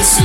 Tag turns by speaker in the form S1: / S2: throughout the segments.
S1: Esto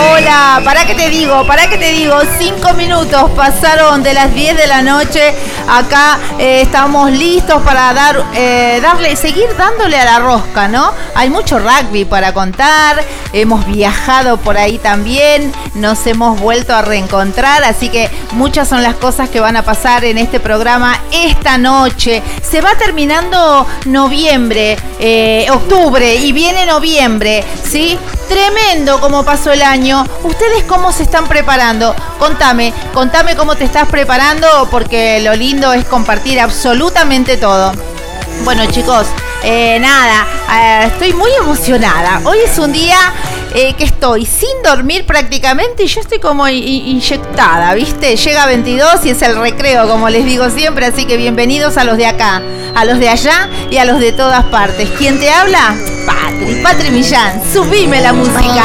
S2: ¿Para qué te digo? ¿Para qué te digo? Cinco minutos pasaron de las 10 de la noche. Acá eh, estamos listos para dar, eh, darle, seguir dándole a la rosca, ¿no? Hay mucho rugby para contar. Hemos viajado por ahí también. Nos hemos vuelto a reencontrar. Así que muchas son las cosas que van a pasar en este programa esta noche. Se va terminando noviembre, eh, octubre y viene noviembre, ¿sí? Tremendo como pasó el año. ¿Ustedes cómo se están preparando? Contame, contame cómo te estás preparando porque lo lindo es compartir absolutamente todo. Bueno chicos, eh, nada, eh, estoy muy emocionada. Hoy es un día eh, que estoy sin dormir prácticamente y yo estoy como inyectada, ¿viste? Llega 22 y es el recreo, como les digo siempre, así que bienvenidos a los de acá, a los de allá y a los de todas partes. ¿Quién te habla? Patri, Patri Millán, subime la música.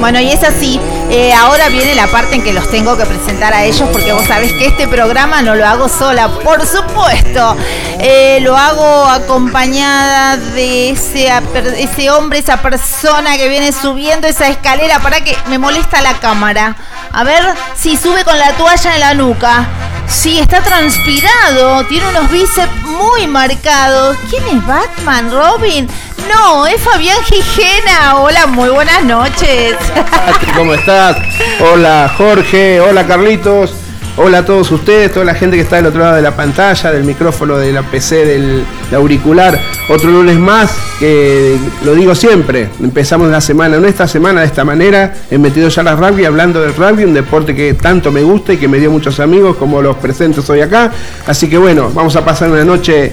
S2: Bueno, y es así. Eh, ahora viene la parte en que los tengo que presentar a ellos porque vos sabés que este programa no lo hago sola, por supuesto. Eh, lo hago acompañada de ese, ese hombre, esa persona que viene subiendo esa escalera para que me molesta la cámara. A ver si sube con la toalla en la nuca. Sí, está transpirado, tiene unos bíceps muy marcados. ¿Quién es Batman? ¿Robin? No, es Fabián Gijena. Hola, muy buenas noches.
S3: ¿Cómo estás? Hola Jorge, hola Carlitos. Hola a todos ustedes, toda la gente que está del otro lado de la pantalla, del micrófono, de la PC, del auricular. Otro lunes más, que lo digo siempre, empezamos la semana, esta semana, de esta manera, en Metido ya las rugby, hablando del rugby, un deporte que tanto me gusta y que me dio muchos amigos, como los presentes hoy acá. Así que bueno, vamos a pasar una noche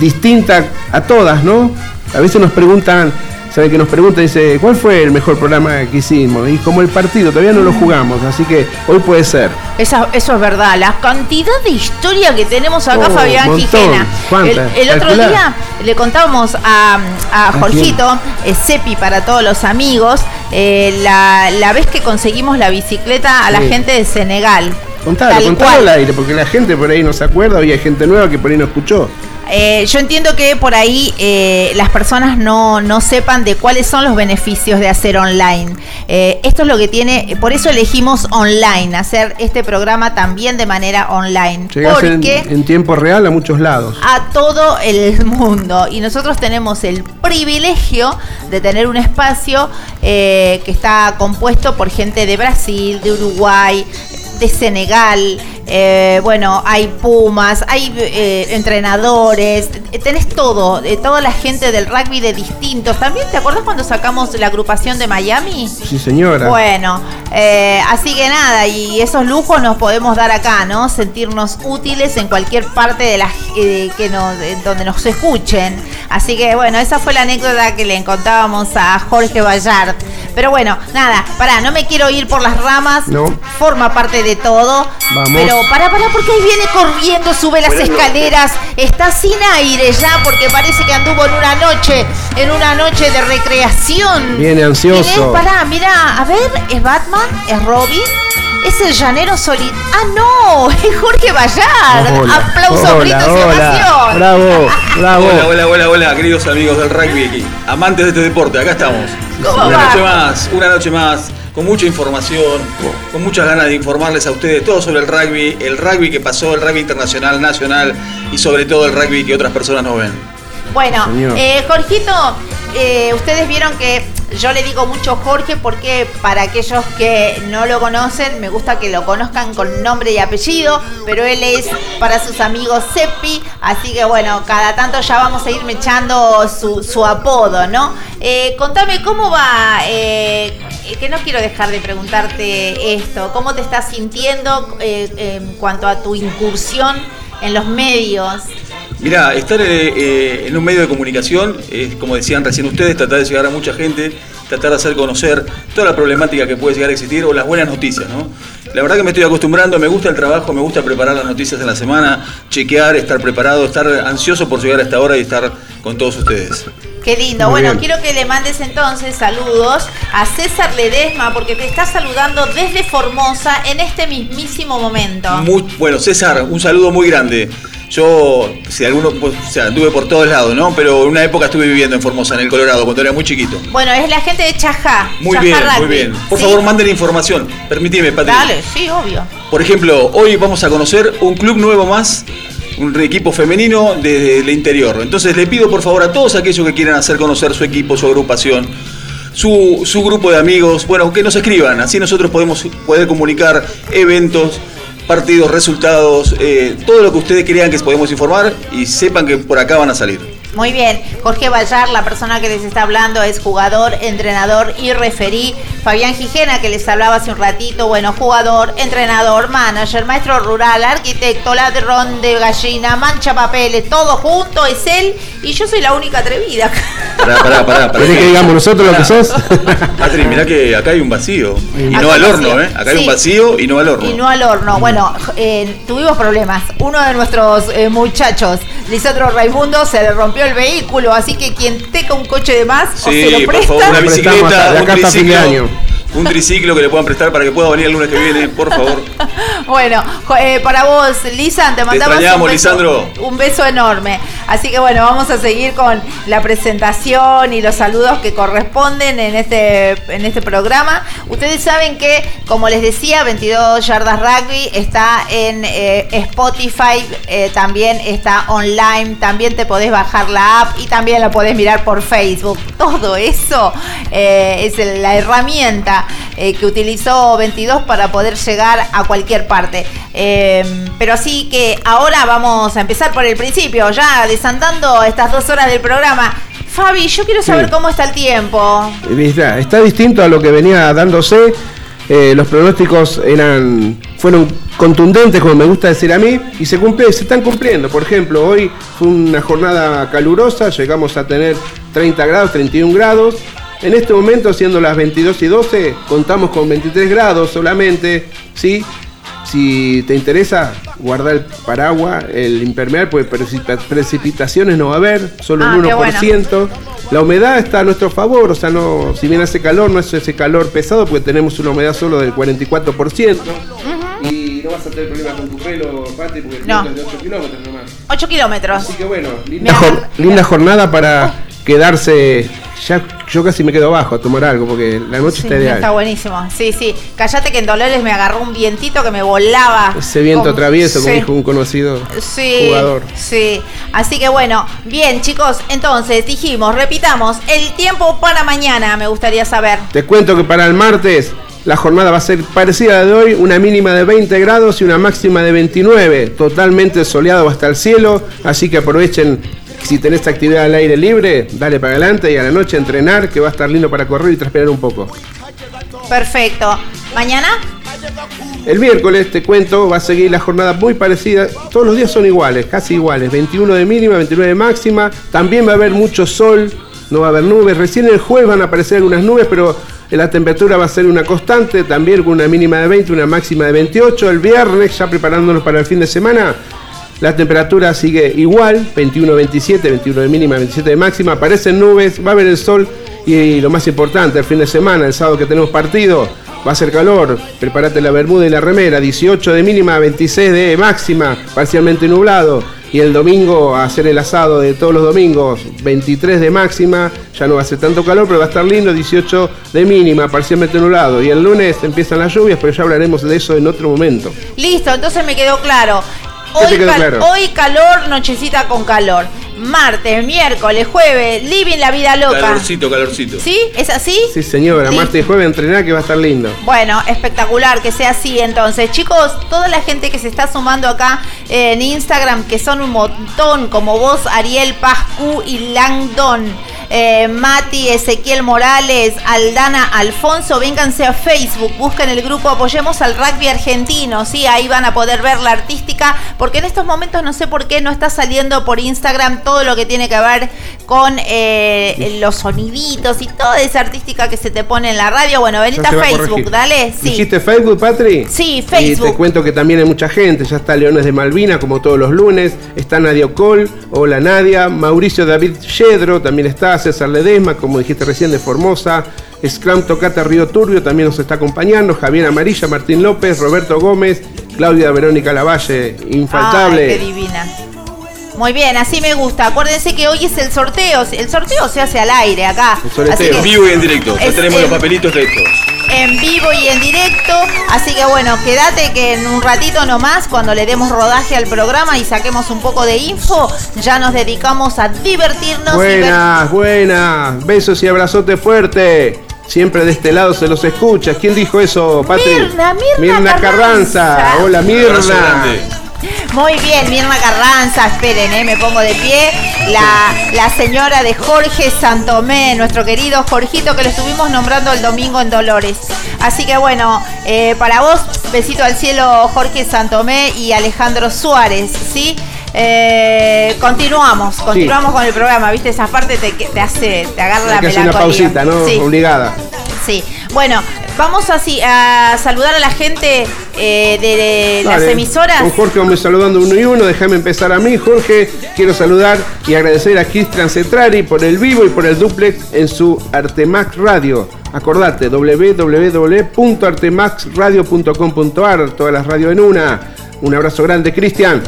S3: distinta a todas, ¿no? A veces nos preguntan, sabe que nos pregunta, dice, ¿cuál fue el mejor programa que hicimos? Y como el partido, todavía no lo jugamos, así que hoy puede ser.
S2: eso es verdad, la cantidad de historia que tenemos acá, oh, Fabián Gijena. El, otro día le contábamos a, a Jorgito, eh, Cepi para todos los amigos, eh, la, vez que conseguimos la bicicleta a la gente de Senegal.
S3: Contalo, contalo al aire, porque la gente por ahí no se acuerda, había gente nueva que por ahí no escuchó.
S2: Eh, yo entiendo que por ahí eh, las personas no, sepan de cuáles son los beneficios de hacer online. Eh, esto es lo que tiene, por eso elegimos online, hacer este programa también de manera online.
S3: porque en, tiempo real a muchos lados.
S2: A todo el mundo. Y nosotros tenemos el privilegio de tener un espacio que está compuesto por gente de Brasil, de Uruguay, de Senegal, eh, bueno, hay pumas, hay eh, entrenadores, tenés todo, eh, toda la gente del rugby de distintos. También, ¿te acuerdas cuando sacamos la agrupación de Miami?
S3: Sí, señora.
S2: Bueno, eh, así que nada, y esos lujos nos podemos dar acá, ¿no? Sentirnos útiles en cualquier parte de la eh, que nos, de donde nos escuchen. Así que bueno, esa fue la anécdota que le contábamos a Jorge Ballard. Pero bueno, nada, pará, no me quiero ir por las ramas.
S3: No.
S2: Forma parte de todo.
S3: Vamos.
S2: Pero pará, pará, porque ahí viene corriendo, sube las escaleras. Está sin aire ya porque parece que anduvo en una noche, en una noche de recreación.
S3: Viene ansioso.
S2: ¿Quién es? Pará, mira, a ver, ¿es Batman? ¿Es Robin? ¿Es el llanero solitario? ¡Ah, no! ¡Es Jorge!
S3: Hola,
S2: ¡Aplausos,
S3: hola,
S2: gritos y
S3: hola.
S2: ovación!
S3: Bravo, bravo.
S4: Hola, hola, hola, hola, queridos amigos del rugby aquí. Amantes de este deporte, acá estamos.
S2: ¿Cómo
S4: una
S2: va?
S4: noche más, una noche más, con mucha información, con muchas ganas de informarles a ustedes todo sobre el rugby, el rugby que pasó, el rugby internacional, nacional y sobre todo el rugby que otras personas no ven.
S2: Bueno, eh, Jorgito, eh, ustedes vieron que yo le digo mucho Jorge porque para aquellos que no lo conocen, me gusta que lo conozcan con nombre y apellido, pero él es para sus amigos Seppi, así que bueno, cada tanto ya vamos a ir echando su, su apodo, ¿no? Eh, contame cómo va, eh, que no quiero dejar de preguntarte esto, ¿cómo te estás sintiendo eh, en cuanto a tu incursión en los medios?
S4: Mirá, estar eh, eh, en un medio de comunicación es, como decían recién ustedes, tratar de llegar a mucha gente, tratar de hacer conocer toda la problemática que puede llegar a existir o las buenas noticias, ¿no? La verdad que me estoy acostumbrando, me gusta el trabajo, me gusta preparar las noticias en la semana, chequear, estar preparado, estar ansioso por llegar a esta hora y estar con todos ustedes.
S2: Qué lindo.
S3: Muy
S2: bueno,
S3: bien.
S2: quiero que le mandes entonces saludos a César Ledesma porque te está saludando desde Formosa en este mismísimo momento.
S4: Muy- bueno, César, un saludo muy grande. Yo, si alguno, pues, o sea, anduve por todos lados, ¿no? Pero en una época estuve viviendo en Formosa, en el Colorado, cuando era muy chiquito.
S2: Bueno, es la gente de Chajá.
S4: Muy
S2: Chajá
S4: bien,
S2: Rugby.
S4: muy bien. Por
S2: ¿Sí?
S4: favor, manden información. Permíteme, Patricia.
S2: Dale, sí, obvio.
S4: Por ejemplo, hoy vamos a conocer un club nuevo más, un equipo femenino desde el interior. Entonces le pido por favor a todos aquellos que quieran hacer conocer su equipo, su agrupación, su, su grupo de amigos, bueno, que nos escriban, así nosotros podemos poder comunicar eventos, partidos, resultados, eh, todo lo que ustedes crean que podemos informar y sepan que por acá van a salir.
S2: Muy bien. Jorge Ballar, la persona que les está hablando, es jugador, entrenador y referí. Fabián Gijena, que les hablaba hace un ratito, bueno, jugador, entrenador, manager, maestro rural, arquitecto, ladrón de gallina, mancha papeles, todo junto, es él y yo soy la única atrevida.
S4: Pará, pará, pará. pará.
S3: ¿Querés que digamos nosotros lo que
S4: Pará.
S3: sos?
S4: Patri, mirá que acá hay un vacío. Y
S2: Acá
S4: no al
S2: hay
S4: horno,
S2: vacío.
S4: ¿eh? Acá hay un vacío y no al horno.
S2: Y no al horno. Bueno, eh, tuvimos problemas. Uno de nuestros eh, muchachos, Lisandro Raimundo, se le rompió el vehículo, así que quien tenga un coche de más o se
S4: Sí,
S2: lo
S4: por
S2: presta.
S4: favor, una bicicleta,
S3: de
S4: un triciclo, un triciclo que le puedan prestar para que pueda venir el lunes que viene, por favor.
S2: Bueno, eh, para vos, Lisan, te mandamos un, beso,
S4: Lisandro.
S2: un beso enorme. Así que bueno, vamos a seguir con la presentación y los saludos que corresponden en este, en este programa. Ustedes saben que, como les decía, 22 Yardas Rugby está en eh, Spotify, eh, también está online, también te podés bajar la app y también la podés mirar por Facebook. Todo eso es la herramienta que utilizó 22 para poder llegar a cualquier parte. Eh, pero así que ahora vamos a empezar por el principio, ya desandando estas dos horas del programa. Fabi, yo quiero saber
S3: Sí.
S2: cómo está el tiempo.
S3: Está, está distinto a lo que venía dándose. Eh, los pronósticos eran fueron contundentes, como me gusta decir a mí, y se cumple, se están cumpliendo. Por ejemplo, hoy fue una jornada calurosa, llegamos a tener 30 grados, 31 grados. En este momento, siendo las 22 y 12, contamos con 23 grados solamente, ¿sí? Si te interesa, guardar el paraguas, el impermeable, pues precipita- precipitaciones no va a haber, solo
S2: Ah,
S3: un
S2: qué
S3: 1%. La humedad está a nuestro favor, o sea, no, si bien hace calor, no es ese calor pesado, porque tenemos una humedad solo del 44%. Y no vas a tener problema con tu pelo, Pati, porque
S2: No.
S3: es de 8 kilómetros nomás.
S2: 8 kilómetros.
S3: Así que bueno, linda, jor- jornada para quedarse. Ya, yo casi me quedo abajo a tomar algo, porque la noche
S2: Sí,
S3: está ideal.
S2: está buenísimo. Sí, sí. Cállate que en Dolores me agarró un vientito que me volaba.
S3: Ese viento
S2: Como-
S3: travieso, como
S2: Sí.
S3: dijo un conocido
S2: Sí,
S3: jugador.
S2: sí. Así que bueno, bien chicos, entonces dijimos, repitamos, el tiempo para mañana me gustaría saber.
S3: Te cuento que para el martes La jornada va a ser parecida a la de hoy, una mínima de 20 grados y una máxima de 29. Totalmente soleado hasta el cielo, así que aprovechen si tenés actividad al aire libre, dale para adelante y a la noche entrenar, que va a estar lindo para correr y transpirar un poco.
S2: Perfecto. ¿Mañana?
S3: El miércoles, te cuento, va a seguir la jornada muy parecida. Todos los días son iguales, casi iguales. 21 de mínima, 29 de máxima. También va a haber mucho sol, no va a haber nubes. Recién el jueves van a aparecer algunas nubes, pero la temperatura va a ser una constante, también con una mínima de 20, una máxima de 28. El viernes, ya preparándonos para el fin de semana, la temperatura sigue igual, 21, 27, 21 de mínima, 27 de máxima. Aparecen nubes, va a haber el sol y lo más importante, el fin de semana, el sábado que tenemos partido, va a ser calor. Prepárate la bermuda y la remera, 18 de mínima, 26 de máxima, parcialmente nublado. Y el domingo a hacer el asado de todos los domingos, 23 de máxima, ya no va a ser tanto calor, pero va a estar lindo, 18 de mínima, parcialmente nublado. Y el lunes empiezan las lluvias, pero ya hablaremos de eso en otro momento.
S2: Listo, entonces me quedó claro. Hoy calor, nochecita con calor. Martes, miércoles, jueves, living la vida loca.
S4: Calorcito, calorcito.
S2: ¿Sí? ¿Es así?
S3: Sí, señora, martes y jueves entrenar que va a estar lindo.
S2: Bueno, espectacular que sea así entonces. Chicos, toda la gente que se está sumando acá en Instagram, que son un montón, como vos, Ariel Pascu y Langdon, eh, Mati, Ezequiel Morales, Aldana, Alfonso, vénganse a Facebook, busquen el grupo Apoyemos al Rugby Argentino, ¿sí? Ahí van a poder ver la artística, porque en estos momentos no sé por qué no está saliendo por Instagram todo lo que tiene que ver con eh, los soniditos y toda esa artística que se te pone en la radio. Bueno, venite a
S3: a
S2: Facebook, dale, sí.
S3: ¿Dijiste Facebook, Patri?
S2: Sí,
S3: Y
S2: Facebook.
S3: te cuento que también hay mucha gente. Ya está Leones de Malvina, como todos los lunes. Está Nadia Ocol. Hola Nadia. Mauricio David Yedro también está. César Ledesma, como dijiste recién, de Formosa. Scrum Tocata Río Turbio también nos está acompañando. Javier Amarilla, Martín López, Roberto Gómez, Claudia Verónica Lavalle, infaltable.
S2: Ay, qué divina. Muy bien, así me gusta. Acuérdense que hoy es el sorteo. El sorteo se hace al aire acá.
S3: El soleteo.
S2: Así
S4: En vivo y en directo. Ya
S2: Es
S4: tenemos los papelitos listos.
S2: en vivo y en directo. Así que bueno, quédate que en un ratito nomás, cuando le demos rodaje al programa y saquemos un poco de info, ya nos dedicamos a divertirnos. y ver-
S3: Buenas, buenas. Besos y abrazote fuerte. Siempre de este lado se los escucha. ¿Quién dijo eso, Patri?
S2: Mirna, Mirna
S3: Carranza.
S2: Carranza.
S3: Hola,
S4: Abrazo
S3: Mirna.
S2: Muy bien, Mirna Carranza, esperen, eh, me pongo de pie. La, la señora de Jorge Santomé, nuestro querido Jorgito, que lo estuvimos nombrando el domingo en Dolores. Así que bueno, eh, para vos, besito al cielo Jorge Santomé y Alejandro Suárez, ¿sí? Eh, continuamos, continuamos con el programa, ¿viste? Esa parte te, te hace, te agarra la
S3: que hacer una
S2: melancolía.
S3: pausita, ¿no?
S2: Sí.
S3: Obligada.
S2: Sí, bueno, vamos así a saludar a la gente eh, de, de las emisoras.
S3: Con Jorge vamos saludando uno y uno. Déjame empezar a mí, Jorge. Quiero saludar y agradecer a Cristian Cetrari por el vivo y por el duplex en su Artemax Radio. Acordate, www.artemaxradio.com.ar, todas las radios en una. Un abrazo grande, Cristian.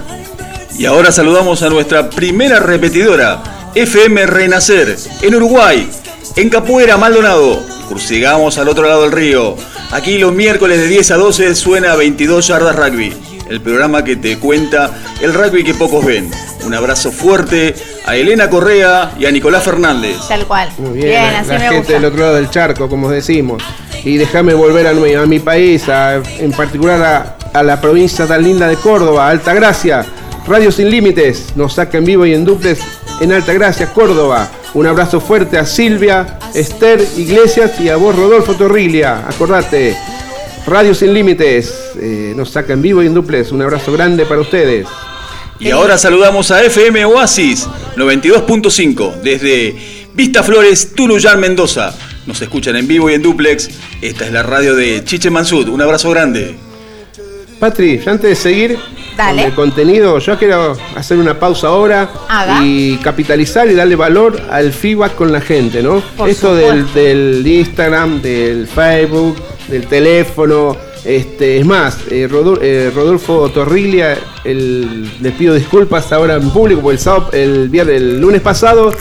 S4: Y ahora saludamos a nuestra primera repetidora, FM Renacer, en Uruguay, en Capuera, Maldonado. Crucigamos al otro lado del río. Aquí los miércoles de 10 a 12 suena 22 yardas rugby, el programa que te cuenta el rugby que pocos ven. Un abrazo fuerte a Elena Correa y a Nicolás Fernández.
S2: Tal cual.
S3: Muy bien, la,
S2: así
S3: la
S2: me
S3: gente
S2: gusta.
S3: del otro lado del charco, como decimos. Y déjame volver a mi, a mi país, a- en particular a, a la provincia tan linda de Córdoba, Altagracia. Radio Sin Límites, nos saca en vivo y en duples en Altagracia, Córdoba. Un abrazo fuerte a Silvia, Esther Iglesias y a vos, Rodolfo Torrilia. Acordate, Radio Sin Límites, eh, nos saca en vivo y en duples. Un abrazo grande para ustedes.
S4: Y ahora saludamos a FM Oasis 92.5 desde Vista Flores, Tunuyán, Mendoza. Nos escuchan en vivo y en duplex. Esta es la radio de Chiche Mansud. Un abrazo grande.
S3: Patri, antes de seguir
S2: Dale.
S3: con el contenido, yo quiero hacer una pausa ahora
S2: Haga.
S3: y capitalizar y darle valor al feedback con la gente, ¿no?
S2: Por
S3: Esto del, del Instagram, del Facebook, del teléfono. Este, es más, eh, Rodu- eh, Rodolfo Torrilia, el- les pido disculpas ahora en público, porque el, sábado- el, viernes, el lunes pasado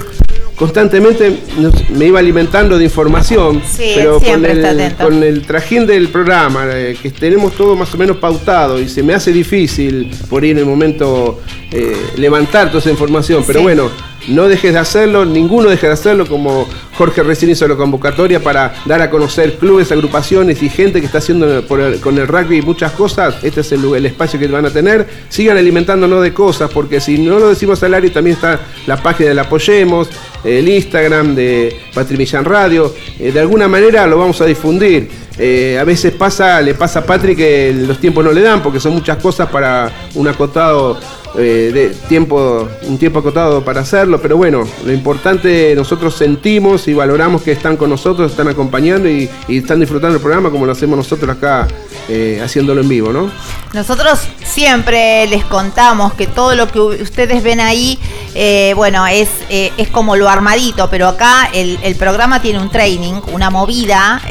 S3: constantemente nos- me iba alimentando de información,
S2: Sí,
S3: pero con el, con el trajín del programa, eh, que tenemos todo más o menos pautado y se me hace difícil por ir en el momento eh, levantar toda esa información. Pero
S2: Sí.
S3: bueno, no dejes de hacerlo, ninguno deje de hacerlo, como Jorge recién hizo la convocatoria para dar a conocer clubes, agrupaciones y gente que está haciendo con el rugby muchas cosas. Este es el, espacio que van a tener. Sigan alimentándonos de cosas, porque si no lo decimos al aire, también está la página del Apoyemos, el Instagram de Patri Millán Radio. Eh, de alguna manera lo vamos a difundir. Eh, a veces pasa, le pasa a Patrick que los tiempos no le dan porque son muchas cosas para un acotado eh, de tiempo, un tiempo acotado para hacerlo, pero bueno, lo importante nosotros sentimos y valoramos que están con nosotros, están acompañando y, están disfrutando el programa como lo hacemos nosotros acá eh, haciéndolo en vivo, ¿no?
S2: Nosotros siempre les contamos que todo lo que ustedes ven ahí, eh, bueno, es, es como lo armadito, pero acá el, programa tiene un training, una movida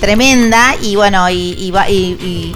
S2: tremenda y bueno, y,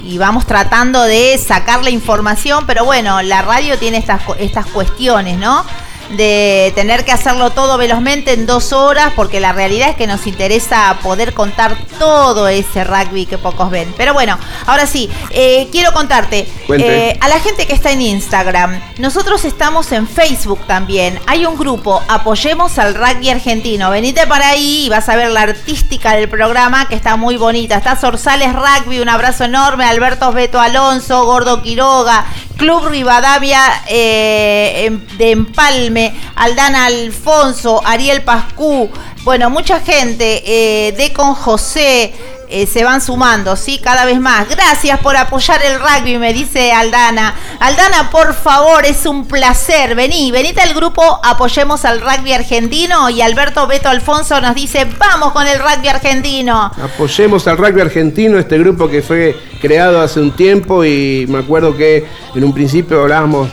S2: y vamos tratando de sacar la información, pero bueno, la radio tiene estas, estas cuestiones, ¿no? De tener que hacerlo todo velozmente en dos horas, porque la realidad es que nos interesa poder contar todo ese rugby que pocos ven. Pero bueno, ahora sí, eh, quiero contarte eh, a la gente que está en Instagram. Nosotros estamos en Facebook también. Hay un grupo, Apoyemos al Rugby Argentino. Venite para ahí y vas a ver la artística del programa que está muy bonita. Está Sorsales Rugby, un abrazo enorme. Alberto Beto Alonso, Gordo Quiroga, Club Rivadavia eh, de Empalme, Aldana Alfonso, Ariel Pascú, bueno, mucha gente, eh, de con José, eh, se van sumando, ¿sí? Cada vez más. Gracias por apoyar el rugby, me dice Aldana. Aldana, por favor, es un placer. Vení, venite al grupo Apoyemos al Rugby Argentino y Alberto Beto Alfonso nos dice, vamos con el rugby argentino.
S3: Apoyemos al rugby argentino, este grupo que fue creado hace un tiempo y me acuerdo que en un principio hablábamos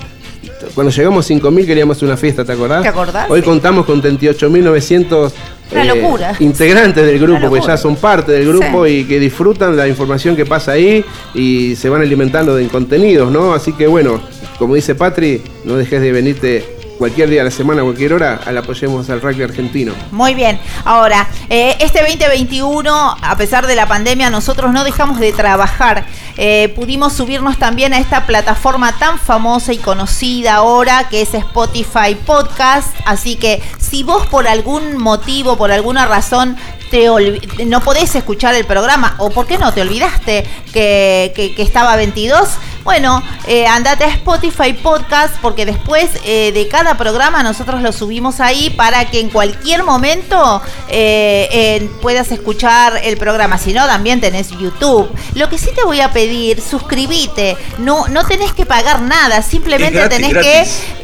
S3: cuando llegamos a 5.000 queríamos una fiesta, ¿te acordás?
S2: ¿Te acordás?
S3: Hoy contamos con 38.900
S2: eh,
S3: integrantes del grupo, que ya son parte del grupo y que disfrutan la información que pasa ahí y se van alimentando de contenidos, ¿no? Así que bueno, como dice Patri, no dejes de venirte cualquier día de la semana, cualquier hora, al apoyemos al rugby argentino.
S2: Muy bien. Ahora, eh, este 2021, a pesar de la pandemia, nosotros no dejamos de trabajar. Eh, pudimos subirnos también a esta plataforma tan famosa y conocida ahora que es Spotify Podcast. Así que si vos por algún motivo, por alguna razón, te no podés escuchar el programa o por qué no te olvidaste que, que, estaba 22, bueno, eh, andate a Spotify Podcast porque después eh, de cada programa nosotros lo subimos ahí para que en cualquier momento eh, puedas escuchar el programa. Si no, también tenés YouTube. Lo que sí te voy a pedir, suscríbete. No, no tenés que pagar nada, simplemente tenés que...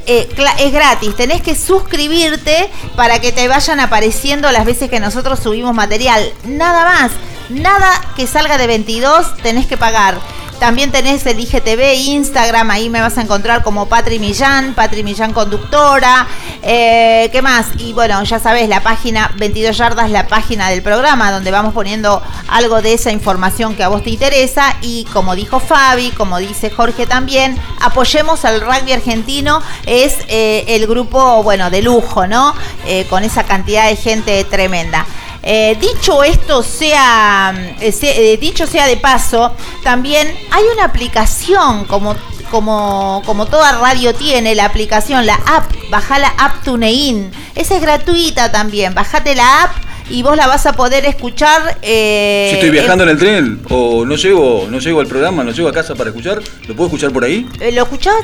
S2: es gratis, tenés que suscribirte para que te vayan apareciendo las veces que nosotros subimos material. Nada más. Nada que salga de 22 tenés que pagar. También tenés el IGTV, Instagram, ahí me vas a encontrar como Patri Millán, Patri Millán Conductora. Eh, ¿Qué más? Y bueno, ya sabes, la página 22 Yardas, la página del programa, donde vamos poniendo algo de esa información que a vos te interesa. Y como dijo Fabi, como dice Jorge también, apoyemos al rugby argentino. Es eh, el grupo, bueno, de lujo, ¿no? Eh, con esa cantidad de gente tremenda. Eh, dicho esto sea, eh, eh, dicho sea de paso, también hay una aplicación como como, como toda radio tiene, la aplicación, la app, baja la app TuneIn. Esa es gratuita también, bajate la app y vos la vas a poder escuchar.
S4: Eh, si estoy viajando en, el tren o no llego, no llego al programa, no llego a casa para escuchar, ¿lo puedo escuchar por ahí?
S2: Eh, lo escuchás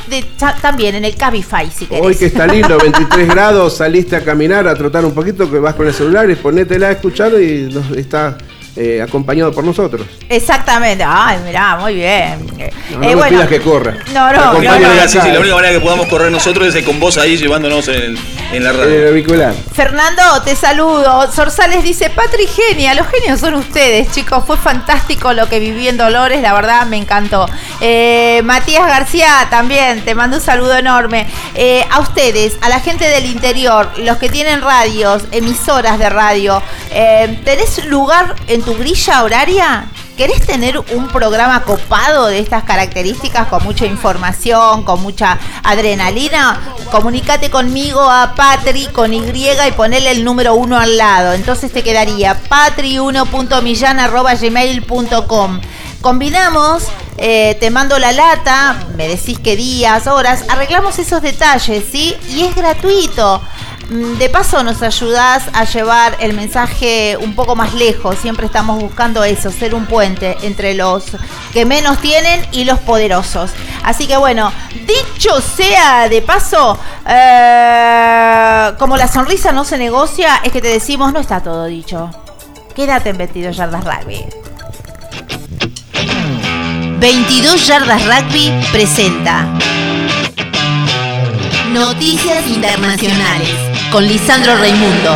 S2: también en el Cabify, si querés.
S3: Hoy que está lindo, 23 grados, saliste a caminar, a trotar un poquito, que vas con el celular y ponétela a escuchar y está eh, acompañado por nosotros.
S2: Exactamente. Ay, mirá, muy bien.
S3: No, eh, bueno, que corra.
S2: No, no.
S4: La, única, sí, la única manera que podamos correr nosotros es con vos ahí llevándonos en, en la radio.
S3: auricular.
S2: Fernando, te saludo. Sorsales dice, Patri, genia. Los genios son ustedes, chicos. Fue fantástico lo que viví en Dolores. La verdad, me encantó. Eh, Matías García, también. Te mando un saludo enorme. a ustedes, a la gente del interior, los que tienen radios, emisoras de radio, ¿tenés lugar en tu grilla horaria? ¿Querés tener un programa copado de estas características con mucha información, con mucha adrenalina? Comunícate conmigo a Patri con Y y ponele el número uno al lado. Entonces te quedaría patri1.millan.gmail.com Combinamos, eh, te mando la lata, me decís qué días, horas, arreglamos esos detalles, ¿sí? Y es gratuito. Mm, De paso nos ayudás a llevar el mensaje un poco más lejos. Siempre estamos buscando eso, ser un puente entre los que menos tienen y los poderosos. Así que bueno, dicho sea de paso, eh, como la sonrisa no se negocia, es que te decimos no está todo dicho. Quédate en 22 yardas rugby.
S5: 22 Yardas Rugby presenta Noticias Internacionales con Lisandro Raimundo.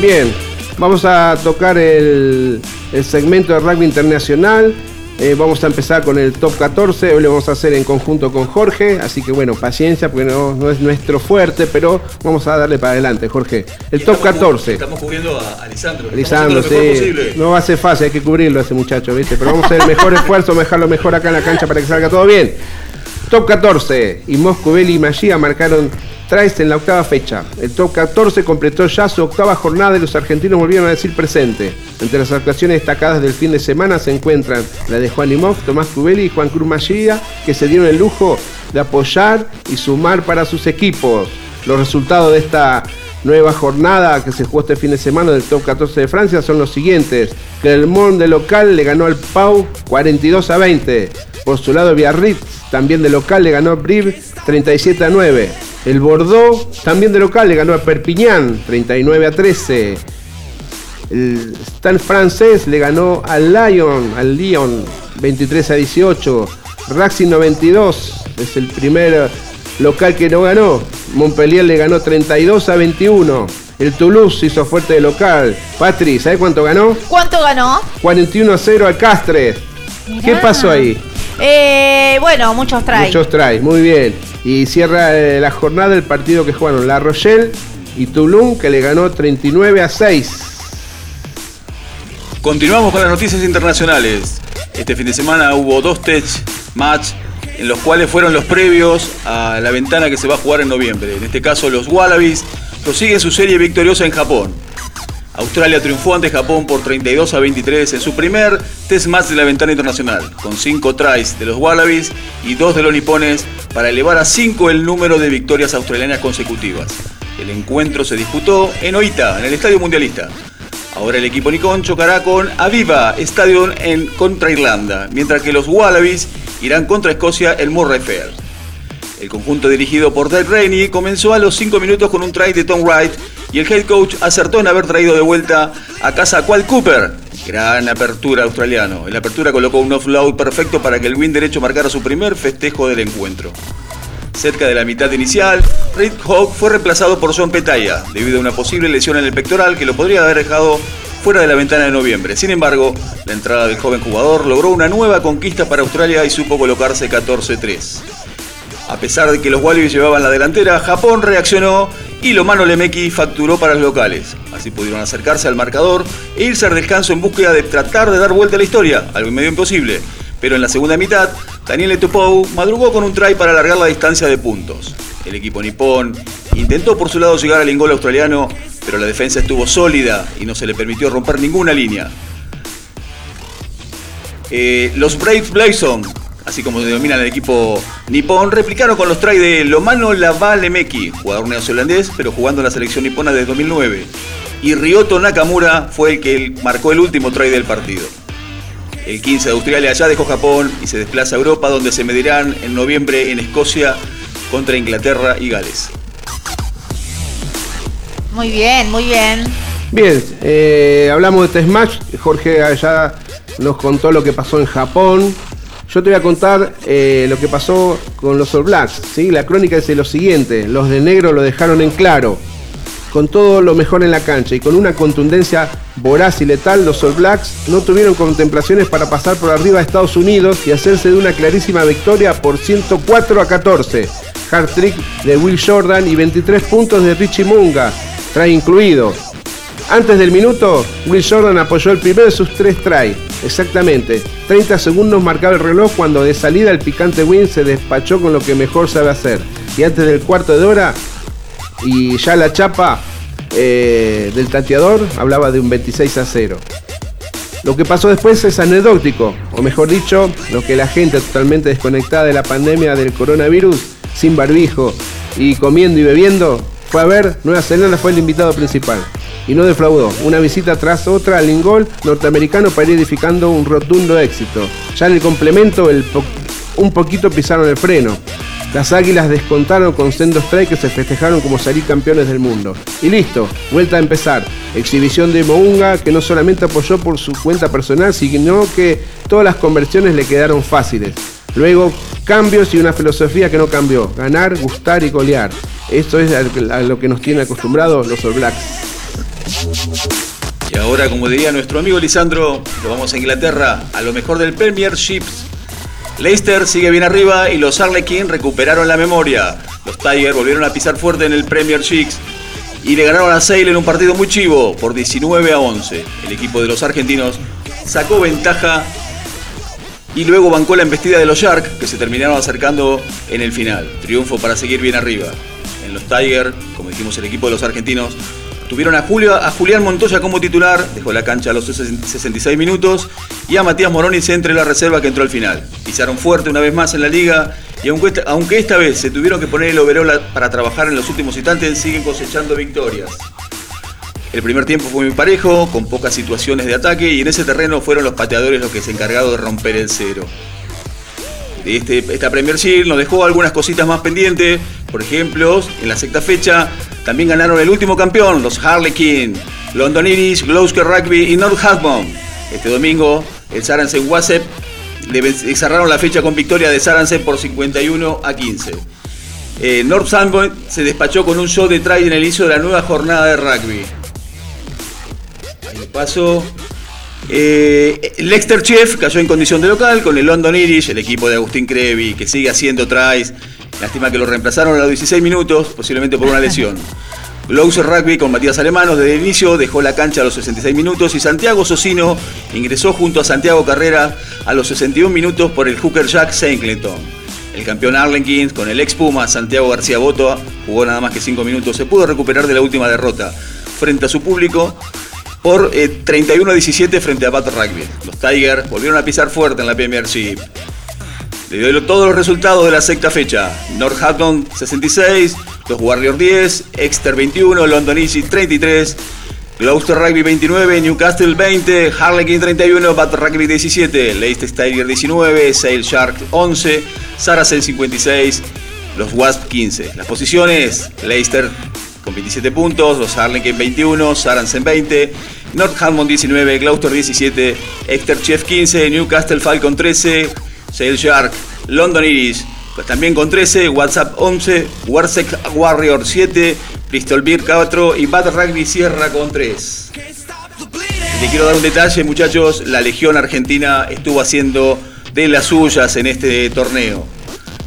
S3: Bien, vamos a tocar el, el segmento de rugby internacional. Eh, vamos a empezar con el top 14. Hoy lo vamos a hacer en conjunto con Jorge. Así que bueno, paciencia porque no, no es nuestro fuerte, pero vamos a darle para adelante, Jorge. El top
S4: Estamos cu-
S3: 14.
S4: Estamos cubriendo a, a Lisandro.
S3: Lisandro, sí. No va a ser fácil, hay que cubrirlo a ese muchacho, ¿viste? Pero vamos a hacer el mejor esfuerzo, vamos a dejarlo mejor acá en la cancha para que salga todo bien. Top 14. Y Moscovelli y Magia marcaron tries en la octava fecha. El top 14 completó ya su octava jornada y los argentinos volvieron a decir presente. Entre las actuaciones destacadas del fin de semana se encuentran la de Juan Imov, Tomás Cubelli y Juan Cruz Magia, que se dieron el lujo de apoyar y sumar para sus equipos. Los resultados de esta nueva jornada que se jugó este fin de semana del top 14 de Francia son los siguientes. Clermont de local le ganó al Pau 42 a 20. Por su lado Biarritz también de local le ganó a Brive 37 a 9. El Bordeaux también de local le ganó a Perpignan 39 a 13. El Stade francés le ganó al Lyon, al Lyon 23 a 18. Racing 92 es el primer local que no ganó. Montpellier le ganó 32 a 21. El Toulouse hizo fuerte de local. Patri, ¿sabes cuánto ganó?
S2: ¿Cuánto ganó?
S3: 41 a 0 al Castres. ¿Qué pasó ahí?
S2: Eh, bueno, muchos trae.
S3: Muchos tries, muy bien. Y cierra eh, la jornada el partido que jugaron La Rochelle y Toulon, que le ganó 39 a 6.
S4: Continuamos con las noticias internacionales. Este fin de semana hubo dos test match en los cuales fueron los previos a la ventana que se va a jugar en noviembre. En este caso, los Wallabies prosiguen su serie victoriosa en Japón. Australia triunfó ante Japón por 32 a 23 en su primer test match de la ventana internacional, con 5 tries de los Wallabies y 2 de los nipones para elevar a 5 el número de victorias australianas consecutivas. El encuentro se disputó en Oita, en el Estadio Mundialista. Ahora el equipo Nikon chocará con Aviva Stadium en contra Irlanda, mientras que los Wallabies irán contra Escocia en Murray Fair. El conjunto dirigido por Dave Rainey comenzó a los 5 minutos con un try de Tom Wright y el head coach acertó en haber traído de vuelta a casa a Qual Cooper. Gran apertura australiano. En la apertura colocó un offload perfecto para que el win derecho marcara su primer festejo del encuentro. Cerca de la mitad inicial, Reid Hawk fue reemplazado por John Petaya debido a una posible lesión en el pectoral que lo podría haber dejado fuera de la ventana de noviembre. Sin embargo, la entrada del joven jugador logró una nueva conquista para Australia y supo colocarse 14-3. A pesar de que los Wallabies llevaban la delantera, Japón reaccionó y Lomano Lemeki facturó para los locales. Así pudieron acercarse al marcador e irse al descanso en búsqueda de tratar de dar vuelta a la historia, algo medio imposible. Pero en la segunda mitad, Daniel Etupou madrugó con un try para alargar la distancia de puntos. El equipo nipón intentó por su lado llegar al ingol australiano, pero la defensa estuvo sólida y no se le permitió romper ninguna línea. Eh, los Brave Blazon, así como se denominan el equipo nipón, replicaron con los tries de Lomano Lavalemeki, jugador neozelandés, pero jugando en la selección nipona desde 2009. Y Ryoto Nakamura fue el que marcó el último try del partido. El 15 de Australia ya dejó Japón y se desplaza a Europa, donde se medirán en noviembre en Escocia contra Inglaterra y Gales.
S2: Muy bien, muy bien.
S3: Bien, eh, hablamos de Test Match. Jorge ya nos contó lo que pasó en Japón. Yo te voy a contar eh, lo que pasó con los All Blacks. ¿sí? La crónica dice lo siguiente: los de negro lo dejaron en claro. Con todo lo mejor en la cancha y con una contundencia voraz y letal, los All Blacks no tuvieron contemplaciones para pasar por arriba a Estados Unidos y hacerse de una clarísima victoria por 104 a 14. Hard trick de Will Jordan y 23 puntos de Richie Munga, trae incluido. Antes del minuto, Will Jordan apoyó el primero de sus tres tries. Exactamente. 30 segundos marcaba el reloj cuando de salida el picante Win se despachó con lo que mejor sabe hacer. Y antes del cuarto de hora, y ya la chapa eh, del tateador hablaba de un 26 a 0. Lo que pasó después es anecdótico, o mejor dicho, lo que la gente totalmente desconectada de la pandemia del coronavirus sin barbijo y comiendo y bebiendo, fue a ver, Nueva Zelanda fue el invitado principal. Y no defraudó, una visita tras otra al Lingol norteamericano para ir edificando un rotundo éxito. Ya en el complemento, el un poquito pisaron el freno. Las águilas descontaron con sendos strike que se festejaron como salir campeones del mundo. Y listo, vuelta a empezar. Exhibición de Mounga que no solamente apoyó por su cuenta personal, sino que todas las conversiones le quedaron fáciles. Luego, cambios y una filosofía que no cambió. Ganar, gustar y golear. Esto es a lo que nos tiene acostumbrados los All Blacks.
S4: Y ahora, como diría nuestro amigo Lisandro, lo vamos a Inglaterra, a lo mejor del Premiership. Leicester sigue bien arriba y los Arlequins recuperaron la memoria. Los Tigers volvieron a pisar fuerte en el Premiership y le ganaron a Sale en un partido muy chivo por 19 a 11. El equipo de los argentinos sacó ventaja y luego bancó la embestida de los Sharks que se terminaron acercando en el final. Triunfo para seguir bien arriba. En los Tigers, como dijimos, el equipo de los argentinos tuvieron a, Julio, a Julián Montoya como titular, dejó la cancha a los 66 minutos, y a Matías Moroni entre la reserva que entró al final. Pisaron fuerte una vez más en la liga y aunque, aunque esta vez se tuvieron que poner el overall para trabajar en los últimos instantes, siguen cosechando victorias. El primer tiempo fue muy parejo, con pocas situaciones de ataque y en ese terreno fueron los pateadores los que se encargaron de romper el cero. Este, esta Premier Shield nos dejó algunas cositas más pendientes, por ejemplo, en la sexta fecha también ganaron el último campeón, los Harlequin, London Irish, Gloucester Rugby y Northampton. Este domingo el Saransen Wasep cerraron la fecha con victoria de Saransen por 51 a 15. Eh, Northampton se despachó con un show de try en el inicio de la nueva jornada de rugby. Paso. Eh, Lexter Chef cayó en condición de local con el London Irish, el equipo de Agustín Crevi, que sigue haciendo tries. Lástima que lo reemplazaron a los 16 minutos, posiblemente por una lesión. Gloucester Rugby con Matías Alemano desde el inicio dejó la cancha a los 66 minutos y Santiago Socino ingresó junto a Santiago Carrera a los 61 minutos por el Hooker Jack Saint-Clinton. El campeón Arlequins con el ex Puma Santiago García Boto jugó nada más que 5 minutos. Se pudo recuperar de la última derrota frente a su público por 31 eh, a 17 frente a Bat Rugby. Los Tigers volvieron a pisar fuerte en la Premiership. Le doy todos los resultados de la sexta fecha. Northampton 66, los Warriors 10, Exeter 21, London Easy 33, Gloucester Rugby 29, Newcastle 20, Harlequin 31, Bat Rugby 17, Leicester Tiger 19, Sail Shark 11, Saracen 56, los Wasp 15. Las posiciones, Leicester con 27 puntos, los Harlequin 21, Saracen 20, Northampton 19, Gloucester 17, Exeter Chief 15, Newcastle Falcon 13, Sail Shark, London Iris pues también con 13, WhatsApp 11, Warsec Warrior 7, Bristol Beer 4 y Bad Rugby Sierra con 3. Le quiero dar un detalle, muchachos. La Legión Argentina estuvo haciendo de las suyas en este torneo.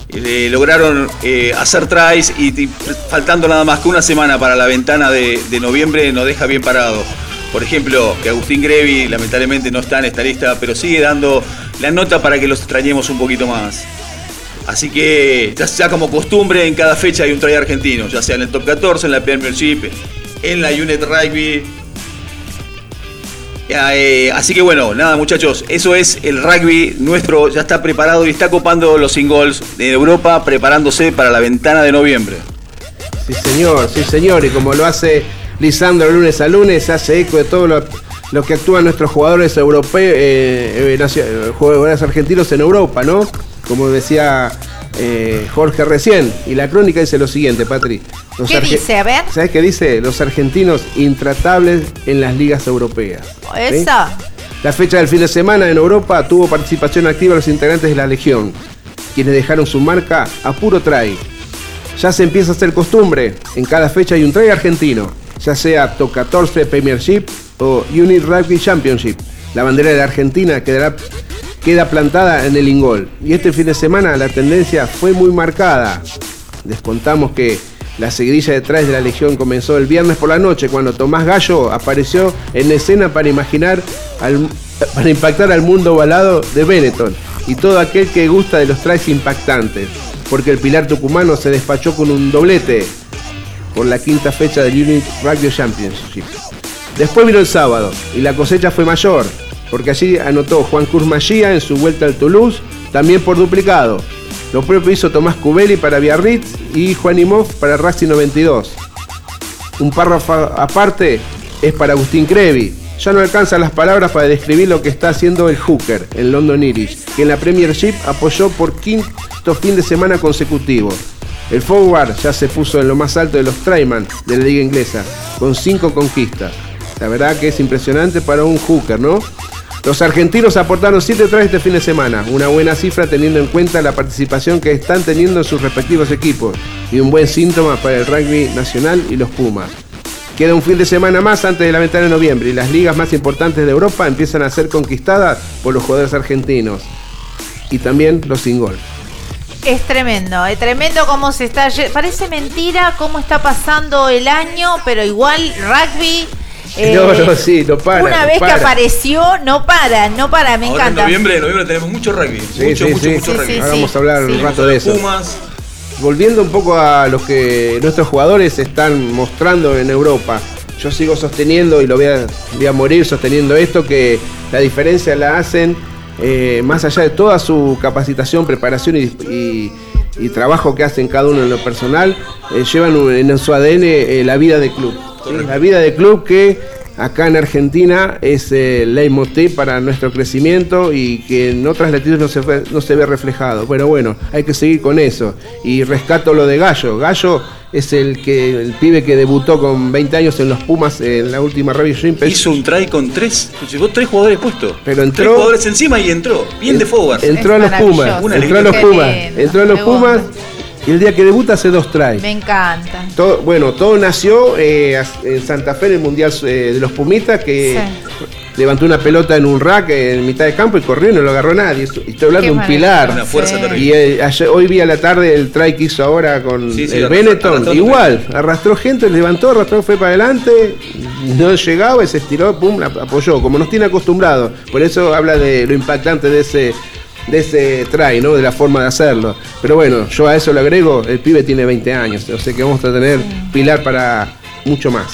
S4: Eh, lograron eh, hacer tries y, faltando nada más que una semana para la ventana de, noviembre nos deja bien parado. Por ejemplo, que Agustín Grevi lamentablemente no está en esta lista, pero sigue dando la nota para que los extrañemos un poquito más. Así que ya sea como costumbre, en cada fecha hay un try argentino, ya sea en el top 14, en la Premiership, en la Unit Rugby. Eh, así que bueno, nada muchachos, eso es el rugby nuestro, ya está preparado y está copando los singles de Europa, preparándose para la ventana de noviembre.
S3: Sí señor, sí señor, y como lo hace Lisandro lunes a lunes, hace eco de todo lo, que actúan nuestros jugadores europeos, eh, eh, jugadores argentinos en Europa, ¿no? como decía eh, Jorge recién. Y la crónica dice lo siguiente, Patri.
S2: ¿Qué dice? A ver.
S3: ¿Sabes qué dice? Los argentinos intratables en las ligas europeas.
S2: Esa.
S3: La fecha del fin de semana en Europa tuvo participación activa los integrantes de la Legión, quienes dejaron su marca a puro try. Ya se empieza a hacer costumbre, en cada fecha hay un try argentino, ya sea Top 14 Premiership o Unit Rugby Championship. La bandera de Argentina quedará queda plantada en el ingol. Y este fin de semana la tendencia fue muy marcada. Les contamos que la seguidilla detrás de la Legión comenzó el viernes por la noche cuando Tomás Gallo apareció en escena para imaginar para impactar al mundo ovalado de Benetton y todo aquel que gusta de los trajes impactantes, porque el Pilar Tucumano se despachó con un doblete por la quinta fecha del Unit Rugby Championship. Después vino el sábado y la cosecha fue mayor porque allí anotó Juan Cruz Magía en su vuelta al Toulouse, también por duplicado. Lo propio hizo Tomás Cubeli para Biarritz y Juan para Racing 92. Un párrafo aparte es para Agustín Crevi. Ya no alcanzan las palabras para describir lo que está haciendo el Hooker en London Irish, que en la Premiership apoyó por quinto fin de semana consecutivo. El forward ya se puso en lo más alto de los Tryman de la liga inglesa, con cinco conquistas. La verdad que es impresionante para un hooker, ¿no? Los argentinos aportaron 7 tries este fin de semana, una buena cifra teniendo en cuenta la participación que están teniendo en sus respectivos equipos y un buen síntoma para el rugby nacional y los Pumas. Queda un fin de semana más antes de la ventana de noviembre y las ligas más importantes de Europa empiezan a ser conquistadas por los jugadores argentinos y también los sin gol.
S2: Es tremendo, es tremendo cómo se está. Parece mentira cómo está pasando el año, pero igual rugby
S3: no, no, eh, sí, no para.
S2: Una vez que apareció, no para, no para, me encanta.
S4: En noviembre, en noviembre tenemos mucho rugby. mucho, mucho, mucho rugby.
S3: Ahora vamos a hablar un rato de eso.
S4: Pumas.
S3: Volviendo un poco a lo que nuestros jugadores están mostrando en Europa. Yo sigo sosteniendo y lo voy a, voy a morir sosteniendo esto, que la diferencia la hacen eh, más allá de toda su capacitación, preparación y, trabajo que hacen cada uno en lo personal, eh, llevan en su ADN la vida de club la vida de club que acá en Argentina es el leitmotiv para nuestro crecimiento y que en otras latitudes no se, no se ve reflejado. Pero bueno, hay que seguir con eso. Y rescato lo de Gallo. Gallo es el que el pibe que debutó con 20 años en los Pumas en la última Review
S4: Hizo un try con tres, llevó tres jugadores puestos.
S3: Pero entró,
S4: tres jugadores encima y entró, bien de forward.
S3: Entró a los Pumas, entró a los Pumas, entró a los Pumas y el día que debuta hace dos tries.
S2: Me encanta.
S3: Todo, bueno, todo nació eh, en Santa Fe en el Mundial eh, de los Pumitas, que levantó una pelota en un rack en mitad de campo y corrió y no lo agarró nadie. Y estoy hablando de un pilar.
S4: Una fuerza
S3: Y eh, hoy vi a la tarde el try que hizo ahora con el Benetton. Igual, arrastró gente, levantó, arrastró, fue para adelante, no llegaba y se estiró, pum, apoyó, como nos tiene acostumbrados. Por eso habla de lo impactante de ese de ese try, ¿no? De la forma de hacerlo. Pero bueno, yo a eso le agrego, el pibe tiene 20 años, o sea que vamos a tener pilar para mucho más.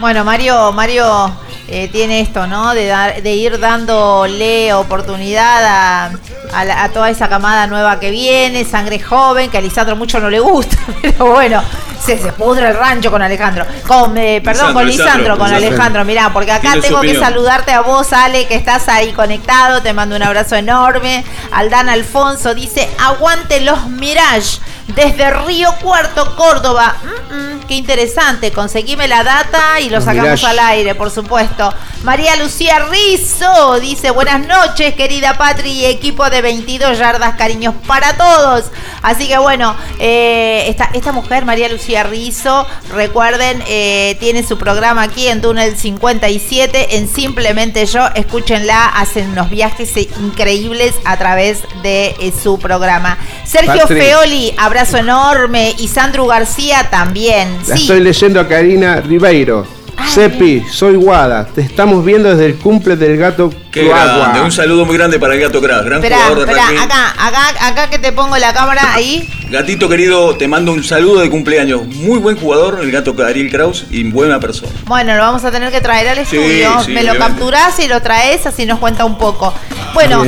S2: Bueno, Mario, Mario eh, tiene esto, ¿no? De, dar, de ir dándole oportunidad a, a, toda esa camada nueva que viene, sangre joven, que a Lisandro mucho no le gusta, pero bueno, se, se pudre el rancho con Alejandro. Con, eh, perdón, con Lisandro, con Alejandro. Mirá, porque acá tengo que saludarte a vos, Ale, que estás ahí conectado. Te mando un abrazo enorme. Aldana Alfonso dice: Aguante los Mirage desde Río Cuarto, Córdoba. Mm, mm, qué interesante. Conseguime la data y lo sacamos al aire, por supuesto. María Lucía Rizo dice: Buenas noches, querida Patri y equipo de 22 yardas, cariños para todos. Así que bueno, eh, esta, esta mujer, María Lucía Rizo, recuerden, eh, tiene su programa aquí en Túnel 57, en Simplemente Yo. Escúchenla, hacen unos viajes increíbles a través de eh, su programa. Sergio Feoli, abrazo enorme. Y Sandro García también.
S3: La estoy leyendo a Karina Ribeiro. Sepi, soy Guada. Te estamos viendo desde el cumple del gato
S4: Qué grande. Un saludo muy grande para el gato Crack. Gran jugador de
S2: acá, acá, acá que te pongo la cámara ahí.
S4: Gatito querido, te mando un saludo de cumpleaños. Muy buen jugador, el gato Ariel Kraus, y buena persona.
S2: Bueno, lo vamos a tener que traer al estudio. Me lo capturás y lo traes, así nos cuenta un poco. Bueno,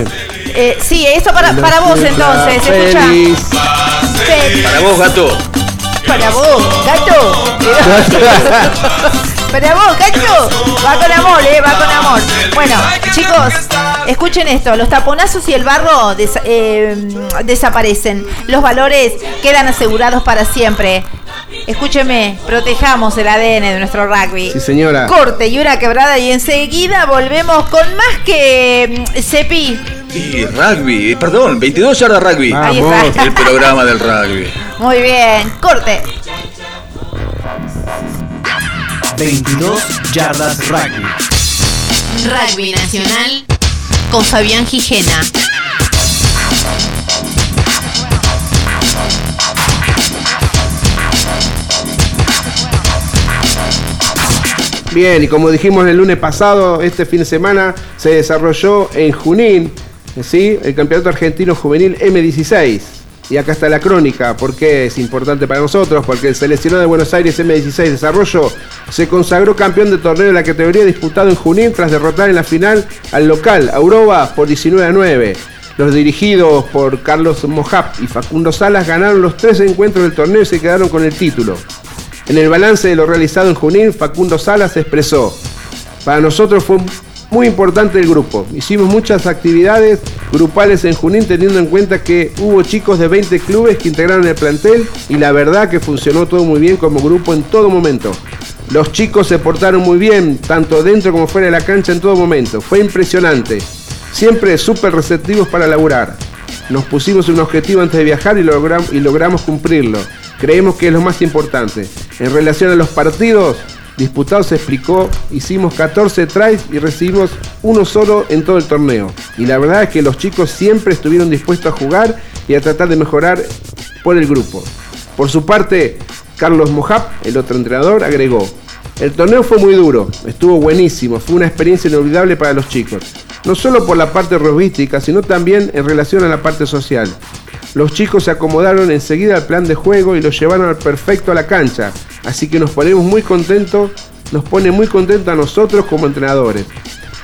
S2: eh, sí, eso para, para vos entonces. Escucha.
S4: Para vos, gato.
S2: Para vos, gato. Para vos, gato. Va con amor, eh, va con amor. Bueno, chicos, escuchen esto. Los taponazos y el barro eh, desaparecen. Los valores quedan asegurados para siempre. Escúcheme, protejamos el ADN de nuestro rugby.
S3: Sí, señora.
S2: Corte y una quebrada y enseguida volvemos con más que Cepi.
S4: Mm, y rugby, perdón, 22 yardas rugby.
S2: Ahí está.
S4: El programa del rugby.
S2: Muy bien, corte.
S6: 22 yardas rugby.
S5: Rugby Nacional con Fabián Gijena.
S3: Bien, y como dijimos el lunes pasado, este fin de semana se desarrolló en Junín, ¿sí? el Campeonato Argentino Juvenil M16. Y acá está la crónica, porque es importante para nosotros, porque el seleccionado de Buenos Aires M16 Desarrollo se consagró campeón de torneo de la categoría disputado en Junín tras derrotar en la final al local Aurora por 19 a 9. Los dirigidos por Carlos Mojap y Facundo Salas ganaron los tres encuentros del torneo y se quedaron con el título. En el balance de lo realizado en Junín, Facundo Salas expresó, para nosotros fue muy importante el grupo. Hicimos muchas actividades grupales en Junín teniendo en cuenta que hubo chicos de 20 clubes que integraron el plantel y la verdad que funcionó todo muy bien como grupo en todo momento. Los chicos se portaron muy bien, tanto dentro como fuera de la cancha en todo momento. Fue impresionante. Siempre súper receptivos para laburar. Nos pusimos un objetivo antes de viajar y, logramos, y logramos cumplirlo. Creemos que es lo más importante. En relación a los partidos, disputados se explicó, hicimos 14 tries y recibimos uno solo en todo el torneo. Y la verdad es que los chicos siempre estuvieron dispuestos a jugar y a tratar de mejorar por el grupo. Por su parte, Carlos Mojap, el otro entrenador, agregó, el torneo fue muy duro, estuvo buenísimo, fue una experiencia inolvidable para los chicos, no solo por la parte robística, sino también en relación a la parte social. Los chicos se acomodaron enseguida al plan de juego y lo llevaron al perfecto a la cancha, así que nos ponemos muy contentos, nos pone muy contentos a nosotros como entrenadores.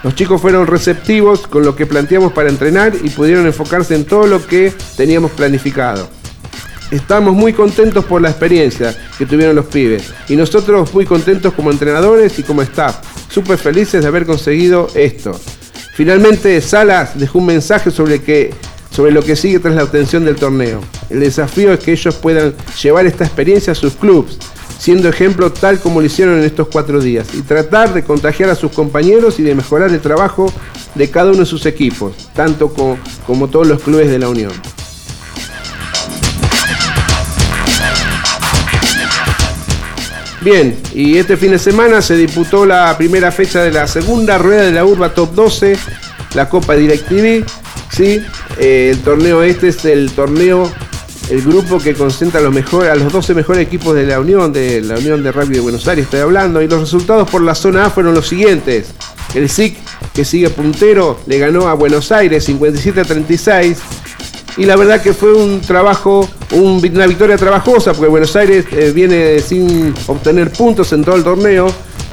S3: Los chicos fueron receptivos con lo que planteamos para entrenar y pudieron enfocarse en todo lo que teníamos planificado. Estamos muy contentos por la experiencia que tuvieron los pibes y nosotros muy contentos como entrenadores y como staff, súper felices de haber conseguido esto. Finalmente, Salas dejó un mensaje sobre, que, sobre lo que sigue tras la obtención del torneo. El desafío es que ellos puedan llevar esta experiencia a sus clubes, siendo ejemplo tal como lo hicieron en estos cuatro días, y tratar de contagiar a sus compañeros y de mejorar el trabajo de cada uno de sus equipos, tanto como, como todos los clubes de la Unión. Bien, y este fin de semana se disputó la primera fecha de la segunda rueda de la Urba Top 12, la Copa DirecTV. ¿Sí? Eh, el torneo este es el torneo, el grupo que concentra a los, mejor, a los 12 mejores equipos de la Unión, de la Unión de Rugby de Buenos Aires, estoy hablando. Y los resultados por la zona A fueron los siguientes. El SIC, que sigue puntero, le ganó a Buenos Aires 57 a 36 y la verdad que fue un trabajo, una victoria trabajosa, porque Buenos Aires eh, viene sin obtener puntos en todo el torneo,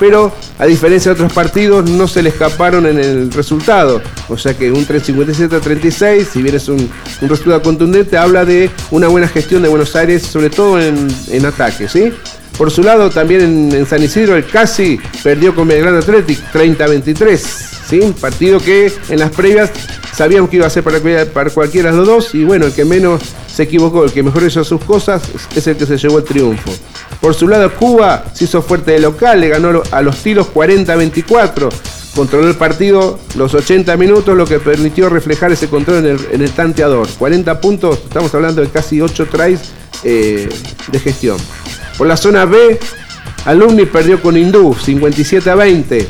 S3: pero a diferencia de otros partidos no se le escaparon en el resultado. O sea que un 357 a 36, si bien es un, resultado contundente, habla de una buena gestión de Buenos Aires, sobre todo en, en ataque, ¿sí? Por su lado, también en, San Isidro, el Casi perdió con Belgrano Athletic 30-23. ¿sí? Partido que en las previas sabíamos que iba a ser para, para, cualquiera de los dos. Y bueno, el que menos se equivocó, el que mejor hizo sus cosas, es el que se llevó el triunfo. Por su lado, Cuba se hizo fuerte de local, le ganó a los tiros 40-24. Controló el partido los 80 minutos, lo que permitió reflejar ese control en el, tanteador. 40 puntos, estamos hablando de casi 8 tries eh, de gestión. Por la zona B, Alumni perdió con Hindú 57 a 20.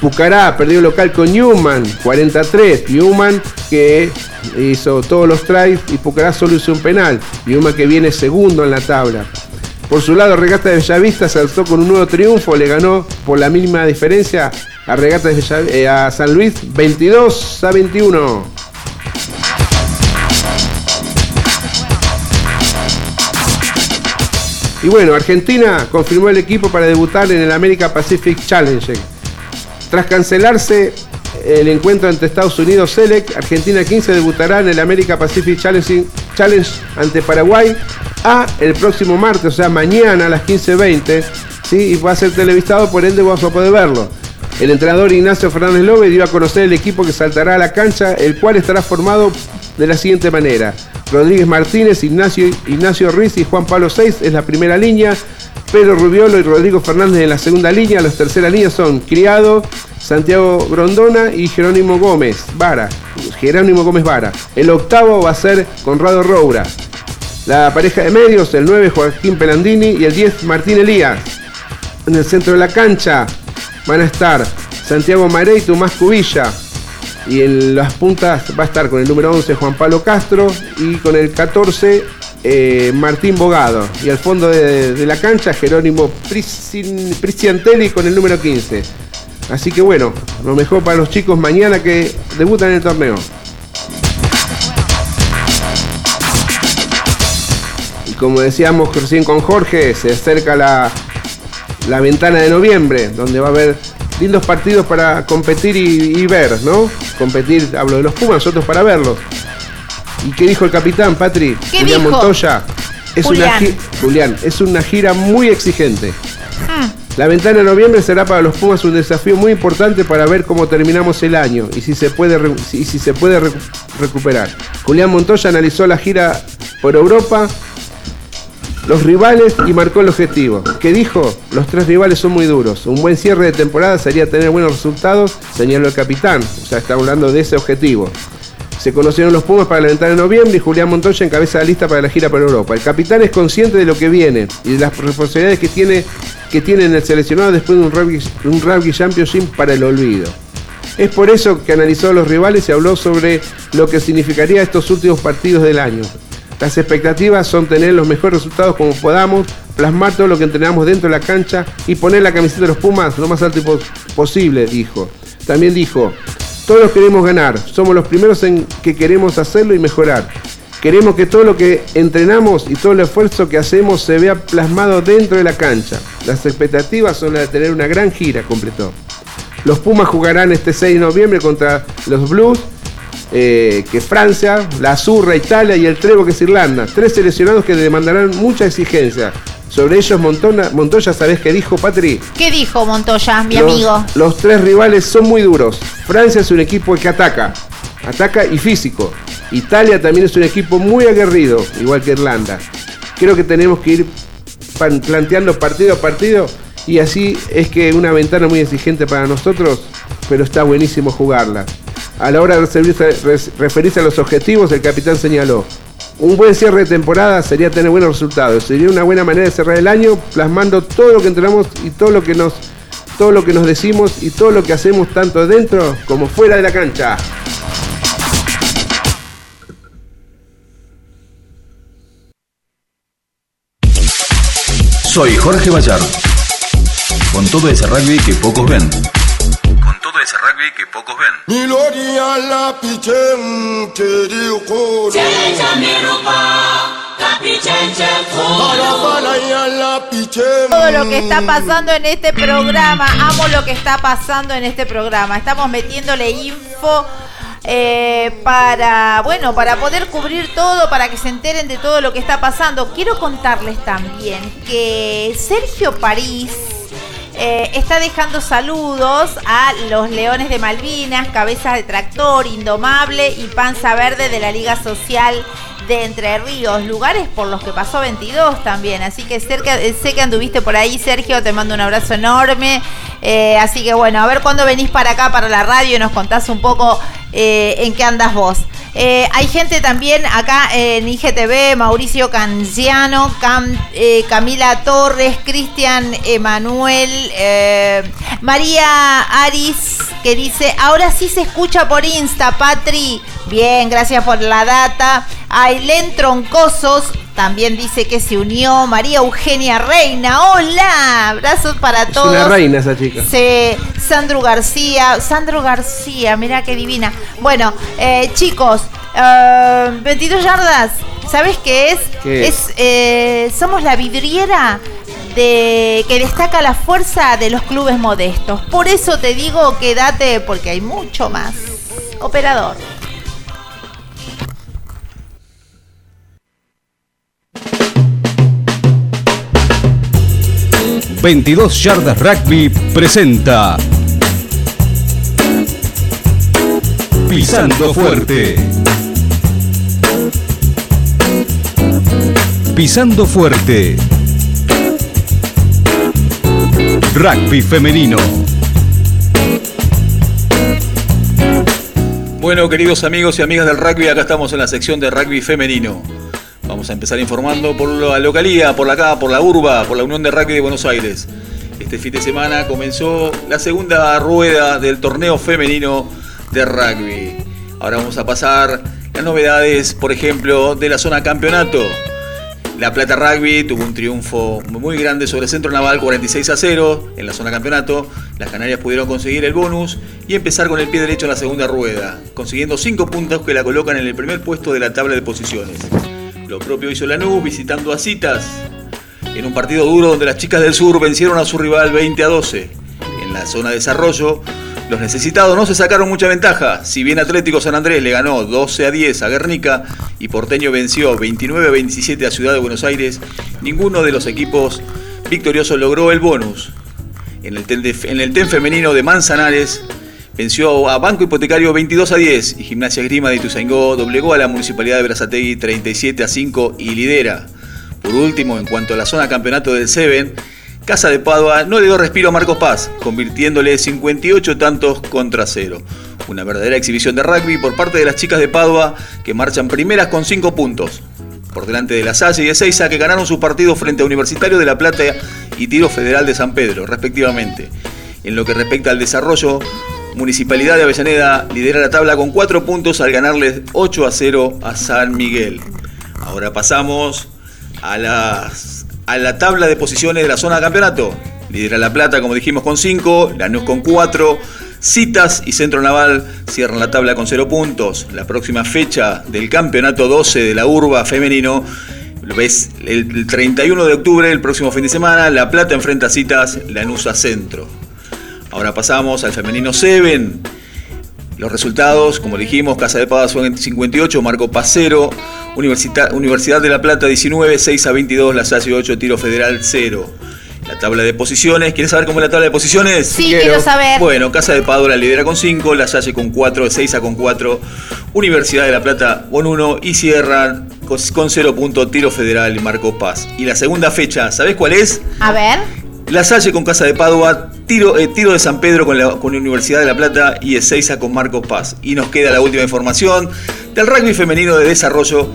S3: Pucará perdió local con Newman 43. Newman que hizo todos los tries y Pucará solo hizo un penal. Newman que viene segundo en la tabla. Por su lado, Regata de Bellavista se alzó con un nuevo triunfo, le ganó por la mínima diferencia a Regata de eh, a San Luis 22 a 21. Y bueno, Argentina confirmó el equipo para debutar en el America Pacific Challenge. Tras cancelarse el encuentro entre Estados Unidos Select, Argentina 15 debutará en el America Pacific Challenge, Challenge ante Paraguay a el próximo martes, o sea, mañana a las 15.20, ¿sí? y va a ser televisado, por ende vamos a poder verlo. El entrenador Ignacio Fernández Lobe dio a conocer el equipo que saltará a la cancha, el cual estará formado de la siguiente manera. Rodríguez Martínez, Ignacio, Ignacio Ruiz y Juan Pablo Seis es la primera línea. Pedro Rubiolo y Rodrigo Fernández en la segunda línea. Las terceras líneas son Criado, Santiago Grondona y Jerónimo Gómez Vara. Jerónimo Gómez Vara. El octavo va a ser Conrado Roura. La pareja de medios, el 9 Joaquín Pelandini y el 10 Martín Elías. En el centro de la cancha van a estar Santiago Maré y Tomás Cubilla. Y en las puntas va a estar con el número 11 Juan Pablo Castro y con el 14 eh, Martín Bogado. Y al fondo de, la cancha Jerónimo Prisciantelli con el número 15. Así que bueno, lo mejor para los chicos mañana que debutan en el torneo. Y como decíamos recién con Jorge, se acerca la, la ventana de noviembre, donde va a haber lindos partidos para competir y, y ver, ¿no? Competir, hablo de los Pumas, nosotros para verlos. ¿Y qué dijo el capitán, Patri?
S2: ¿Qué
S3: Julián
S2: dijo?
S3: Montoya. Es una
S2: Julián.
S3: gi- Julián, es una gira muy exigente.
S2: Hmm.
S3: La ventana de noviembre será para los Pumas un desafío muy importante para ver cómo terminamos el año y si se puede, si se puede recu- recuperar. Julián Montoya analizó la gira por Europa, los rivales y marcó el objetivo. ¿Qué dijo? Los tres rivales son muy duros. Un buen cierre de temporada sería tener buenos resultados, señaló el capitán. O sea, está hablando de ese objetivo. Se conocieron los Pumas para la ventana de noviembre y Julián Montoya encabeza la lista para la gira por Europa. El capitán es consciente de lo que viene y de las responsabilidades que tiene, que tiene en el seleccionado después de un rugby, un rugby championship para el olvido. Es por eso que analizó a los rivales y habló sobre lo que significaría estos últimos partidos del año. Las expectativas son tener los mejores resultados como podamos, plasmar todo lo que entrenamos dentro de la cancha y poner la camiseta de los Pumas lo más alto pos- posible, dijo. También dijo, todos queremos ganar, somos los primeros en que queremos hacerlo y mejorar. Queremos que todo lo que entrenamos y todo el esfuerzo que hacemos se vea plasmado dentro de la cancha. Las expectativas son las de tener una gran gira, completó. Los Pumas jugarán este 6 de noviembre contra los Blues, eh, que es Francia, la Azurra, Italia y el Trevo, que es Irlanda. Tres seleccionados que demandarán mucha exigencia. Sobre ellos Montona, Montoya, ¿sabés qué dijo, Patri?
S2: ¿Qué dijo Montoya, mi
S3: los,
S2: amigo?
S3: Los tres rivales son muy duros. Francia es un equipo que ataca, ataca y físico. Italia también es un equipo muy aguerrido, igual que Irlanda. Creo que tenemos que ir pan- planteando partido a partido y así es que una ventana muy exigente para nosotros, pero está buenísimo jugarla. A la hora de referirse, a los objetivos, el capitán señaló, un buen cierre de temporada sería tener buenos resultados. Sería una buena manera de cerrar el año plasmando todo lo que entrenamos y todo lo que nos todo lo que nos decimos y todo lo que hacemos tanto dentro como fuera de la cancha.
S7: Soy Jorge Bayard. Con todo ese rugby que pocos ven. Con todo ese rugby que pocos ven.
S2: Todo lo que está pasando en este programa, amo lo que está pasando en este programa. Estamos metiéndole info eh, para, bueno, para poder cubrir todo, para que se enteren de todo lo que está pasando. Quiero contarles también que Sergio París eh, está dejando saludos a los Leones de Malvinas, Cabeza de Tractor, Indomable y Panza Verde de la Liga Social de Entre Ríos, lugares por los que pasó 22 también. Así que cerca, eh, sé que anduviste por ahí, Sergio, te mando un abrazo enorme. Eh, así que bueno, a ver cuándo venís para acá, para la radio, y nos contás un poco eh, en qué andas vos. Eh, hay gente también acá en IGTV, Mauricio Canciano, eh, Camila Torres, Cristian Emanuel, María Aris, que dice, ahora sí se escucha por Insta, Patri. Bien, gracias por la data. Ailén Troncosos también dice que se unió. María Eugenia Reina, hola. Abrazos para
S3: Es
S2: todos.
S3: una reina esa chica.
S2: Sí, Sandro García, Sandro García, mira qué divina. Bueno, eh, chicos, eh, 22 yardas, ¿sabes qué es?
S3: ¿Qué
S2: es eh, somos la vidriera de que destaca la fuerza de los clubes modestos. Por eso te digo quédate porque hay mucho más. Operador.
S8: 22 Yardas Rugby presenta Pisando Fuerte. Pisando Fuerte. Rugby femenino.
S4: Bueno, queridos amigos y amigas del rugby, acá estamos en la sección de rugby femenino. Vamos a empezar informando por la localía, por la acá, por la urba, por la Unión de Rugby de Buenos Aires. Este fin de semana comenzó la segunda rueda del torneo femenino de rugby. Ahora vamos a pasar las novedades, por ejemplo, de la zona campeonato. La Plata Rugby tuvo un triunfo muy grande sobre Centro Naval 46 a 0 en la zona campeonato. Las Canarias pudieron conseguir el bonus y empezar con el pie derecho en la segunda rueda, consiguiendo 5 puntos que la colocan en el primer puesto de la tabla de posiciones. Lo propio hizo Lanús visitando a Citas en un partido duro donde las chicas del sur vencieron a su rival 20 a 12. En la zona de desarrollo, los necesitados no se sacaron mucha ventaja. Si bien Atlético San Andrés le ganó 12 a 10 a Guernica y Porteño venció 29 a 27 a Ciudad de Buenos Aires, ninguno de los equipos victoriosos logró el bonus. En el TEN, en el TEN femenino de Manzanares venció a Banco Hipotecario 22 a 10 y Gimnasia Grima de Ituzaingó doblegó a la Municipalidad de Berazategui 37 a 5 y lidera. Por último, en cuanto a la zona campeonato del Seven, Casa de Padua no le dio respiro a Marcos Paz, convirtiéndole 58 tantos contra cero. Una verdadera exhibición de rugby por parte de las chicas de Padua que marchan primeras con 5 puntos. Por delante de la Salle y Ezeiza que ganaron sus partidos frente a Universitario de La Plata y Tiro Federal de San Pedro, respectivamente. En lo que respecta al desarrollo, Municipalidad de Avellaneda lidera la tabla con 4 puntos al ganarle 8 a 0 a San Miguel. Ahora pasamos a, a la tabla de posiciones de la zona de campeonato. Lidera La Plata, como dijimos, con 5, Lanús con 4, Citas y Centro Naval cierran la tabla con 0 puntos. La próxima fecha del campeonato 12 de la Urba femenino ves el 31 de octubre, el próximo fin de semana, La Plata enfrenta a Citas, Lanús a Centro. Ahora pasamos al femenino 7. Los resultados, como dijimos, Casa de Paz fue en 58, Marco Pacero, Universidad, Universidad de La Plata 19, 6 a 22, La Salle 8, Tiro Federal 0. La tabla de posiciones, ¿quieres saber cómo es la tabla de posiciones?
S2: Sí, quiero, quiero saber.
S4: Bueno, Casa de Padua la lidera con 5, La Salle con 4, 6 a con 4, Universidad de La Plata con 1 y cierran con 0 puntos Tiro Federal y Marco Paz. Y la segunda fecha, ¿sabés cuál es?
S2: A ver.
S4: La Salle con Casa de Padua, Tiro, eh, tiro de San Pedro con la, con la Universidad de La Plata y Ezeiza con Marcos Paz. Y nos queda la última información del rugby femenino de desarrollo.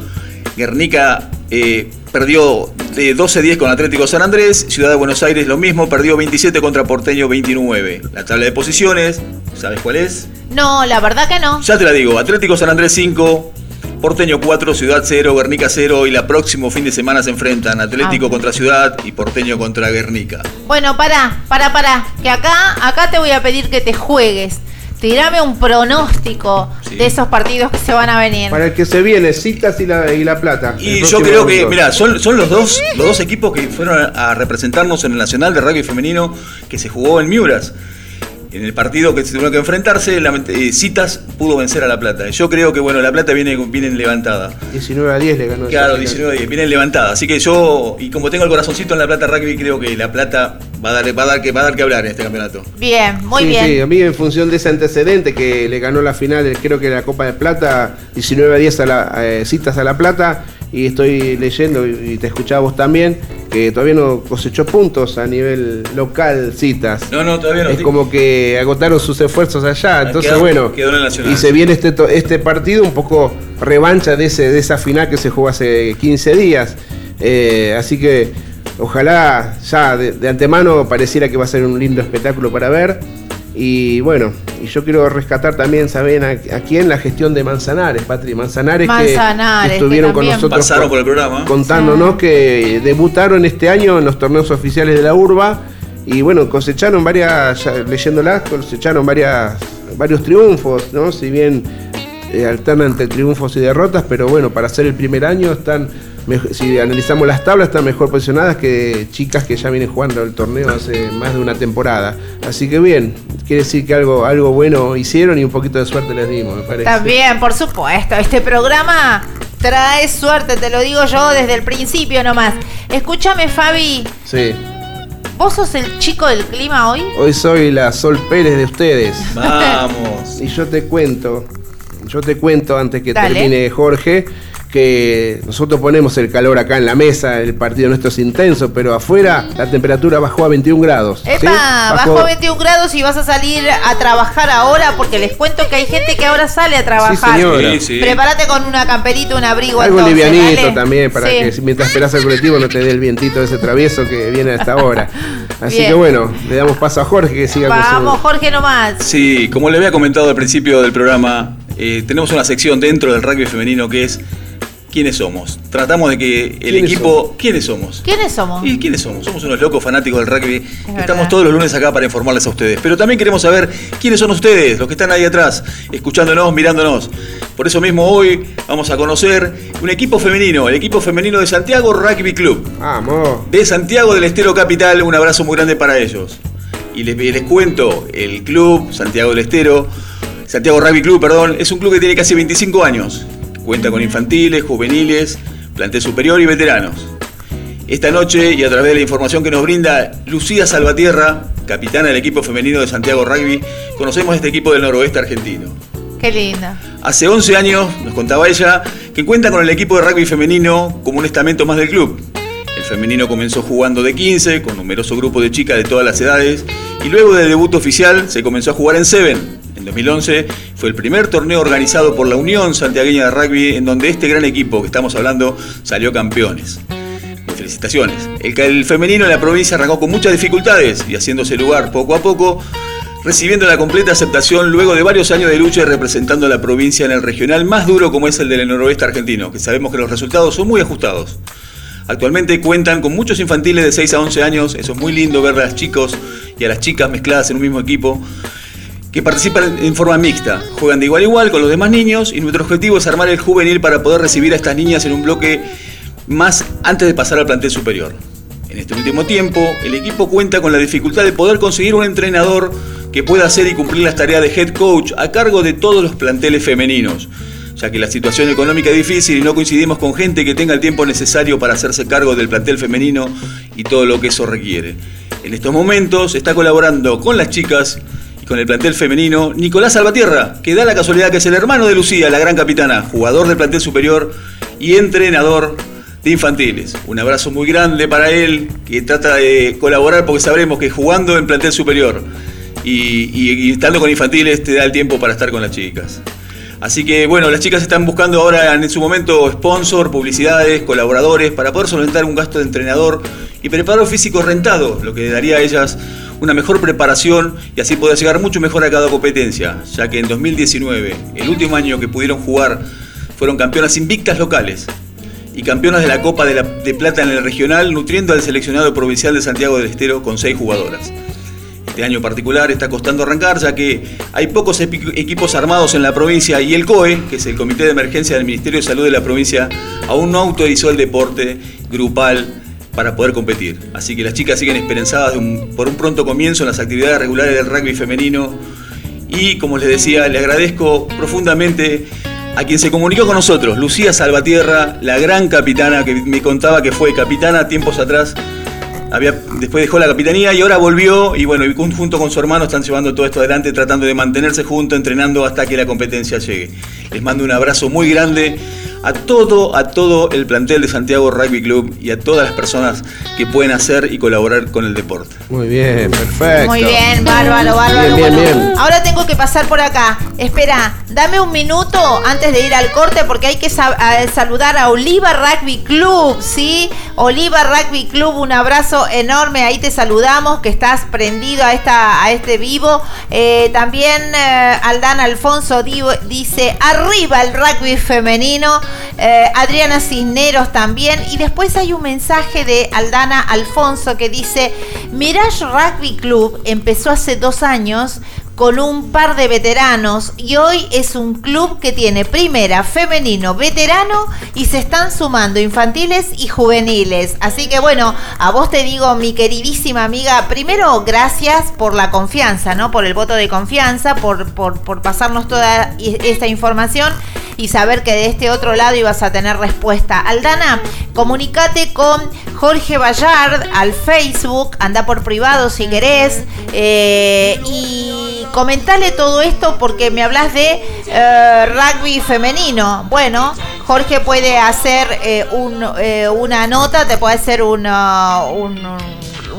S4: Guernica eh, perdió de 12-10 con Atlético San Andrés, Ciudad de Buenos Aires lo mismo, perdió 27 contra Porteño 29. La tabla de posiciones, ¿sabes cuál es?
S2: No, la verdad que no.
S4: Ya te la digo, Atlético San Andrés 5, Porteño 4, Ciudad 0, Guernica 0 y la próximo fin de semana se enfrentan Atlético ah. contra Ciudad y Porteño contra Guernica.
S2: Bueno, para, para, para, que acá, acá te voy a pedir que te juegues. Tirame un pronóstico sí. de esos partidos que se van a venir.
S3: Para el que se viene, Citas y La, y la Plata.
S4: Y yo creo que, mira, son, son los dos los dos equipos que fueron a representarnos en el Nacional de Rugby Femenino que se jugó en Miuras. En el partido que se tuvieron que enfrentarse, la, eh, Citas pudo vencer a La Plata. Yo creo que, bueno, La Plata viene, viene levantada.
S3: 19 a 10 le ganó.
S4: Claro, 19 a 10, viene levantada. Así que yo, y como tengo el corazoncito en La Plata Rugby, creo que La Plata va a dar, va a dar, que, va a dar que hablar en este campeonato.
S2: Bien, muy
S3: sí,
S2: bien.
S3: Sí, a mí en función de ese antecedente que le ganó la final, creo que la Copa de Plata, 19 a 10 a la, eh, Citas a La Plata, y estoy leyendo, y te escuchaba vos también, que todavía no cosechó puntos a nivel local citas.
S4: No, no, todavía no.
S3: Es como que agotaron sus esfuerzos allá. Entonces,
S4: quedó,
S3: bueno.
S4: Quedó en.
S3: Y se viene este, este partido un poco revancha de, ese, de esa final que se jugó hace 15 días. Eh, así que ojalá ya de, de, antemano pareciera que va a ser un lindo espectáculo para ver. Y bueno, y yo quiero rescatar también, ¿saben? Aquí en la gestión de Manzanares, Patri. Manzanares,
S2: Manzanares
S3: que estuvieron
S2: que
S3: con nosotros.
S4: Pasaron por el programa.
S3: Contándonos sí. que debutaron este año en los torneos oficiales de la urba. Y bueno, cosecharon varias, ya, leyéndolas, cosecharon varias, varios triunfos, ¿no? Si bien eh, alternan entre triunfos y derrotas, pero bueno, para ser el primer año están si analizamos las tablas, están mejor posicionadas que chicas que ya vienen jugando el torneo hace más de una temporada. Así que bien, quiere decir que algo, algo bueno hicieron y un poquito de suerte les dimos, me parece.
S2: También, por supuesto, este programa trae suerte, te lo digo yo desde el principio nomás. Escúchame, Fabi.
S3: Sí.
S2: ¿Vos sos el chico del clima hoy?
S3: Hoy soy la Sol Pérez de ustedes.
S4: Vamos.
S3: y yo te cuento, yo te cuento antes que
S2: Dale.
S3: termine Jorge que nosotros ponemos el calor acá en la mesa, el partido nuestro es intenso, pero afuera la temperatura bajó a 21 grados.
S2: Epa,
S3: ¿sí?
S2: bajó... a 21 grados y vas a salir a trabajar ahora porque les cuento que hay gente que ahora sale a trabajar.
S3: Sí,
S4: sí.
S2: Prepárate con una camperita, un abrigo.
S3: Algo
S2: entonces,
S3: livianito también para
S2: Sí.
S3: que mientras esperas el colectivo no te dé el vientito ese travieso que viene a esta hora. Así
S2: Bien.
S3: que bueno, le damos paso a Jorge que siga
S2: Vamos,
S3: con su...
S2: Jorge, nomás.
S4: Sí, como le había comentado al principio del programa, eh, tenemos una sección dentro del rugby femenino que es ¿Quiénes somos? Tratamos de que el
S3: ¿Quiénes
S4: equipo... ¿Quiénes somos?
S2: ¿Quiénes somos?
S4: ¿Y quiénes somos? Somos unos locos fanáticos del rugby. Estamos
S2: verdad.
S4: todos los lunes acá para informarles a ustedes. Pero también queremos saber quiénes son ustedes, los que están ahí atrás, escuchándonos, mirándonos. Por eso mismo hoy vamos a conocer un equipo femenino, el equipo femenino de Santiago Rugby Club.
S3: Vamos.
S4: De Santiago del Estero Capital, un abrazo muy grande para ellos. Y les, les cuento, el club Santiago del Estero, Santiago Rugby Club, perdón, es un club que tiene casi 25 años. Cuenta con infantiles, juveniles, plantel superior y veteranos. Esta noche, y a través de la información que nos brinda Lucía Salvatierra, capitana del equipo femenino de Santiago Rugby, conocemos este equipo del noroeste argentino.
S2: Qué linda.
S4: Hace 11 años, nos contaba ella, que cuenta con el equipo de rugby femenino como un estamento más del club. El femenino comenzó jugando de 15, con numeroso grupo de chicas de todas las edades, y luego del debut oficial se comenzó a jugar en Seven. En 2011 fue el primer torneo organizado por la Unión Santiagueña de Rugby, en donde este gran equipo que estamos hablando salió campeones. Felicitaciones. El, el femenino en la provincia arrancó con muchas dificultades y haciéndose lugar poco a poco recibiendo la completa aceptación luego de varios años de lucha y representando a la provincia en el regional más duro como es el del noroeste argentino, que sabemos que los resultados son muy ajustados. Actualmente cuentan con muchos infantiles de 6 a 11 años, eso es muy lindo ver a los chicos y a las chicas mezcladas en un mismo equipo, que participan en forma mixta, juegan de igual a igual con los demás niños y nuestro objetivo es armar el juvenil para poder recibir a estas niñas en un bloque más antes de pasar al plantel superior. En este último tiempo, el equipo cuenta con la dificultad de poder conseguir un entrenador que pueda hacer y cumplir las tareas de head coach a cargo de todos los planteles femeninos, ya que la situación económica es difícil y no coincidimos con gente que tenga el tiempo necesario para hacerse cargo del plantel femenino y todo lo que eso requiere. En estos momentos está colaborando con las chicas con el plantel femenino Nicolás Salvatierra, que da la casualidad que es el hermano de Lucía, la gran capitana, jugador del plantel superior y entrenador de infantiles. Un abrazo muy grande para él, que trata de colaborar porque sabremos que jugando en plantel superior y, estando con infantiles te da el tiempo para estar con las chicas. Así que bueno, las chicas están buscando ahora en su momento sponsor, publicidades, colaboradores para poder solventar un gasto de entrenador y preparador físico rentado, lo que daría a ellas una mejor preparación y así poder llegar mucho mejor a cada competencia, ya que en 2019, el último año que pudieron jugar, fueron campeonas invictas locales y campeonas de la Copa de, la- de Plata en el regional, nutriendo al seleccionado provincial de Santiago del Estero con seis jugadoras. Este año particular está costando arrancar ya que hay pocos equipos armados en la provincia y el COE, que es el Comité de Emergencia del Ministerio de Salud de la provincia, aún no autorizó el deporte grupal para poder competir. Así que las chicas siguen esperanzadas por un pronto comienzo en las actividades regulares del rugby femenino y como les decía, le agradezco profundamente a quien se comunicó con nosotros, Lucía Salvatierra, la gran capitana que me contaba que fue capitana tiempos atrás había, después dejó la capitanía y ahora volvió y bueno, junto con su hermano están llevando todo esto adelante, tratando de mantenerse juntos, entrenando hasta que la competencia llegue. Les mando un abrazo muy grande a todo, a todo el plantel de Santiago Rugby Club y a todas las personas que pueden hacer y colaborar con el deporte.
S3: Muy bien, perfecto.
S2: Muy bien, bárbaro, bárbaro.
S3: Bien, bien,
S2: Bueno,
S3: bien.
S2: Ahora tengo que pasar por acá. Espera, dame un minuto antes de ir al corte porque hay que saludar a Oliva Rugby Club, ¿sí? Oliva Rugby Club, un abrazo enorme. Ahí te saludamos, que estás prendido a, esta, a este vivo. Eh, también eh, Aldana Alfonso Divo- dice, arriba el rugby femenino. Eh, Adriana Cisneros también. Y después hay un mensaje de Aldana Alfonso que dice, Mirage Rugby Club empezó hace dos años con un par de veteranos y hoy es un club que tiene primera, femenino, veterano y se están sumando infantiles y juveniles. Así que bueno, a vos te digo, mi queridísima amiga, primero gracias por la confianza, ¿no? Por el voto de confianza, por, por, por pasarnos toda esta información y saber que de este otro lado ibas a tener respuesta. Aldana, comunicate con Jorge Ballard al Facebook, anda por privado si querés, eh, y comentale todo esto porque me hablas de eh, rugby femenino. Bueno, Jorge puede hacer eh, un, eh, una nota, te puede hacer una, un, un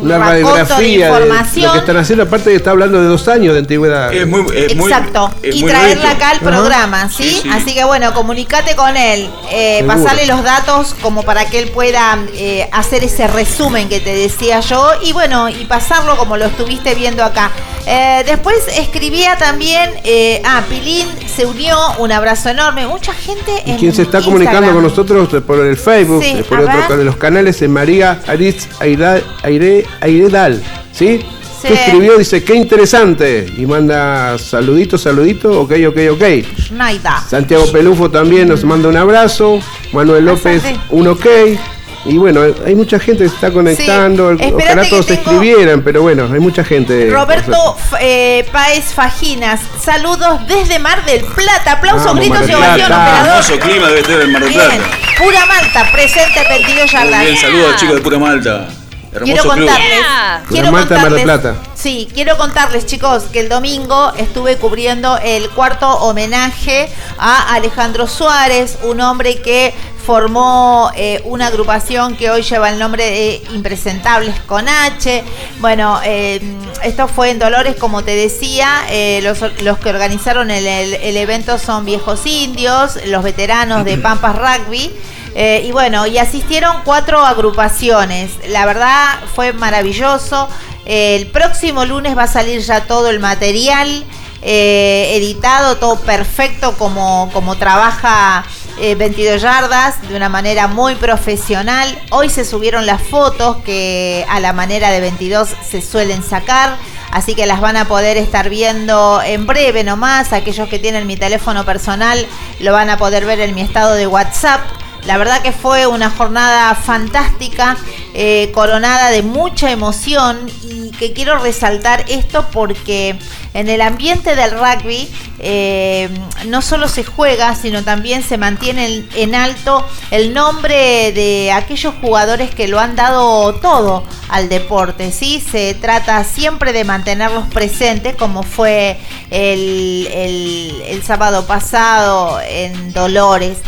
S3: Una radiografía de,
S2: información.
S3: lo que están haciendo, aparte que está hablando de dos años de antigüedad.
S4: Es muy, es muy-
S2: Exacto,
S4: es
S2: y
S4: muy
S2: traerla acá al programa, ¿sí?
S4: Sí, sí.
S2: Así que bueno, comunicate con él, eh, pasarle los datos como para que él pueda eh, hacer ese resumen que te decía yo y bueno, y pasarlo como lo estuviste viendo acá. Eh, después escribía también, eh, ah, Pilín se unió, un abrazo enorme, mucha gente
S3: Y
S2: en
S3: quien se está comunicando con nosotros por el Facebook,
S2: Sí,
S3: eh, por otro de los canales, es María Aritz Aira- Aire, Airedal, ¿sí?
S2: Sí.
S3: Que escribió, dice, qué interesante. Y manda saluditos, saluditos, ok, ok, ok.
S2: Naida.
S3: Santiago Pelufo también nos manda un abrazo. Manuel López, un ok. Y bueno, hay mucha gente que se está conectando.
S2: Sí,
S3: Ojalá todos
S2: tengo-
S3: escribieran, pero bueno, hay mucha gente.
S2: Roberto eh, Páez Fajinas, saludos desde Mar del Plata. Aplausos,
S3: Vamos,
S2: gritos y ovación, operador.
S4: Hermoso clima debe tener en Mar del
S2: Bien,
S4: Plata.
S2: pura Malta, presente 22
S4: Muy
S2: yardas.
S4: bien, saludos chicos de Pura Malta.
S2: Quiero contarles, quiero
S3: Malta, Mar del
S2: contarles,
S3: Plata.
S2: sí, quiero contarles chicos que el domingo estuve cubriendo el cuarto homenaje a Alejandro Suárez, un hombre que formó eh, una agrupación que hoy lleva el nombre de Impresentables con H. Bueno, eh, esto fue en Dolores, como te decía, eh, los, los que organizaron el, el- el evento son viejos indios, los veteranos de Pampas Rugby. Eh, y bueno, y asistieron cuatro agrupaciones. La verdad fue maravilloso. El próximo lunes va a salir ya todo el material eh, editado, todo perfecto como, como trabaja eh, 22 yardas de una manera muy profesional. Hoy se subieron las fotos que a la manera de 22 se suelen sacar. Así que las van a poder estar viendo en breve nomás. Aquellos que tienen mi teléfono personal lo van a poder ver en mi estado de WhatsApp. La verdad que fue una jornada fantástica, eh, coronada de mucha emoción y que quiero resaltar esto porque en el ambiente del rugby eh, no solo se juega, sino también se mantiene en, alto el nombre de aquellos jugadores que lo han dado todo al deporte. ¿sí? Se trata siempre de mantenerlos presentes, como fue el sábado pasado en Dolores.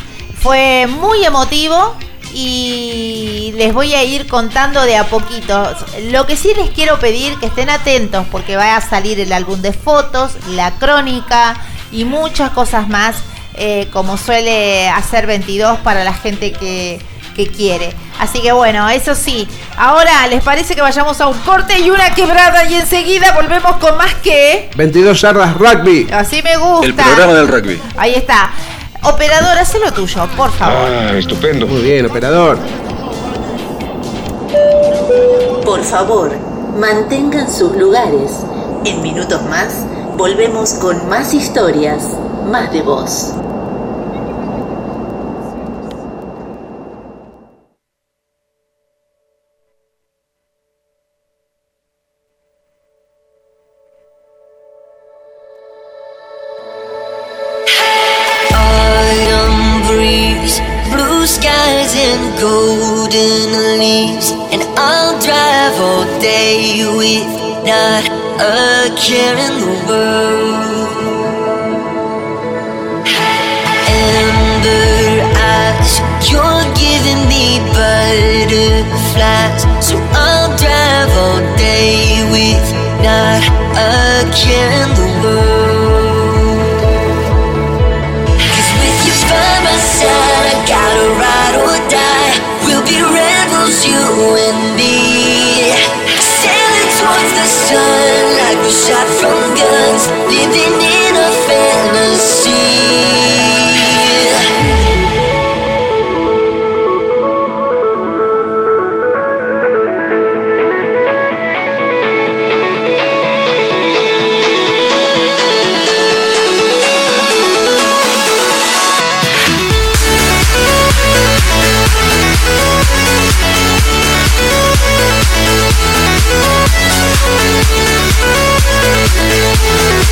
S2: Fue muy emotivo y les voy a ir contando de a poquito. Lo que sí les quiero pedir que estén atentos porque va a salir el álbum de fotos, la crónica y muchas cosas más eh, como suele hacer 22 para la gente que, que quiere. Así que bueno, eso sí. Ahora, ¿les parece que vayamos a un corte y una quebrada y enseguida volvemos con más que...
S3: 22 yardas rugby.
S2: Así me gusta.
S4: El programa del rugby.
S2: Ahí está. Operador, haz lo tuyo, por favor.
S3: Ah, estupendo. Muy bien, operador.
S9: Por favor, mantengan sus lugares. En minutos más, volvemos con más historias, más de voz.
S10: A care in the world. Amber eyes, you're giving me butterflies, so I'll drive all day with not a care in the world. Shot from guns. Living in a fantasy.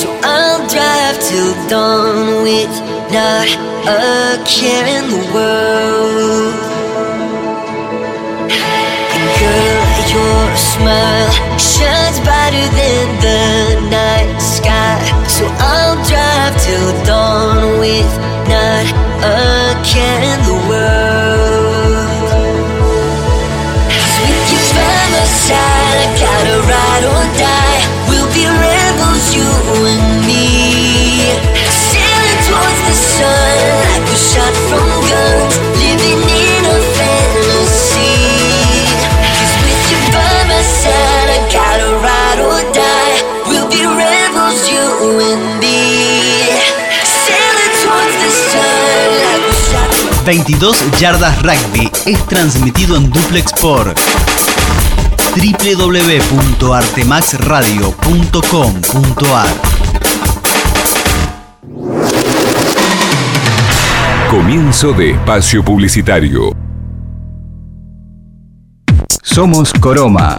S10: So I'll drive till dawn with not a care in the world. Girl, your smile shines brighter than the night sky. So I'll drive till dawn with not a care in the world. 'Cause with you by my side, I gotta ride or die.
S6: 22 Yardas Rugby es transmitido en duplex por www.artemaxradio.com.ar
S11: Comienzo de espacio publicitario.
S8: Somos Coroma.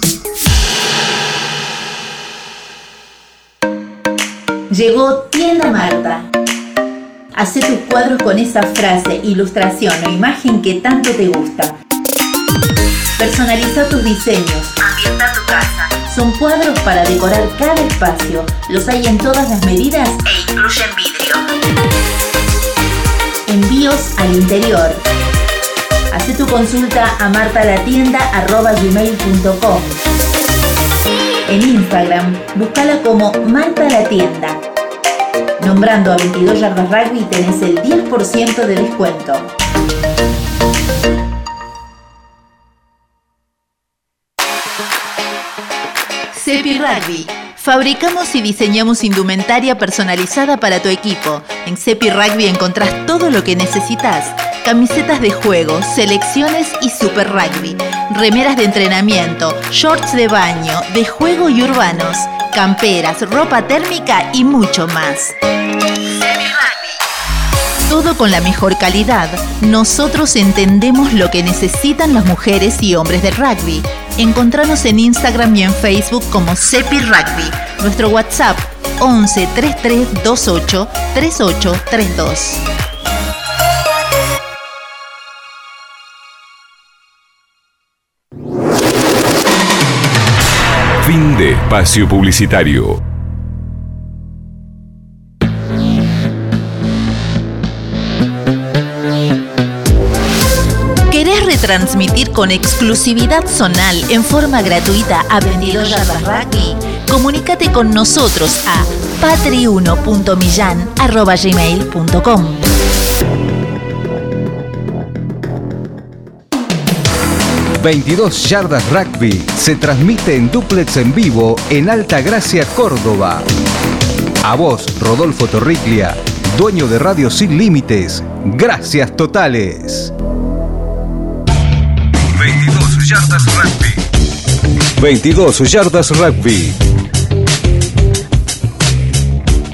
S2: Llegó Tienda Marta. Hacé tus cuadros con esa frase, ilustración o imagen que tanto te gusta. Personaliza tus diseños. Ambienta tu casa. Son cuadros para decorar cada espacio. Los hay en todas las medidas e incluyen vidrio. Envíos al interior. Hacé tu consulta a martalatienda.gmail.com En Instagram, búscala como Marta la Tienda. Nombrando a 22 Yardas Rugby tenés el 10% de descuento. Cepi Rugby. Fabricamos y diseñamos indumentaria personalizada para tu equipo. En Cepi Rugby encontrás todo lo que necesitas. Camisetas de juego, selecciones y super rugby. Remeras de entrenamiento, shorts de baño, de juego y urbanos. Camperas, ropa térmica y mucho más. Todo con la mejor calidad. Nosotros entendemos lo que necesitan las mujeres y hombres del rugby. Encontranos en Instagram y en Facebook como Cepi Rugby. Nuestro WhatsApp 11 33 28
S11: de espacio publicitario.
S2: ¿Querés retransmitir con exclusividad zonal en forma gratuita a 22 Yardas Rugby? Comunícate con nosotros a patri1.millan.gmail.com
S8: 22 Yardas Rugby se transmite en duplex en vivo en Alta Gracia, Córdoba. A vos, Rodolfo Torriclia, dueño de Radio Sin Límites. Gracias totales.
S11: 22 Yardas Rugby.
S8: 22 Yardas Rugby.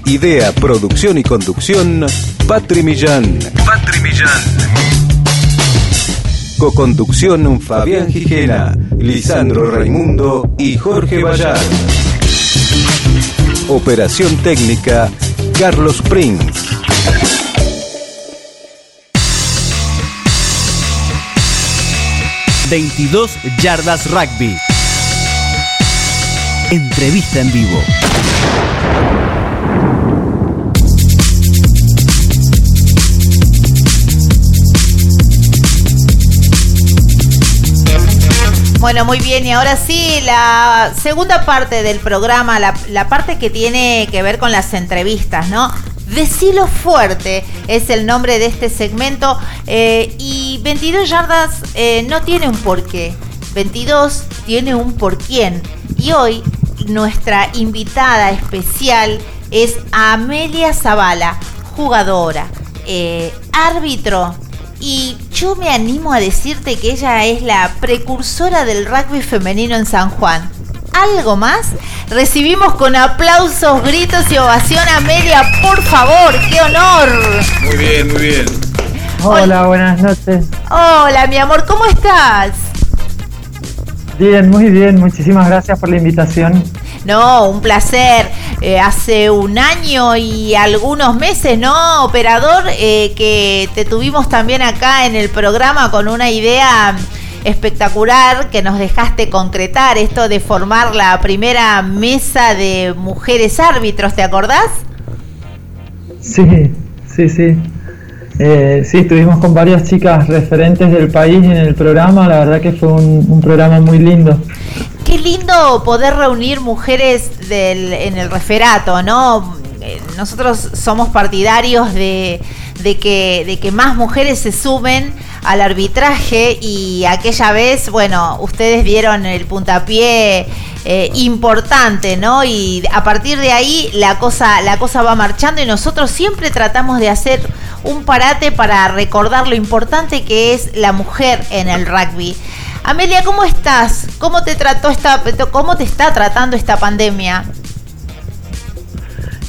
S8: Idea, producción y conducción, Patri Millán.
S11: Patri Millán.
S8: Coconducción, Fabián Gijena, Lisandro Raimundo y Jorge Bayar. Operación técnica, Carlos Prince.
S6: ...22 Yardas Rugby. Entrevista en vivo.
S12: Bueno, muy bien, y ahora sí, la segunda parte del programa, la, parte que tiene que ver con las entrevistas, ¿no?
S2: Decilo fuerte es el nombre de este segmento eh, y 22 yardas eh, no tiene un porqué, 22 tiene un por quién. Y hoy nuestra invitada especial es Amelia Zavala, jugadora, eh, árbitro y yo me animo a decirte que ella es la precursora del rugby femenino en San Juan. ¿Algo más? Recibimos con aplausos, gritos y ovación a Amelia, por favor, qué honor.
S4: Muy bien, muy bien.
S13: Hola, buenas noches.
S2: Hola, mi amor, ¿cómo estás?
S13: Bien, muy bien, muchísimas gracias por la invitación.
S2: No, un placer. Eh, hace un año y algunos meses, ¿no, operador? Eh, que te tuvimos también acá en el programa con una idea espectacular que nos dejaste concretar, esto de formar la primera mesa de mujeres árbitros, ¿te acordás?
S13: Sí, sí, sí. Eh, sí, estuvimos con varias chicas referentes del país en el programa, la verdad que fue un programa muy lindo
S2: qué lindo poder reunir mujeres del, en el referato, ¿no? Eh, nosotros somos partidarios de, que, más mujeres se sumen al arbitraje y aquella vez, bueno, ustedes dieron el puntapié eh, importante, ¿no? Y a partir de ahí la cosa, la cosa va marchando y nosotros siempre tratamos de hacer un parate para recordar lo importante que es la mujer en el rugby. Amelia, ¿cómo estás? ¿Cómo te trató esta, cómo te está tratando esta pandemia?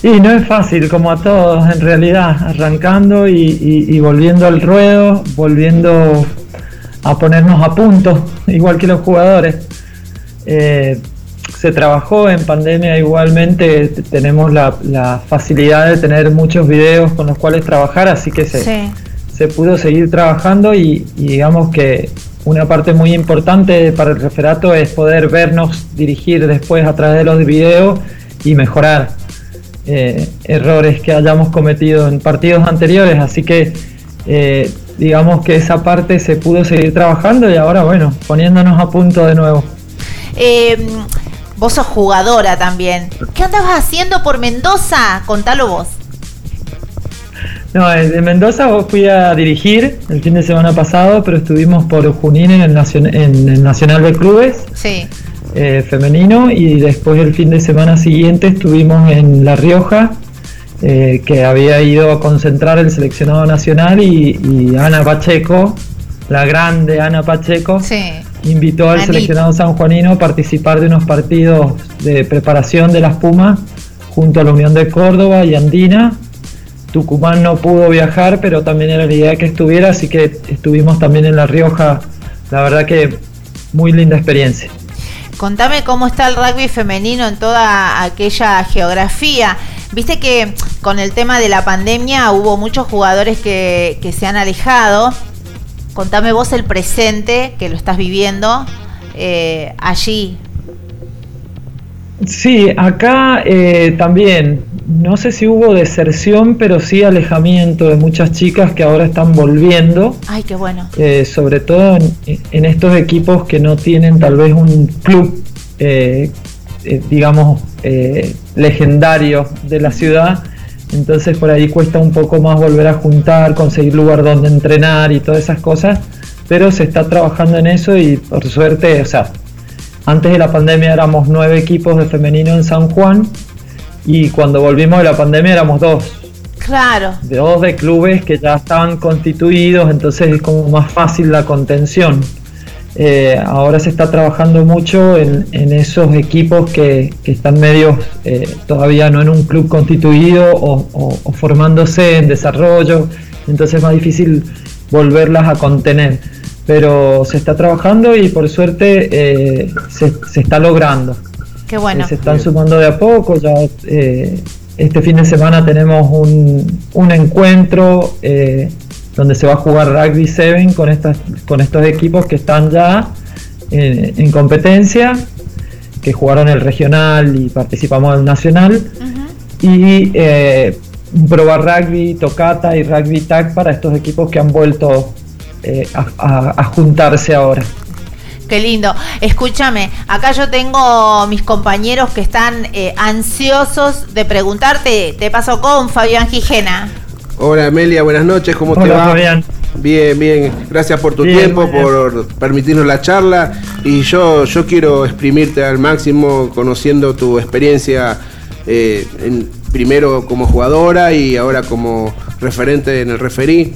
S13: Y no es fácil, como a todos en realidad, arrancando y, volviendo al ruedo, volviendo a ponernos a punto, igual que los jugadores. Eh, se trabajó en pandemia igualmente, tenemos la, facilidad de tener muchos videos con los cuales trabajar, así que se, se pudo seguir trabajando y digamos que una parte muy importante para el referato es poder vernos dirigir después a través de los videos y mejorar eh, errores que hayamos cometido en partidos anteriores. Así que eh, digamos que esa parte se pudo seguir trabajando y ahora bueno, poniéndonos a punto de nuevo.
S2: Em, vos sos jugadora también. ¿Qué andabas haciendo por Mendoza? Contalo vos.
S13: No, de Mendoza fui a dirigir el fin de semana pasado, pero estuvimos por Junín en el, Nacional de Clubes eh, femenino y después el fin de semana siguiente estuvimos en La Rioja, eh, que había ido a concentrar el seleccionado nacional y, Ana Pacheco, la grande Ana Pacheco, invitó al seleccionado sanjuanino a participar de unos partidos de preparación de las Pumas junto a la Unión de Córdoba y Andina Tucumán no pudo viajar, pero también era la idea que estuviera, así que estuvimos también en La Rioja. La verdad que muy linda experiencia.
S2: Contame cómo está el rugby femenino en toda aquella geografía. Viste que con el tema de la pandemia hubo muchos jugadores que, se han alejado. Contame vos el presente que lo estás viviendo eh, allí.
S13: Sí, acá eh, también no sé si hubo deserción, pero sí alejamiento de muchas chicas que ahora están volviendo.
S2: Ay, qué bueno.
S13: Eh, sobre todo en, estos equipos que no tienen tal vez un club, digamos, legendario de la ciudad. Entonces por ahí cuesta un poco más volver a juntar, conseguir lugar donde entrenar y todas esas cosas. Pero se está trabajando en eso y por suerte, o sea, antes de la pandemia éramos nueve equipos de femenino en San Juan y cuando volvimos de la pandemia éramos dos.
S2: Claro.
S13: Dos de clubes que ya estaban constituidos, entonces es como más fácil la contención. Eh, ahora se está trabajando mucho en, esos equipos que, están medios eh, todavía no en un club constituido o, formándose en desarrollo, entonces es más difícil volverlas a contener. Pero se está trabajando y por suerte eh, se, se está logrando.
S2: Qué bueno.
S13: se están sumando de a poco. Ya eh, este fin de semana tenemos un, un encuentro eh, donde se va a jugar rugby 7 con estas, con estos equipos que están ya en, competencia, que jugaron el regional y participamos del nacional. Y eh, probar rugby, tocata y rugby tag para estos equipos que han vuelto a juntarse ahora.
S2: Qué lindo. Escúchame, acá yo tengo mis compañeros que están eh, ansiosos de preguntarte. Te paso con Fabián Gijena.
S3: Hola Amelia, buenas noches, ¿cómo te
S13: Hola,
S3: va?
S13: Fabián.
S3: Bien, bien, gracias por tu
S13: Bien,
S3: tiempo,
S13: bien.
S3: por permitirnos la charla y yo, yo quiero exprimirte al máximo conociendo tu experiencia eh, en- primero como jugadora y ahora como referente en el referí,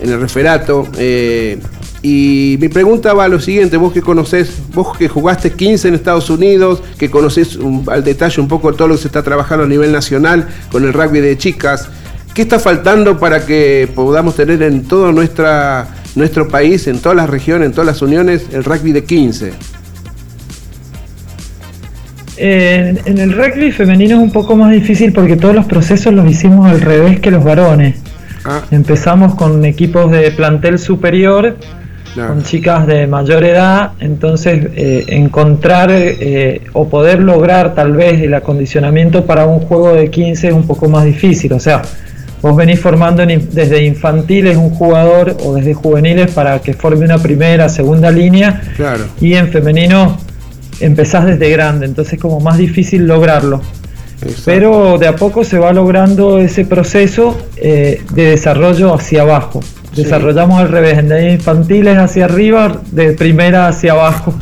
S3: en el referato. eh, y mi pregunta va a lo siguiente, vos que conocés, vos que jugaste 15 en Estados Unidos, que conocés un- al detalle un poco todo lo que se está trabajando a nivel nacional con el rugby de chicas, ¿qué está faltando para que podamos tener en todo nuestra, nuestro país, en todas las regiones, en todas las uniones, el rugby de 15?
S13: En, en el rugby femenino es un poco más difícil porque todos los procesos los hicimos al revés que los varones.
S3: Ah.
S13: Empezamos con equipos de plantel superior, con chicas de mayor edad, entonces eh, encontrar eh, o poder lograr tal vez el acondicionamiento para un juego de 15 es un poco más difícil. O sea, vos venís formando en desde infantiles un jugador o desde juveniles para que forme una primera, segunda línea
S3: Claro.
S13: y en femenino empezás desde grande, entonces es como más difícil lograrlo. Pero de a poco se va logrando ese proceso eh, de desarrollo hacia abajo. Desarrollamos al revés, en de infantiles hacia arriba, de primera hacia abajo,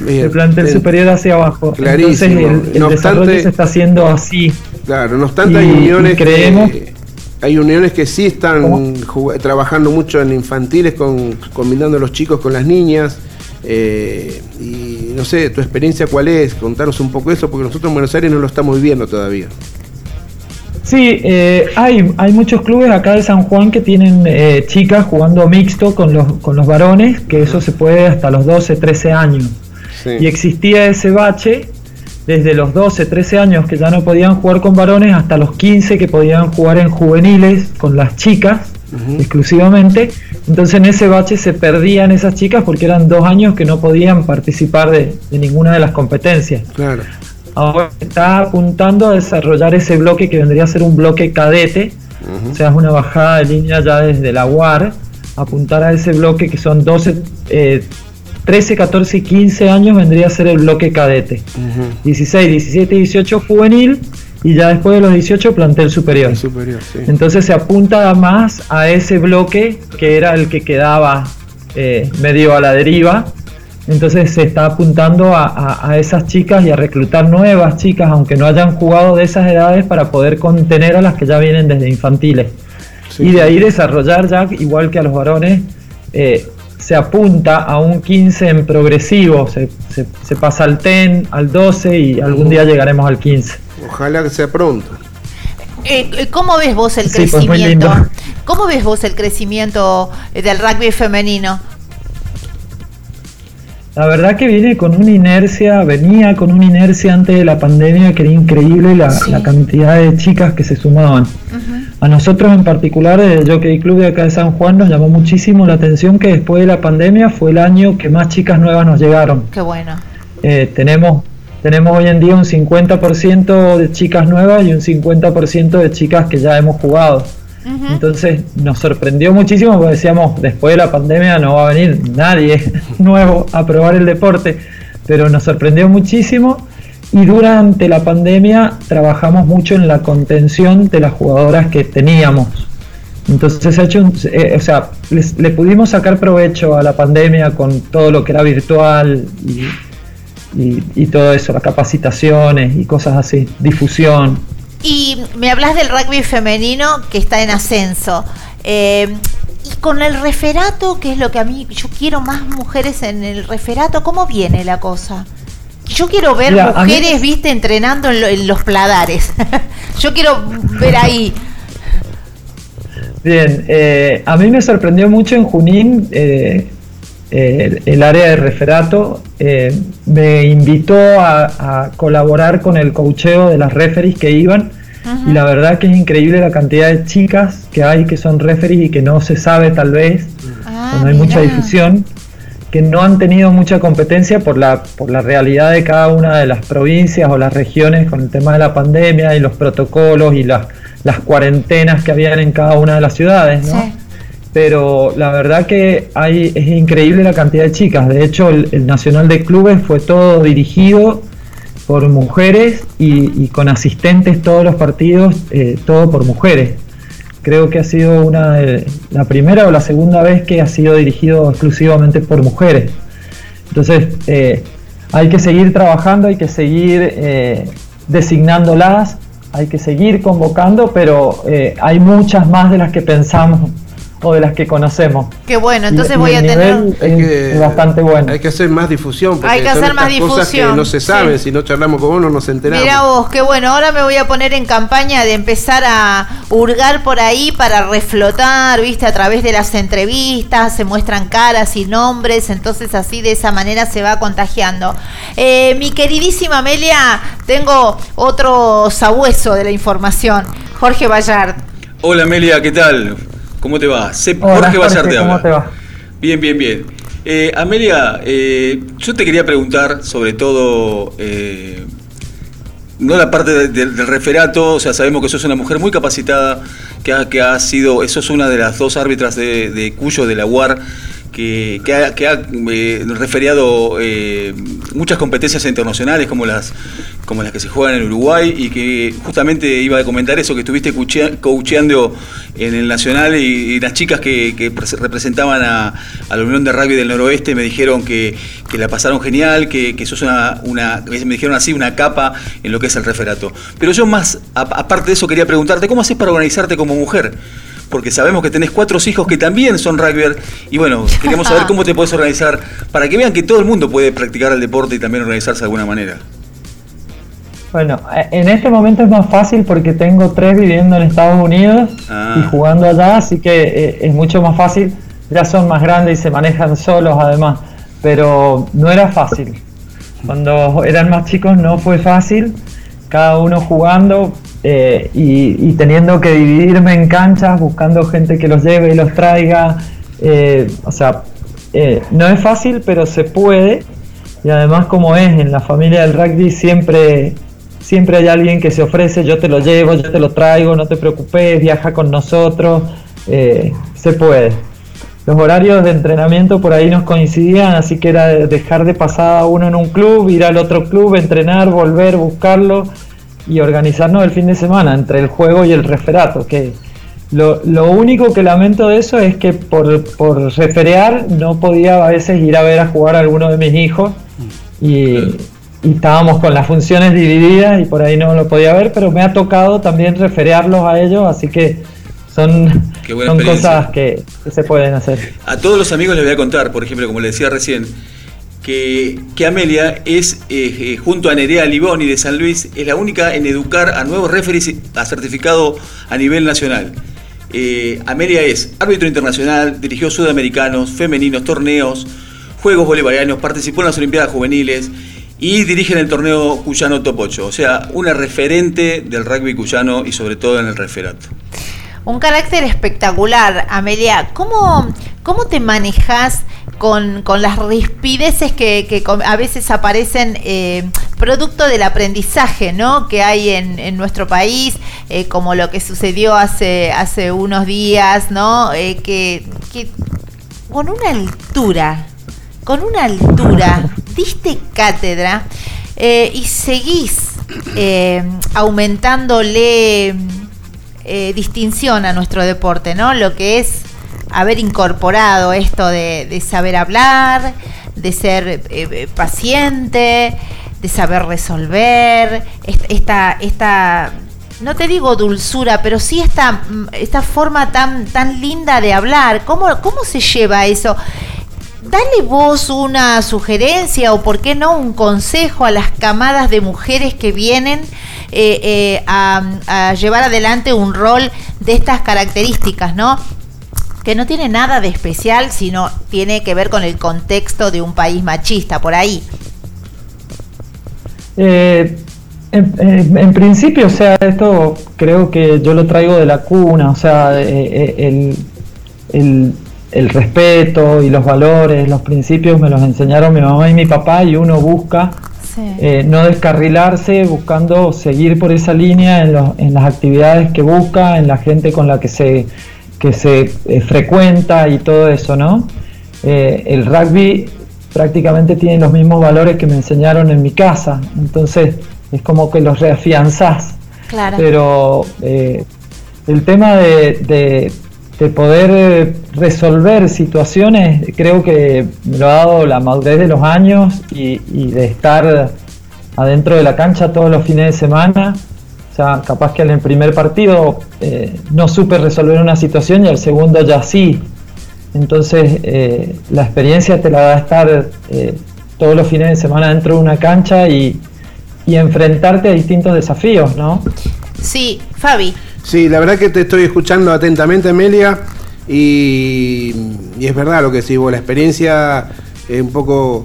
S13: de plantel
S3: en-
S13: superior hacia abajo.
S3: Clarísimo.
S13: Entonces el, el
S3: No
S13: desarrollo
S3: obstante-
S13: se está haciendo así.
S3: Claro, no obstante hay
S13: Y-
S3: uniones
S13: y creemos-
S3: que hay uniones que sí están trabajando mucho en infantiles, con, combinando los chicos con las niñas. eh, y no sé, tu experiencia cuál es, contanos un poco eso, porque nosotros en Buenos Aires no lo estamos viviendo todavía.
S13: Sí, eh, hay, hay muchos clubes acá de San Juan que tienen eh, chicas jugando mixto con los, con los varones, que eso se puede hasta los 12, 13 años. Y existía ese bache desde los 12, 13 años que ya no podían jugar con varones hasta los 15 que podían jugar en juveniles con las chicas exclusivamente. Entonces en ese bache se perdían esas chicas porque eran dos años que no podían participar de, de ninguna de las competencias.
S3: Claro.
S13: Ahora está apuntando a desarrollar ese bloque que vendría a ser un bloque cadete, o sea, es una bajada de línea ya desde la UAR, apuntar a ese bloque que son 12, eh, 13, 14 y 15 años vendría a ser el bloque cadete. 16, 17 y 18 juvenil y ya después de los 18 plantel superior.
S3: superior
S13: Entonces se apunta más a ese bloque que era el que quedaba eh, medio a la deriva. Entonces se está apuntando a, a- a esas chicas y a reclutar nuevas chicas, aunque no hayan jugado de esas edades, para poder contener a las que ya vienen desde infantiles. y de ahí desarrollar ya, igual que a los varones, eh, se apunta a un 15 en progresivo, se, se- se pasa al 10, al 12 y algún día llegaremos al 15.
S3: Ojalá que sea pronto.
S2: Eh, eh, ¿Cómo ves vos el
S13: Sí, pues,
S2: crecimiento? ¿Cómo ves vos el crecimiento del rugby femenino?
S13: La verdad que viene con una inercia, venía con una inercia antes de la pandemia que era increíble la, la cantidad de chicas que se sumaban. A nosotros en particular, el Jockey Club de acá de San Juan, nos llamó muchísimo la atención que después de la pandemia fue el año que más chicas nuevas nos llegaron.
S2: Qué bueno.
S13: Eh, tenemos, tenemos hoy en día un 50% de chicas nuevas y un 50% de chicas que ya hemos jugado. Entonces nos sorprendió muchísimo porque decíamos, después de la pandemia no va a venir nadie nuevo a probar el deporte, pero nos sorprendió muchísimo y durante la pandemia trabajamos mucho en la contención de las jugadoras que teníamos. Entonces se ha hecho un- eh, o sea, le pudimos sacar provecho a la pandemia con todo lo que era virtual y todo eso, las capacitaciones y cosas así, difusión.
S2: Y me hablas del rugby femenino que está en ascenso. Eh, y con el referato, que es lo que a mí, yo quiero más mujeres en el referato, ¿cómo viene la cosa? Yo quiero ver
S13: Mira, a mí-
S2: mujeres, viste, entrenando en, lo- en los pladares. yo quiero ver ahí.
S13: Bien, eh, a mí me sorprendió mucho en Junín eh, el, el área de referato. eh, me invitó a, a colaborar con el coacheo de las referees que iban. Y la verdad que es increíble la cantidad de chicas que hay que son referees y que no se sabe tal vez, no hay mucha difusión, que no han tenido mucha competencia por la, por la realidad de cada una de las provincias o las regiones con el tema de la pandemia y los protocolos y las, las cuarentenas que habían en cada una de las ciudades, ¿no? pero la verdad que hay, es increíble la cantidad de chicas. De hecho, el, Nacional de Clubes fue todo dirigido por mujeres y, con asistentes todos los partidos, eh, todo por mujeres. Creo que ha sido una la primera o la segunda vez que ha sido dirigido exclusivamente por mujeres. Entonces, eh, hay que seguir trabajando, hay que seguir eh, designándolas, hay que seguir convocando, pero eh, hay muchas más de las que pensamos o de las que conocemos.
S2: Qué bueno, entonces voy a tener
S13: es, bastante bueno.
S3: Hay que hacer más difusión.
S2: Porque hay que hacer más difusión. Cosas que
S3: no se saben, si no charlamos con uno no nos enteramos.
S2: Mira vos, qué bueno. Ahora me voy a poner en campaña de empezar a hurgar por ahí para reflotar, viste, a través de las entrevistas se muestran caras y nombres, entonces así de esa manera se va contagiando. Eh, mi queridísima Amelia, tengo otro sabueso de la información, Jorge Ballard.
S4: Hola Amelia, ¿qué tal? ¿Cómo te va?
S13: Jorge Ballard ¿Cómo te va?
S4: Bien, bien, bien. Eh, Amelia, eh, yo te quería preguntar sobre todo, eh, no la parte del referato, o sea, sabemos que sos una mujer muy capacitada, que ha, que ha sido, eso es una de las dos árbitras de, de Cuyo, de la UAR, que, ha, que eh, referiado eh, muchas competencias internacionales como las, como las que se juegan en Uruguay y que justamente iba a comentar eso, que estuviste coacheando en el Nacional y, las chicas que, representaban a, la Unión de Rugby del Noroeste me dijeron que, la pasaron genial, que, que sos una, me dijeron así, una capa en lo que es el referato. Pero yo más, aparte de eso, quería preguntarte, ¿cómo haces para organizarte como mujer? Porque sabemos que tenés cuatro hijos que también son rugby y bueno, queremos saber cómo te puedes organizar para que vean que todo el mundo puede practicar el deporte y también organizarse de alguna manera.
S13: Bueno, eh, en este momento es más fácil porque tengo tres viviendo en Estados Unidos y ah. jugando allá, así que eh, es mucho más fácil. Ya son más grandes y se manejan solos además, pero no era fácil. Cuando eran más chicos no fue fácil, cada uno jugando, eh, y, teniendo que dividirme en canchas, buscando gente que los lleve y los traiga. Eh, o sea, eh, no es fácil, pero se puede. Y además, como es en la familia del rugby, siempre, siempre hay alguien que se ofrece, yo te lo llevo, yo te lo traigo, no te preocupes, viaja con nosotros. se puede. Los horarios de entrenamiento por ahí nos coincidían, así que era dejar de pasar a uno en un club, ir al otro club, entrenar, volver, buscarlo y organizarnos el fin de semana entre el juego y el referato. Que lo, único que lamento de eso es que por, por, referear no podía a veces ir a ver a jugar a alguno de mis hijos y, estábamos con las funciones divididas y por ahí no lo podía ver, pero me ha tocado también referearlos a ellos, así que son, son cosas que, que, se pueden hacer.
S4: A todos los amigos les voy a contar, por ejemplo, como le decía recién, que, Amelia es, eh, eh, junto a Nerea Liboni de San Luis, es la única en educar a nuevos referees a certificado a nivel nacional. Eh, Amelia es árbitro internacional, dirigió sudamericanos, femeninos, torneos, Juegos Bolivarianos, participó en las Olimpiadas Juveniles y dirige en el torneo cuyano Top 8. O sea, una referente del rugby cuyano y sobre todo en el referato.
S2: Un carácter espectacular, Amelia. ¿Cómo, cómo te manejas con, las rispideces que, a veces aparecen eh, producto del aprendizaje ¿no? que hay en, nuestro país, eh, como lo que sucedió hace, hace unos días, ¿no? Eh, que, con una altura, con una altura, diste cátedra y seguís aumentándole distinción a nuestro deporte, ¿no? Lo que es haber incorporado esto de, saber hablar, de ser eh, eh, paciente, de saber resolver, esta, esta, no te digo dulzura, pero sí esta, esta forma tan, tan linda de hablar. ¿Cómo, ¿Cómo se lleva eso? Dale vos una sugerencia o por qué no un consejo a las camadas de mujeres que vienen eh, a, a, llevar adelante un rol de estas características, ¿no? que no tiene nada de especial, sino tiene que ver con el contexto de un país machista, por ahí.
S13: Eh, en, principio, o sea, esto creo que yo lo traigo de la cuna, o sea, eh, eh, el, el, respeto y los valores, los principios me los enseñaron mi mamá y mi papá y uno busca no descarrilarse, buscando seguir por esa línea en, en las actividades que busca, en la gente con la que se que se eh, frecuenta y todo eso, ¿no? Eh, el rugby prácticamente tiene los mismos valores que me enseñaron en mi casa, entonces es como que los reafianzás.
S2: Claro.
S13: Pero eh, el tema de, de, poder resolver situaciones, creo que me lo ha dado la madurez de los años y, de estar adentro de la cancha todos los fines de semana o sea, capaz que en el primer partido eh, no supe resolver una situación y el segundo ya sí. Entonces, eh, la experiencia te la da estar eh, todos los fines de semana dentro de una cancha y, enfrentarte a distintos desafíos, ¿no?
S2: Sí, Fabi.
S3: Sí, la verdad que te estoy escuchando atentamente, Amelia, y, es verdad lo que decís vos, la experiencia un poco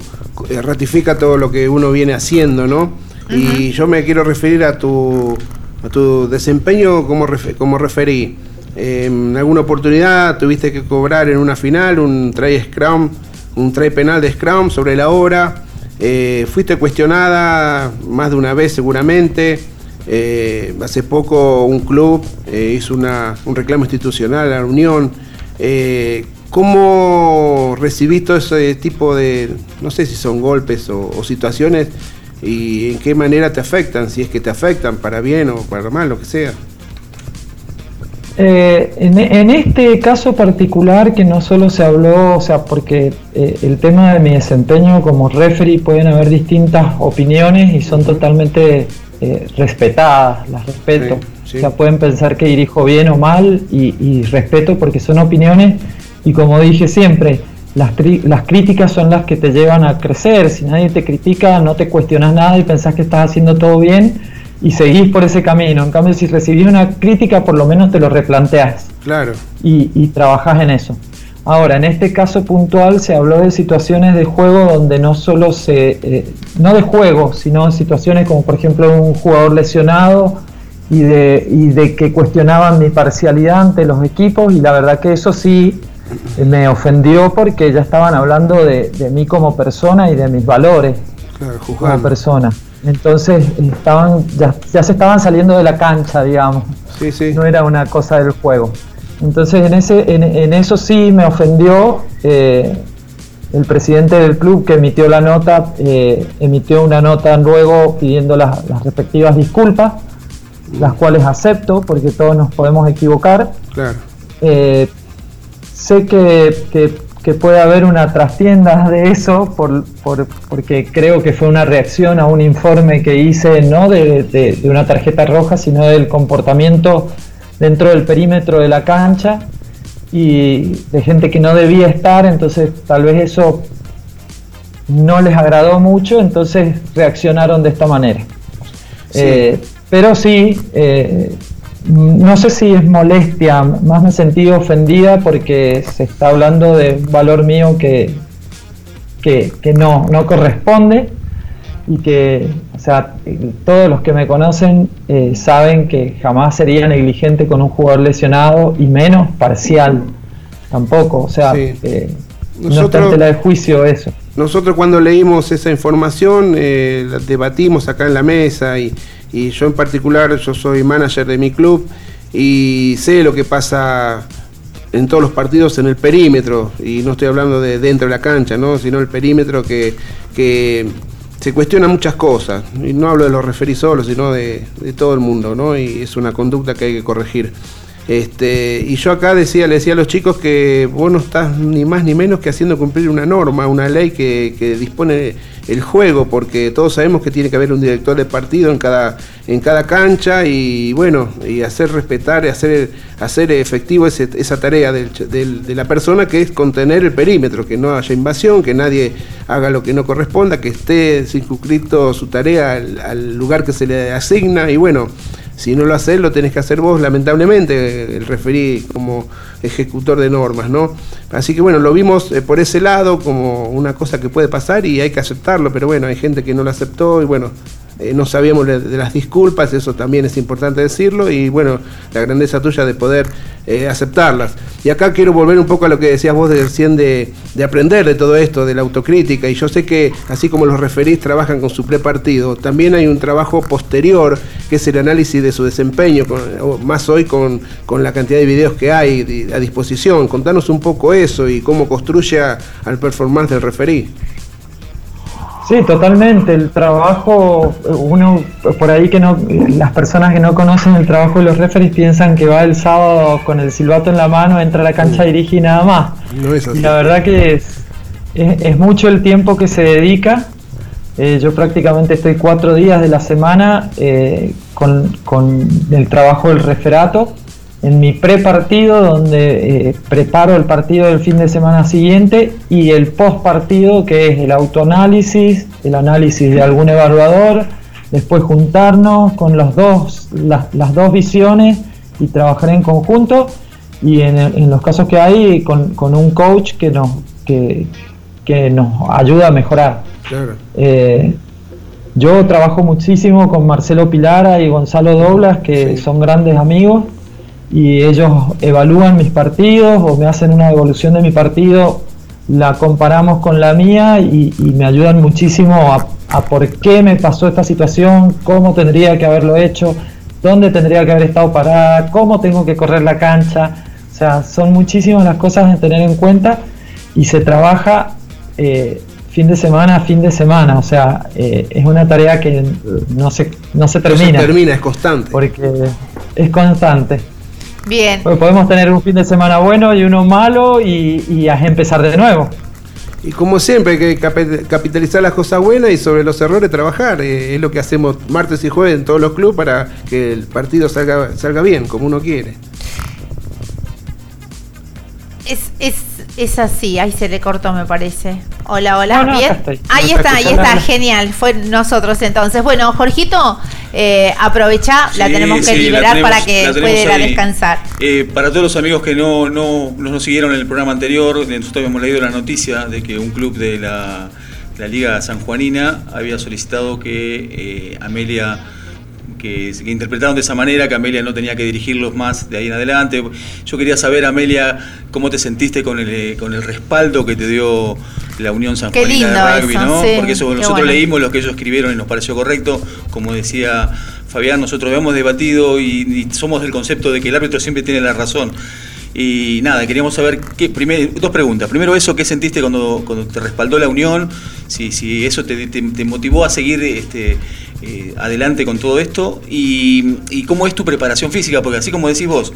S3: ratifica todo lo que uno viene haciendo, ¿no? Y yo me quiero referir a tu a tu desempeño como, como referí. en alguna oportunidad tuviste que cobrar en una final un try scrum, un try penal de scrum sobre la hora. Eh, fuiste cuestionada más de una vez seguramente. Eh, hace poco un club eh, hizo un reclamo institucional a la Unión. ¿Cómo recibiste todo ese tipo de, no sé si son golpes o situaciones y en qué manera te afectan, si es que te afectan para bien o para mal, lo que sea.
S13: Eh, en, este caso particular que no solo se habló, o sea, porque eh, el tema de mi desempeño como referee pueden haber distintas opiniones y son totalmente eh, respetadas, las respeto. O sea, pueden pensar que dirijo bien o mal y, y respeto porque son opiniones y como dije siempre, las, las, críticas son las que te llevan a crecer. Si nadie te critica, no te cuestionas nada y pensás que estás haciendo todo bien y seguís por ese camino. En cambio, si recibís una crítica, por lo menos te lo replanteas.
S3: Claro.
S13: Y, y trabajás en eso. Ahora, en este caso puntual se habló de situaciones de juego donde no solo se, eh, no de juego, sino en situaciones como por ejemplo un jugador lesionado y de, y de que cuestionaban mi parcialidad ante los equipos y la verdad que eso sí me ofendió porque ya estaban hablando de, mí como persona y de mis valores como persona. Entonces estaban ya, se estaban saliendo de la cancha, digamos. No era una cosa del juego. Entonces en, ese, en, eso sí me ofendió eh, el presidente del club que emitió la nota, eh, emitió una nota luego pidiendo las, respectivas disculpas, las cuales acepto porque todos nos podemos equivocar.
S3: Claro.
S13: Eh, Sé que, que, puede haber una trastienda de eso, por, porque creo que fue una reacción a un informe que hice, no de, de, una tarjeta roja, sino del comportamiento dentro del perímetro de la cancha y de gente que no debía estar, entonces tal vez eso no les agradó mucho, entonces reaccionaron de esta manera. Eh, pero sí, eh, no sé si es molestia, más me he sentido ofendida porque se está hablando de un valor mío que, que, no, no corresponde y que, o sea, todos los que me conocen eh, saben que jamás sería negligente con un jugador lesionado y menos parcial tampoco, o sea, eh, no está en tela de juicio eso.
S3: Nosotros cuando leímos esa información eh, la debatimos acá en la mesa y y yo en particular, yo soy manager de mi club y sé lo que pasa en todos los partidos en el perímetro, y no estoy hablando de dentro de la cancha, ¿no? sino el perímetro que, se cuestiona muchas cosas, y no hablo de los referí solos, sino de, de, todo el mundo, ¿no? y es una conducta que hay que corregir. Este, y yo acá decía, le decía a los chicos que vos no estás ni más ni menos que haciendo cumplir una norma, una ley que, dispone el juego, porque todos sabemos que tiene que haber un director de partido en cada, en cada cancha y bueno, y hacer respetar, y hacer, hacer efectivo esa tarea de la persona que es contener el perímetro, que no haya invasión, que nadie haga lo que no corresponda, que esté circunscrito su tarea al lugar que se le asigna y bueno. Si no lo haces, lo tenés que hacer vos, lamentablemente, el referí como ejecutor de normas, ¿no? Así que bueno, lo vimos eh, por ese lado como una cosa que puede pasar y hay que aceptarlo, pero bueno, hay gente que no lo aceptó y bueno, eh, no sabíamos de, las disculpas, eso también es importante decirlo, y bueno, la grandeza tuya de poder eh, aceptarlas. Y acá quiero volver un poco a lo que decías vos de recién de, de aprender de todo esto, de la autocrítica, y yo sé que así como los referís trabajan con su prepartido, también hay un trabajo posterior, que es el análisis de su desempeño, más hoy con, con la cantidad de videos que hay a disposición. Contanos un poco eso y cómo construye al performance del referí.
S13: Sí, totalmente. El trabajo, uno por ahí que no, las personas que no conocen el trabajo de los referees piensan que va el sábado con el silbato en la mano, entra a la cancha, dirige y nada más.
S3: No es así.
S13: Y la verdad que es, es, es mucho el tiempo que se dedica. Eh, yo prácticamente estoy cuatro días de la semana eh, con, con el trabajo del referato. En mi prepartido, donde eh, preparo el partido del fin de semana siguiente, y el post partido, que es el autoanálisis, el análisis de algún evaluador, después juntarnos con los dos, las, las dos visiones y trabajar en conjunto. Y en, en los casos que hay, con, con un coach que nos, que, que nos ayuda a mejorar.
S3: Claro.
S13: Eh, yo trabajo muchísimo con Marcelo Pilara y Gonzalo Doblas, que son grandes amigos, y ellos evalúan mis partidos o me hacen una evolución de mi partido, la comparamos con la mía y, y me ayudan muchísimo a, a por qué me pasó esta situación, cómo tendría que haberlo hecho, dónde tendría que haber estado parada, cómo tengo que correr la cancha. O sea, son muchísimas las cosas a tener en cuenta y se trabaja eh, fin de semana a fin de semana. O sea, eh, es una tarea que no se, no se termina.
S3: No se termina, es constante.
S13: Porque es constante.
S2: Bien.
S13: Pues podemos tener un fin de semana bueno y uno malo y, y a empezar de nuevo.
S3: Y como siempre, hay que capi- capitalizar las cosas buenas y sobre los errores trabajar. Eh, es lo que hacemos martes y jueves en todos los clubes para que el partido salga, salga bien, como uno quiere.
S2: Es, es, es así, ahí se le cortó, me parece. Hola, hola,
S13: No, no,
S2: bien.
S13: estoy.
S2: Ahí está, ahí está, genial. Fue nosotros entonces. Bueno, Jorgito, eh, aprovecha, la tenemos que
S4: sí,
S2: liberar
S4: tenemos-
S2: para que pueda descansar.
S4: Eh, para todos los amigos que no, no, no nos siguieron en el programa anterior, nosotros habíamos leído la noticia de que un club de la, de la Liga Sanjuanina había solicitado que eh, Amelia, que, que interpretaron de esa manera, que Amelia no tenía que dirigirlos más de ahí en adelante. Yo quería saber, Amelia, cómo te sentiste con el, eh, con el respaldo que te dio la Unión Sanjuanina
S2: lindo
S4: de Rugby,
S2: eso,
S4: ¿no?
S2: sí,
S4: Porque eso nosotros
S2: bueno.
S4: leímos lo que ellos escribieron y nos pareció correcto. Como decía Fabián, nosotros hemos debatido y, y somos del concepto de que el árbitro siempre tiene la razón. Y nada, queríamos saber qué, primer- dos preguntas. Primero eso, ¿qué sentiste cuando, te respaldó la unión? Si, si eso te, motivó a seguir este, eh, adelante con todo esto. Y, cómo es tu preparación física, porque así como decís vos,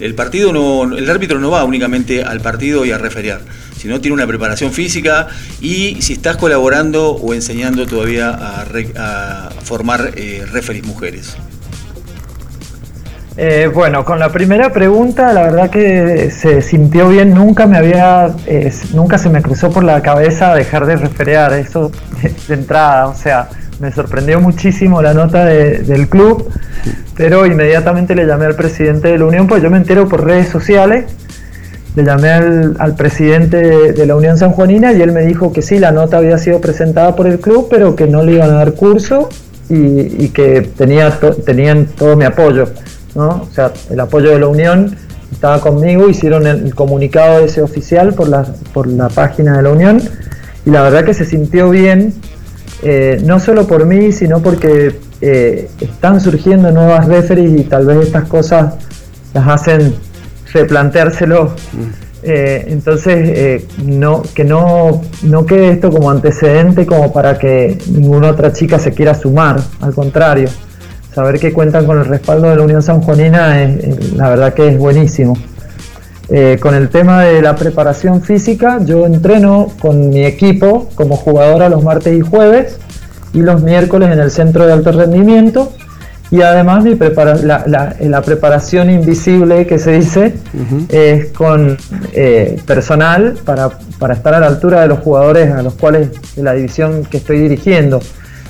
S4: el partido el árbitro no va únicamente al partido y a referiar, sino tiene una preparación física y si estás colaborando o enseñando todavía a, formar eh, referees mujeres.
S13: Eh, bueno, con la primera pregunta, la verdad que se sintió bien. Nunca me había, eh, nunca se me cruzó por la cabeza dejar de referear eso de entrada. O sea, me sorprendió muchísimo la nota de- del club, pero inmediatamente le llamé al presidente de la Unión, pues yo me entero por redes sociales. Le llamé al, presidente de, de la Unión Sanjuanina y él me dijo que sí, la nota había sido presentada por el club, pero que no le iban a dar curso y, y que tenía to- tenían todo mi apoyo. ¿No? O sea, el apoyo de la Unión estaba conmigo, hicieron el, el comunicado ese oficial por la, por la página de la Unión y la verdad que se sintió bien, eh, no solo por mí, sino porque eh, están surgiendo nuevas referees y tal vez estas cosas las hacen replanteárselo. Eh, entonces, eh, no, que no, no quede esto como antecedente como para que ninguna otra chica se quiera sumar, al contrario saber que cuentan con el respaldo de la Unión Sanjuanina es, es- la verdad que es buenísimo. Eh, con el tema de la preparación física, yo entreno con mi equipo como jugadora los martes y jueves y los miércoles en el centro de alto rendimiento y además mi prepara- la, la- la preparación invisible que se dice es con eh, personal para, para estar a la altura de los jugadores a los cuales de la división que estoy dirigiendo.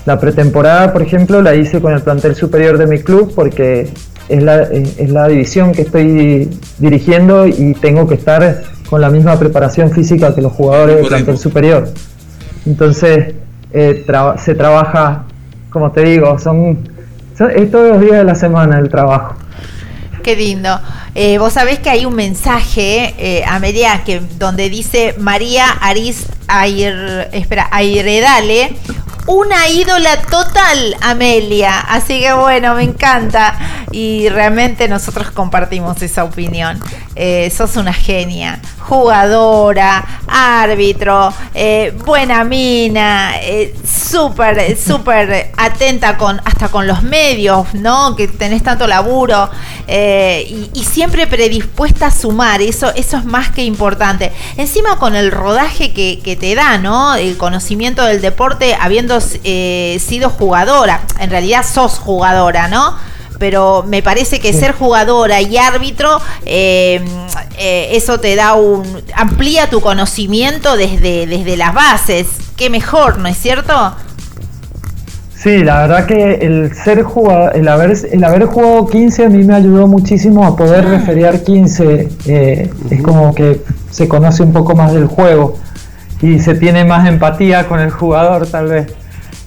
S13: La pretemporada, por ejemplo, la hice con el plantel superior de mi club porque es la, es es la división que estoy dirigiendo y tengo que estar con la misma preparación física que los jugadores del plantel superior. Entonces, eh, se trabaja como te digo, son, son- es todos los días de la semana el trabajo.
S2: Qué lindo. Eh, Vos sabés que hay un mensaje, eh, Amelia, que, donde dice María Aris Air, espera, Airedale, una ídola total, Amelia. Así que bueno, me encanta. Y realmente nosotros compartimos esa opinión. Eh, sos una genia, jugadora, árbitro, eh, buena mina, eh, súper, súper atenta con hasta con los medios, ¿no? Que tenés tanto laburo eh, y, y siempre predispuesta a sumar, eso, eso es más que importante. Encima con el rodaje que, que te da, ¿no? El conocimiento del deporte, habiendo eh, sido jugadora, en realidad sos jugadora, ¿no? pero me parece que ser jugadora y árbitro, eh, eh, eso te da un. amplía tu conocimiento desde, desde las bases. Qué mejor, ¿no es cierto?
S13: Sí, la verdad que el ser jugador, el haber, el haber jugado 15 a mí me ayudó muchísimo a poder referiar 15. eh, Es como que se conoce un poco más del juego y se tiene más empatía con el jugador tal vez.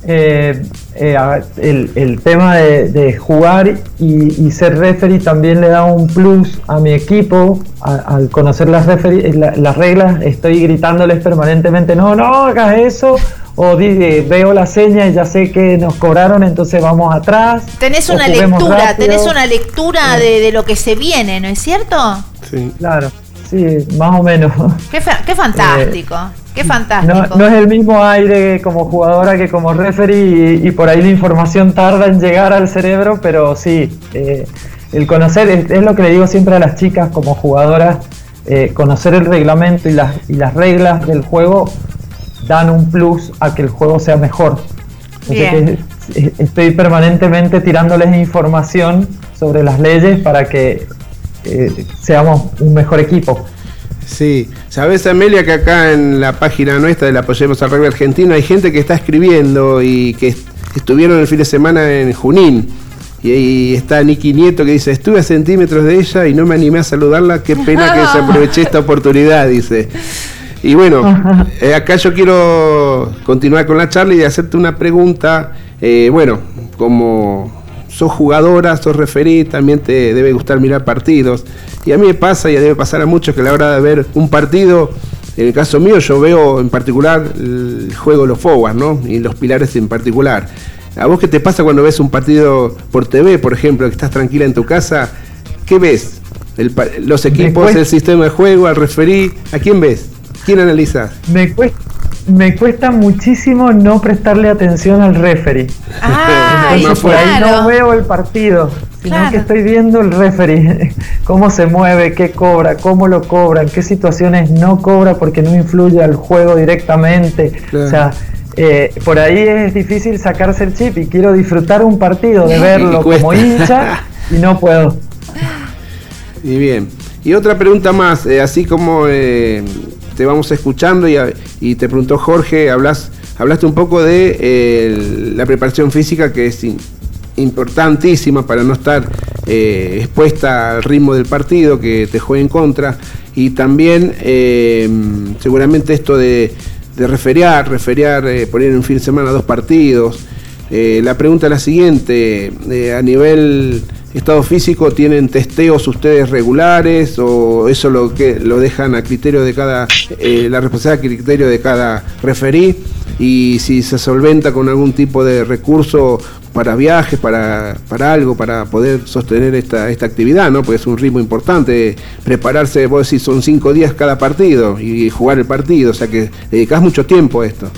S13: Eh, eh, el, el tema de, de jugar y, y ser referee también le da un plus a mi equipo. A- al conocer las, referee- la- las reglas, estoy gritándoles permanentemente: no, no hagas eso. O di- eh, veo la seña y ya sé que nos cobraron, entonces vamos atrás.
S2: Tenés una lectura,
S13: rápido.
S2: tenés una lectura de, de lo que se viene, ¿no es cierto?
S3: Sí.
S13: Claro, sí, más o menos.
S2: Qué, fa- qué fantástico, qué fantástico.
S13: no es el mismo aire como jugadora que como referee y, y por ahí la información tarda en llegar al cerebro, pero sí, eh, el conocer, es, es lo que le digo siempre a las chicas como jugadoras, eh, conocer el reglamento y las, y las reglas del juego dan un plus a que el juego sea mejor.
S2: Bien.
S13: eh, estoy permanentemente tirándoles información sobre las leyes para que eh, seamos un mejor equipo.
S3: Sí, sabes Amelia que acá en la página nuestra de la Apoyemos al Rugby Argentino hay gente que está escribiendo y que est- estuvieron el fin de semana en Junín. Y ahí está Nicky Nieto que dice, estuve a centímetros de ella y no me animé a saludarla, qué pena que desaproveché esta oportunidad, dice. Y bueno, eh, acá yo quiero continuar con la charla y hacerte una pregunta. Eh, bueno, como sos jugadora, sos referí, también te debe gustar mirar partidos. Y a mí me pasa y debe pasar a muchos que a la hora de ver un partido, en el caso mío yo veo en particular el juego de los forwards, ¿no? Y los pilares en particular. ¿A vos qué te pasa cuando ves un partido por TV, por ejemplo, que estás tranquila en tu casa? ¿Qué ves? El los equipos, el sistema de juego, al referí, ¿a quién ves? ¿Quién analizas?
S13: Me cuesta, me cuesta muchísimo no prestarle atención al referee.
S2: Ay,
S13: Entonces por ahí no veo el partido, sino
S2: Claro.
S13: que estoy viendo el referee, cómo se mueve, qué cobra, cómo lo cobra, en qué situaciones no cobra porque no influye al juego directamente.
S3: Claro.
S13: O sea, eh, por ahí es difícil sacarse el chip y quiero disfrutar un partido, de verlo como hincha y no puedo.
S3: Y bien. Y otra pregunta más, eh, así como eh, te vamos escuchando y, y te preguntó Jorge, hablas, hablaste un poco de eh, la preparación física que es importantísima para no estar eh, expuesta al ritmo del partido que te juegue en contra y también eh, seguramente esto de, de referiar, referiar, poner en un fin de semana dos partidos. La pregunta es la siguiente, a nivel estado físico, ¿tienen testeos ustedes regulares o eso lo que lo dejan a criterio de cada, eh, la responsabilidad a criterio de cada referí? Y si se solventa con algún tipo de recurso para viajes, para, para algo, para poder sostener esta, esta actividad, ¿no? Porque es un ritmo importante, prepararse, vos decís, son cinco días cada partido y jugar el partido, o sea que dedicás mucho tiempo a esto.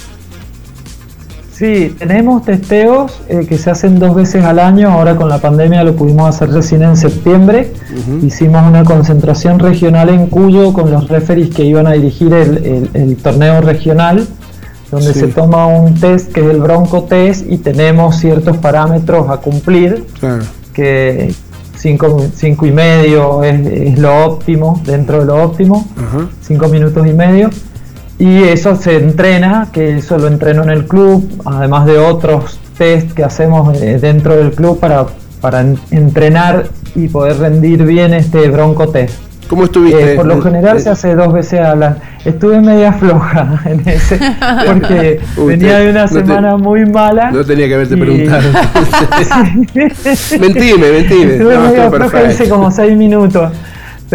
S13: Sí, tenemos testeos eh, que se hacen dos veces al año. Ahora con la pandemia lo pudimos hacer recién en septiembre. Hicimos una concentración regional en Cuyo con los referees que iban a dirigir el, el- el torneo regional, donde
S3: Sí.
S13: se toma un test que es el Bronco Test y tenemos ciertos parámetros a cumplir.
S3: Claro.
S13: Que cinco, cinco y medio es, es lo óptimo, dentro de lo óptimo
S3: Ajá.
S13: cinco minutos y medio. Y eso se entrena, que eso lo entreno en el club, además de otros test que hacemos eh, dentro del club para, para en- entrenar y poder rendir bien este bronco test.
S3: ¿Cómo estuviste?
S13: Eh, por lo
S3: Eh,
S13: general
S3: eh,
S13: se hace dos veces al año. Estuve media floja en ese, porque venía de una
S3: no te-
S13: semana muy mala.
S3: No tenía que haberte
S13: y-
S3: preguntado. mentime, mentime.
S13: Estuve
S3: No, está
S13: floja, hice como seis minutos.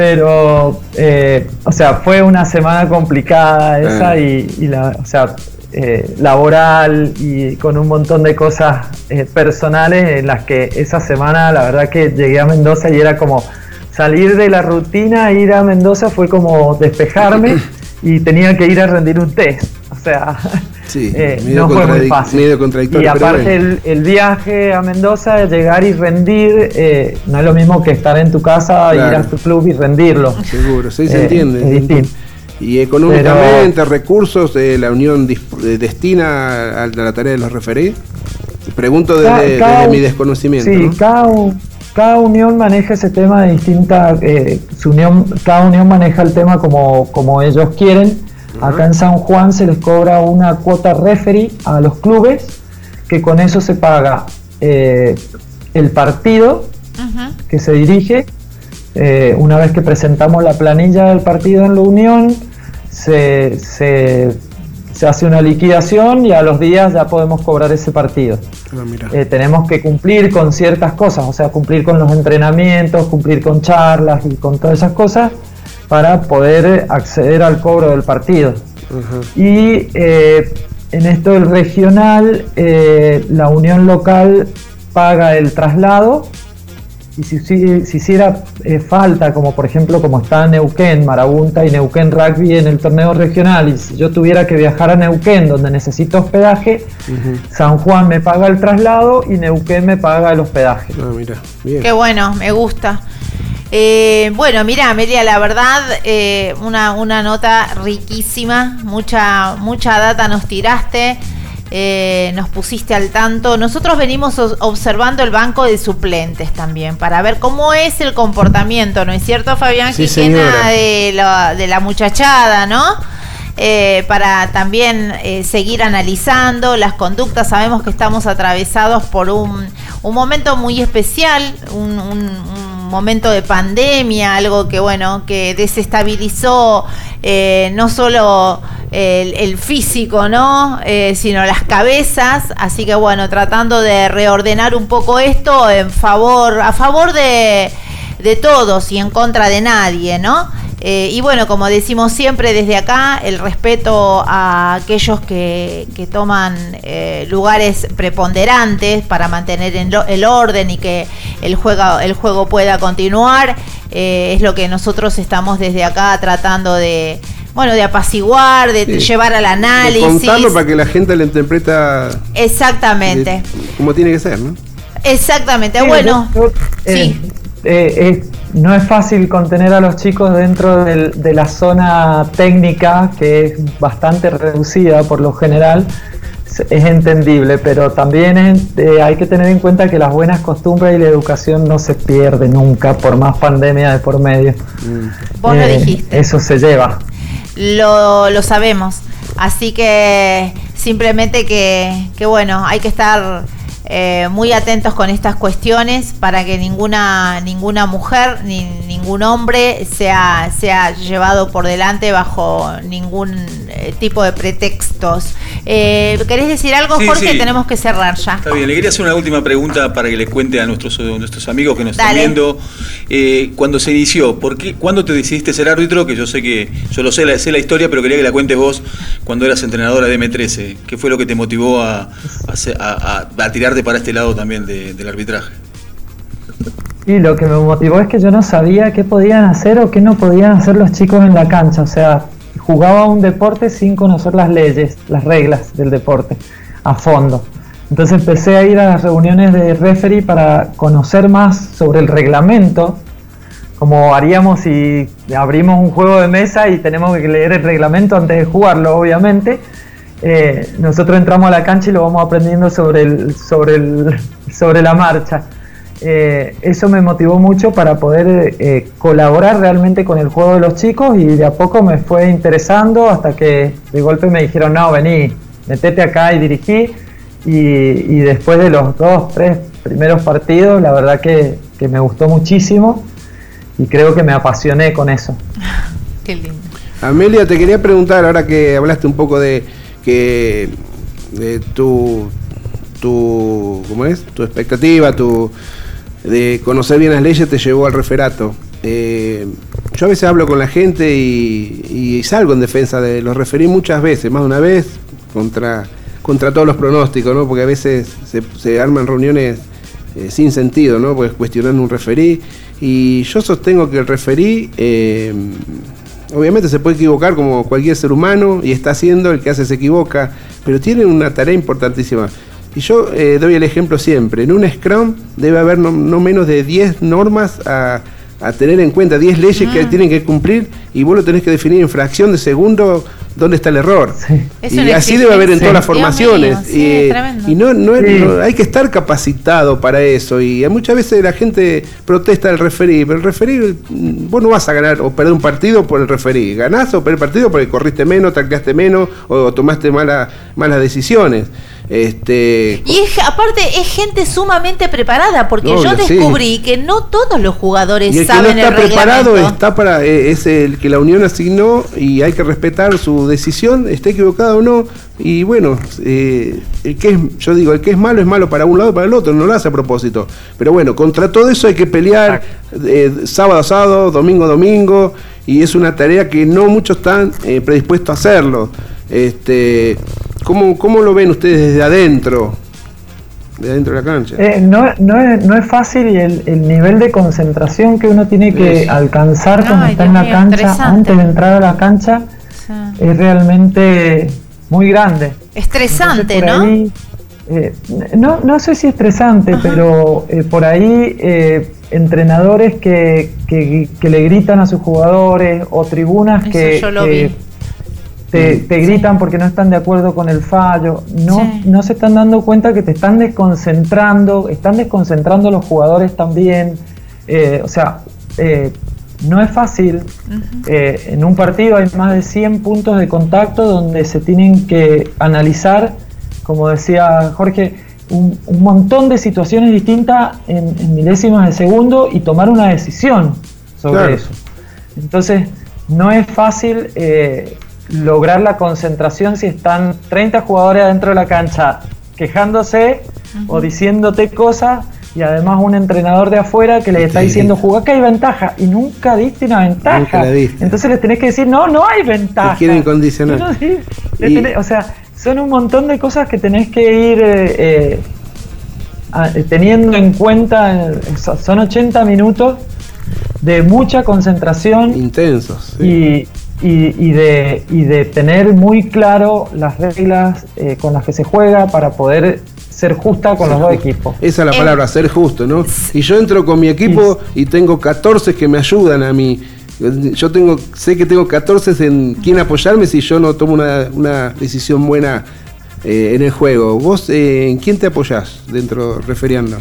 S13: Pero, eh, o sea, fue una semana complicada esa y, y la, o sea, eh, laboral y con un montón de cosas eh, personales en las que esa semana la verdad que llegué a Mendoza y era como salir de la rutina, ir a Mendoza fue como despejarme y tenía que ir a rendir un test. O sea,
S3: Sí,
S13: eh,
S3: medio,
S13: no fue muy fácil.
S3: medio contradictorio.
S13: Y
S3: pero
S13: aparte
S3: bueno.
S13: el, el viaje a Mendoza, llegar y rendir, eh, no es lo mismo que estar en tu casa,
S3: Claro.
S13: ir a tu club y rendirlo.
S3: Seguro, sí se
S13: Eh,
S3: entiende.
S13: es distinto.
S3: Y económicamente, recursos, eh, la Unión eh, destina a la tarea de los referees. Pregunto desde,
S13: Cada-
S3: mi desconocimiento.
S13: Sí,
S3: ¿no?
S13: cada, cada unión maneja ese tema de distinta, eh, su unión, cada unión maneja el tema como, como ellos quieren. Acá en San Juan se les cobra una cuota referee a los clubes, que con eso se paga eh, el partido que se dirige. Eh, una vez que presentamos la planilla del partido en la unión, se, se- se hace una liquidación y a los días ya podemos cobrar ese partido.
S3: Ah.
S13: Eh, tenemos que cumplir con ciertas cosas, o sea, cumplir con los entrenamientos, cumplir con charlas y con todas esas cosas para poder acceder al cobro del partido. Y eh, en esto del regional, eh, la unión local paga el traslado y si, si- si hiciera eh, falta, como por ejemplo como está Neuquén, Marabunta y Neuquén Rugby en el torneo regional, y si yo tuviera que viajar a Neuquén donde necesito hospedaje, San Juan me paga el traslado y Neuquén me paga el hospedaje.
S3: Ah, mira, bien.
S2: Qué bueno, me gusta. Eh, bueno, mira, Amelia, la verdad, eh, una, una nota riquísima, mucha, mucha data nos tiraste, eh, nos pusiste al tanto. Nosotros venimos os- observando el banco de suplentes también, para ver cómo es el comportamiento, ¿no es cierto, Fabián
S3: Sí, señora.
S2: de la, de la muchachada, ¿no? Eh, para también eh, seguir analizando las conductas. Sabemos que estamos atravesados por un, un momento muy especial, un, un- un momento de pandemia, algo que bueno, que desestabilizó eh, no solo el, físico, ¿no? Eh, sino las cabezas. Así que bueno, tratando de reordenar un poco esto en favor, a favor de, de todos y en contra de nadie, ¿no? Eh, y bueno, como decimos siempre desde acá, el respeto a aquellos que, que toman eh, lugares preponderantes para mantener en lo- el orden y que el juego, el juego pueda continuar, eh, es lo que nosotros estamos desde acá tratando de, bueno, de apaciguar, de
S3: Sí.
S2: llevar al
S3: De
S2: análisis.
S3: contarlo para que la gente lo interpreta
S2: Exactamente,
S3: de- como tiene que ser, ¿no?
S2: exactamente.
S13: Sí,
S2: bueno,
S13: yo- yo, eh,
S2: sí.
S13: Eh, no es fácil contener a los chicos dentro del- de la zona técnica, que es bastante reducida por lo general, es, es entendible, pero también es- eh, hay que tener en cuenta que las buenas costumbres y la educación no se pierde nunca, por más pandemia de por medio.
S2: Vos lo
S13: Eh,
S2: dijiste.
S13: Eso se lleva.
S2: lo, lo sabemos. Así que simplemente que, que bueno, hay que estar eh, muy atentos con estas cuestiones para que ninguna, ninguna mujer ni ningún hombre sea, sea llevado por delante bajo ningún eh, tipo de pretextos. Eh, ¿Querés decir algo,
S4: Sí,
S2: Jorge?
S4: sí.
S2: Tenemos que cerrar ya.
S4: Está bien, le quería hacer una última pregunta para que le cuente a nuestros, a nuestros amigos que nos están viendo. Eh, cuando se inició, ¿por qué, ¿cuándo te decidiste ser árbitro? Que yo sé que, yo lo sé, la, sé la historia, pero quería que la cuentes vos cuando eras entrenadora de M13. ¿Qué fue lo que te motivó a, a a- a- a para este lado también de- del arbitraje?
S13: Y lo que me motivó es que yo no sabía qué podían hacer o qué no podían hacer los chicos en la cancha. O sea, jugaba un deporte sin conocer las leyes, las reglas del deporte a fondo. Entonces empecé a ir a las reuniones de referee para conocer más sobre el reglamento, como haríamos si abrimos un juego de mesa y tenemos que leer el reglamento antes de jugarlo, obviamente. Eh, nosotros entramos a la cancha y lo vamos aprendiendo sobre, el, sobre, el, sobre la marcha. Eh, eso me motivó mucho para poder eh, colaborar realmente con el juego de los chicos y de a poco me fue interesando hasta que de golpe me dijeron, no, vení, metete acá y dirigí. Y, y después de los dos, tres primeros partidos, la verdad que, que me gustó muchísimo. y creo que me apasioné con eso.
S2: Qué lindo.
S3: Amelia, te quería preguntar, ahora que hablaste un poco de que de tu, tu ¿cómo es? Tu expectativa, tu de conocer bien las leyes te llevó al referato. Eh, yo a veces hablo con la gente y, salgo en defensa de los referí muchas veces, más de una vez, contra, contra todos los pronósticos, ¿no? Porque a veces se, arman reuniones eh, sin sentido, ¿no? Pues cuestionando un referí. Y yo sostengo que el referí, eh, obviamente se puede equivocar como cualquier ser humano y está haciendo, el que hace se equivoca, pero tiene una tarea importantísima. Y yo eh, doy el ejemplo siempre, en un Scrum debe haber no, no menos de 10 normas a, a tener en cuenta, 10 leyes que tienen que cumplir y vos lo tenés que definir en fracción de segundo dónde está el error. Y así debe haber en todas las formaciones.
S2: mío, sí,
S3: y, no, no, es-
S13: Sí.
S3: no- hay que estar capacitado para eso. Y muchas veces la gente protesta del referí, pero el referí, mm, vos no vas a ganar o perder un partido por el referí. Ganás o perder partido porque corriste menos, tacleaste menos o tomaste mala- malas decisiones. Este,
S2: Y es, aparte es gente sumamente preparada, porque
S3: Obvio,
S2: yo
S3: sí.
S2: descubrí que no todos los jugadores
S3: Y el que no
S2: saben
S3: está
S2: el
S3: preparado
S2: reglamento.
S3: está para eh, es el que la Unión asignó y hay que respetar su decisión, esté equivocado o no. Y bueno, eh, el que es, yo digo, el que es malo es malo para un lado y para el otro, no lo hace a propósito. Pero bueno, contra todo eso hay que pelear eh, sábado a sábado, domingo a domingo, y es una tarea que no muchos están eh, predispuestos a hacerlo. Este, ¿cómo, ¿Cómo lo ven ustedes desde adentro? De adentro de la cancha.
S13: Eh, no, no, es, no es fácil y el, el nivel de concentración que uno tiene que
S3: Sí.
S13: alcanzar cuando
S2: Ay,
S13: está
S2: Dios
S13: en la
S2: mío,
S13: cancha,
S2: estresante.
S13: antes de entrar a la cancha,
S2: Sí.
S13: es realmente muy grande.
S2: Estresante,
S13: Entonces,
S2: ¿no?
S13: ahí, eh, no, no sé si estresante, pero eh, por ahí eh, entrenadores que, que- que le gritan a sus jugadores o tribunas
S2: Eso
S13: que, te, te gritan porque no están de acuerdo con el fallo, no,
S2: Sí.
S13: no se están dando cuenta que te están desconcentrando, están desconcentrando a los jugadores también. Eh, o sea, eh, no es fácil. Eh, en un partido hay más de 100 puntos de contacto donde se tienen que analizar, como decía Jorge, un, un montón de situaciones distintas en, en milésimas de segundo y tomar una decisión sobre
S3: Claro.
S13: eso. Entonces, no es fácil eh, lograr la concentración si están 30 jugadores adentro de la cancha quejándose o diciéndote cosas y además un entrenador de afuera que le está diciendo jugá que hay ventaja y nunca diste una ventaja.
S3: diste.
S13: Entonces les tenés que decir, no, no hay ventaja.
S3: Te quieren condicionar. Y-
S13: tenés- o sea, son un montón de cosas que tenés que ir eh, eh, eh, teniendo en cuenta. eh, so- Son 80 minutos de mucha concentración
S3: Intensos. sí.
S13: y, y- y de, y de tener muy claro las reglas eh, con las que se juega para poder ser justa con
S3: Ser
S13: los dos equipos.
S3: Esa es la
S2: Eh,
S3: palabra, ser justo, ¿no? Y yo entro con mi equipo y tengo 14 que me ayudan a mí. Yo tengo, sé que tengo 14 en quién apoyarme si yo no tomo una, una decisión buena eh, en el juego. ¿Vos eh, en quién te apoyás dentro, referiando?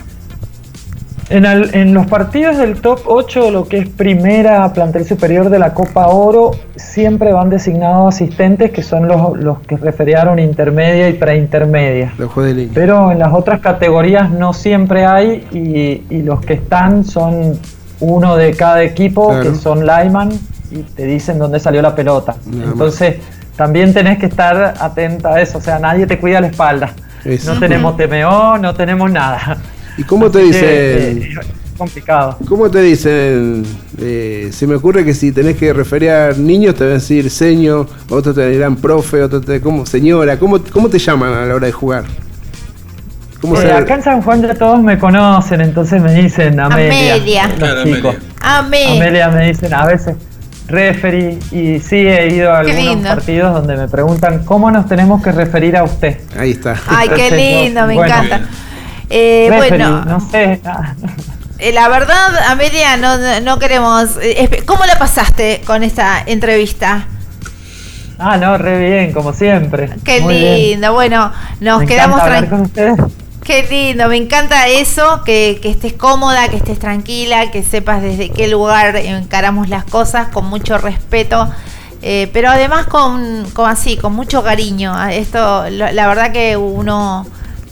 S13: En, al- en los partidos del top 8, lo que es primera plantel superior de la Copa Oro, siempre van designados asistentes que son los, los que referiaron intermedia y preintermedia. Pero en las otras categorías no siempre hay y, y los que están son uno de cada equipo
S3: Claro.
S13: que son lineman y te dicen dónde salió la pelota.
S3: Nada más.
S13: Entonces también tenés que estar atenta a eso, o sea, nadie te cuida la espalda.
S3: Eso.
S13: No tenemos TMO, no tenemos nada.
S3: ¿Y cómo te dicen?
S13: complicado.
S3: ¿Cómo te dicen? Eh, se me ocurre que si tenés que referir niños te van a decir seño, otros te dirán profe, otros te como señora. ¿Cómo, ¿Cómo te llaman a la hora de jugar? ¿Cómo
S13: Eh,
S3: se-
S13: acá en San Juan ya todos me conocen, entonces me dicen Amelia.
S2: Amelia.
S13: los
S4: Claro,
S13: chicos.
S2: Amé.
S13: Amelia me dicen a veces referee y sí he ido a algunos partidos donde me preguntan cómo nos tenemos que referir a usted.
S3: Ahí está.
S2: Ay, qué lindo, me
S13: bueno.
S2: encanta. Eh,
S13: Referee,
S2: bueno,
S13: no sé.
S2: eh, la verdad, Amelia, no, no queremos. eh, ¿Cómo la pasaste con esta entrevista?
S13: Ah, no, re bien, como siempre.
S2: Qué
S13: Muy bien.
S2: lindo. Bueno, nos
S13: Me
S2: quedamos tranquilos. Qué lindo, me encanta eso, que, que estés cómoda, que estés tranquila, que sepas desde qué lugar encaramos las cosas con mucho respeto, eh, pero además con, con así, con mucho cariño. Esto, lo- la verdad que uno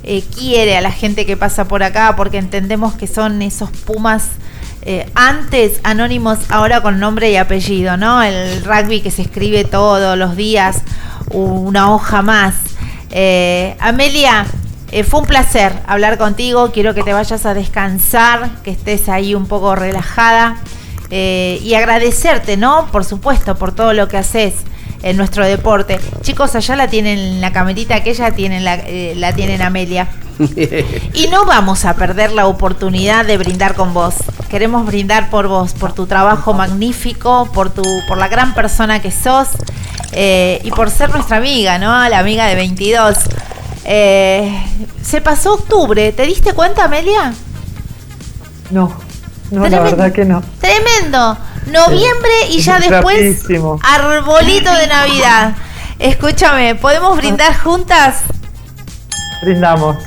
S2: eh, quiere a la gente que pasa por acá porque entendemos que son esos pumas eh, antes anónimos, ahora con nombre y apellido, ¿no? El rugby que se escribe todos los días, una hoja más. Eh, Amelia, fue un placer hablar contigo. Quiero que te vayas a descansar, que estés ahí un poco relajada y agradecerte, ¿no? Por supuesto, por todo lo que haces en nuestro deporte. Chicos, allá la tienen la camerita aquella, tienen la, la tienen Amelia. y no vamos a perder la oportunidad de brindar con vos. Queremos brindar por vos, por tu trabajo magnífico, por tu, por la gran persona que sos eh, y por ser nuestra amiga, ¿no? La amiga de 22. Eh, se pasó octubre, ¿te diste cuenta, Amelia?
S13: No, no, la verdad que no.
S2: Tremendo. Noviembre y ya después arbolito de Navidad. Escúchame, ¿podemos brindar juntas?
S13: Brindamos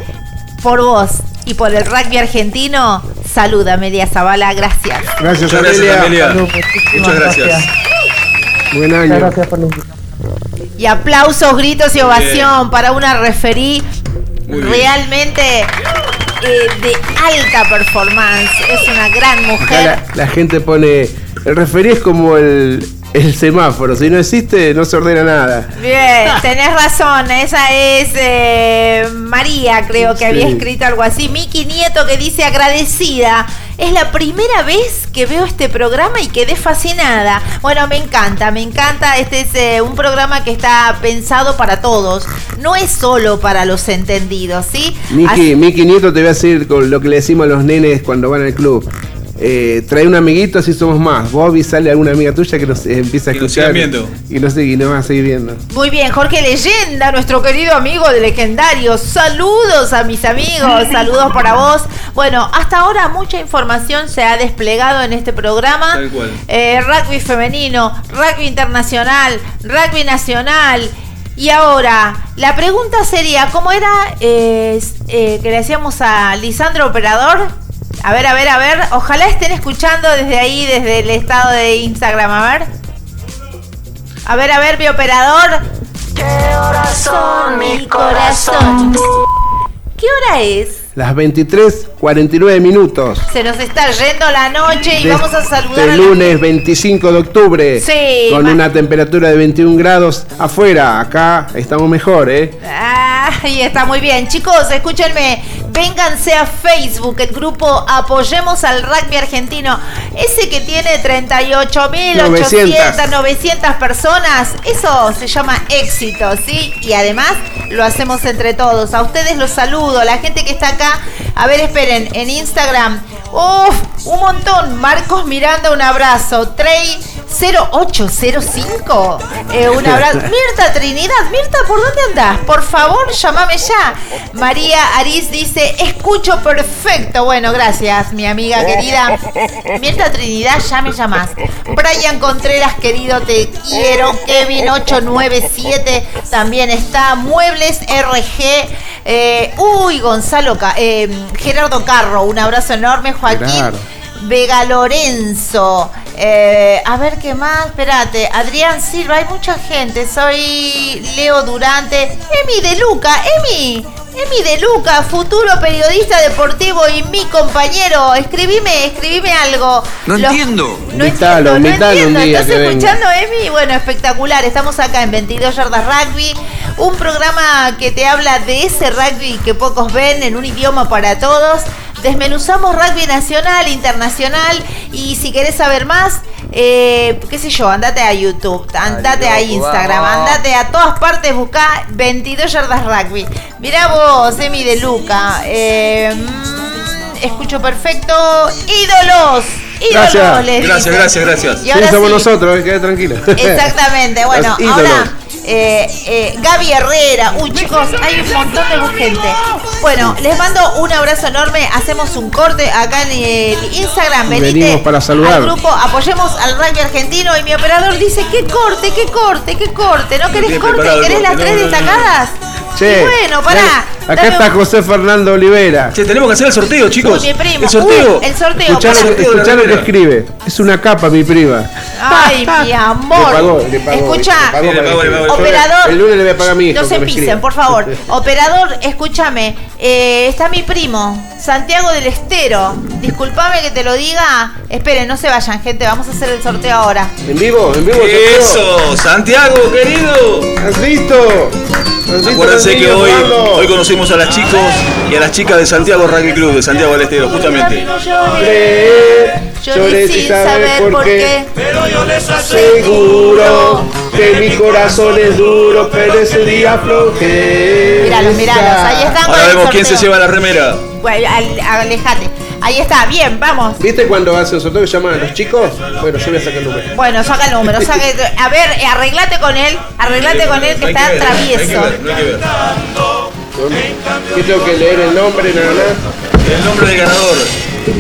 S2: por vos y por el rugby argentino, saluda Amelia Zavala, gracias.
S3: Gracias, Amelia.
S4: Muchas gracias.
S3: Buen año.
S13: Gracias por la
S2: y aplausos, gritos y ovación para una referí realmente eh, de alta performance. Es una gran mujer.
S3: La, la, gente pone. El referí es como el, el semáforo. Si no existe, no se ordena nada.
S2: Bien, tenés razón. Esa es eh, María, creo que había escrito algo así. Miki Nieto que dice agradecida. Es la primera vez que veo este programa y quedé fascinada. Bueno, me encanta, me encanta. Este es eh, un programa que está pensado para todos. No es solo para los entendidos, ¿sí?
S3: Miki, Miki Nieto te voy a decir con lo que le decimos a los nenes cuando van al club eh, trae un amiguito, así somos más. Bobby sale alguna amiga tuya que nos empieza a escuchar.
S4: viendo.
S3: Y nos, y nos va a seguir viendo.
S2: Muy bien, Jorge Leyenda, nuestro querido amigo de Legendario. Saludos a mis amigos, saludos para vos. Bueno, hasta ahora mucha información se ha desplegado en este programa.
S4: Tal cual.
S2: Eh, rugby femenino, rugby internacional, rugby nacional. Y ahora, la pregunta sería, ¿cómo era eh, que le hacíamos a Lisandro Operador? A ver, a ver, a ver. Ojalá estén escuchando desde ahí, desde el estado de Instagram. A ver. A ver, a ver, mi operador.
S10: ¿Qué horas son, mi corazón?
S2: ¿Qué hora es?
S3: Las 23.49 minutos.
S2: Se nos está yendo la noche y vamos a saludar.
S3: El lunes 25 de octubre.
S2: Sí.
S3: Con una temperatura de 21 grados afuera. Acá estamos mejor, ¿eh?
S2: Ah, y está muy bien. Chicos, escúchenme. Vénganse a Facebook, el grupo Apoyemos al Rugby Argentino. Ese que tiene 38.800, 900 personas. Eso se llama éxito, ¿sí? Y además lo hacemos entre todos. A ustedes los saludo. La gente que está acá. A ver, esperen. En Instagram. Uf, un montón. Marcos Miranda, un abrazo. Trey 0805. Eh, un abrazo. Mirta Trinidad. Mirta, ¿por dónde andás? Por favor, llámame ya. María Aris dice, escucho perfecto. Bueno, gracias, mi amiga querida. Mirta Trinidad, ya me llamás. Brian Contreras, querido, te quiero. Kevin 897 también está. Muebles RG. Eh, uy, Gonzalo, eh, Gerardo Carro, un abrazo enorme. Joaquín. Vega Lorenzo. Eh, a ver qué más. Espérate. Adrián Silva. Hay mucha gente. Soy Leo Durante. Emi de Luca. Emi. Emi de Luca, futuro periodista deportivo y mi compañero. Escribime, escribime algo.
S4: No entiendo.
S2: No entiendo, no entiendo. ¿Estás escuchando, Emi? Bueno, espectacular. Estamos acá en 22 Yardas Rugby. Un programa que te habla de ese rugby que pocos ven en un idioma para todos. Desmenuzamos rugby nacional, internacional y si querés saber más, eh, qué sé yo, andate a YouTube, andate a Instagram, andate a todas partes, busca 22 yardas rugby. Mirá vos, Emi de Luca. Eh, mm, escucho perfecto. Ídolos. Ídolos,
S4: gracias. gracias, gracias, gracias.
S3: Y ahora sí, nosotros, eh, quede tranquilo.
S2: Exactamente, bueno, ahora eh, eh, Gaby Herrera. Uy, chicos, hay un montón de gente. Bueno, les mando un abrazo enorme. Hacemos un corte acá en el Instagram.
S3: Venimos para saludar.
S2: Al grupo, apoyemos al rugby argentino. Y mi operador dice: ¿Qué corte, qué corte, qué corte? ¿No querés corte? ¿Querés las tres destacadas?
S3: Sí.
S2: bueno, pará.
S3: Acá está
S2: un-
S3: José Fernando Olivera.
S4: Che, tenemos que hacer el sorteo, chicos.
S2: Mi primo.
S4: El sorteo.
S2: El sorteo.
S3: Escuchá
S4: la
S3: escuchá lo que escribe. Es una capa, mi prima.
S2: Ay, mi amor.
S3: Le pagó, le pagó.
S2: Escucha,
S3: le pagó
S4: le
S3: para
S4: pagó,
S2: Operador.
S3: El lunes le voy a pagar a mi hijo.
S2: No se pisen, por favor. Operador, escúchame. eh, está mi primo, Santiago del Estero. Disculpame que te lo diga. Esperen, no se vayan, gente. Vamos a hacer el sorteo ahora.
S3: ¿En vivo? ¿En vivo?
S4: Eso, Santiago, querido.
S3: ¿Has visto? ¿Has visto
S4: Acuérdense que hoy, hoy conocimos a las chicos y a las chicas de Santiago Rugby Club, de Santiago del Estero, justamente.
S3: Lloré, lloré sin saber por qué. Seguro que mi corazón es duro, pero ese día aflojé.
S2: Míralos, míralos. Ahí están con
S4: Ahora vemos quién se lleva la remera.
S2: Bueno, al- alejate. Ahí está, bien, vamos.
S3: ¿Viste cuando hacen el sorteo que llaman a los chicos? Bueno, yo voy a sacar el número.
S2: Bueno, saca el número, saca el- A ver, eh, arreglate con él, arreglate con él que
S4: Hay
S2: está
S4: ver,
S2: travieso.
S4: Hay que ver, hay que ver.
S3: ¿Qué tengo que leer el nombre nada más?
S4: El nombre del ganador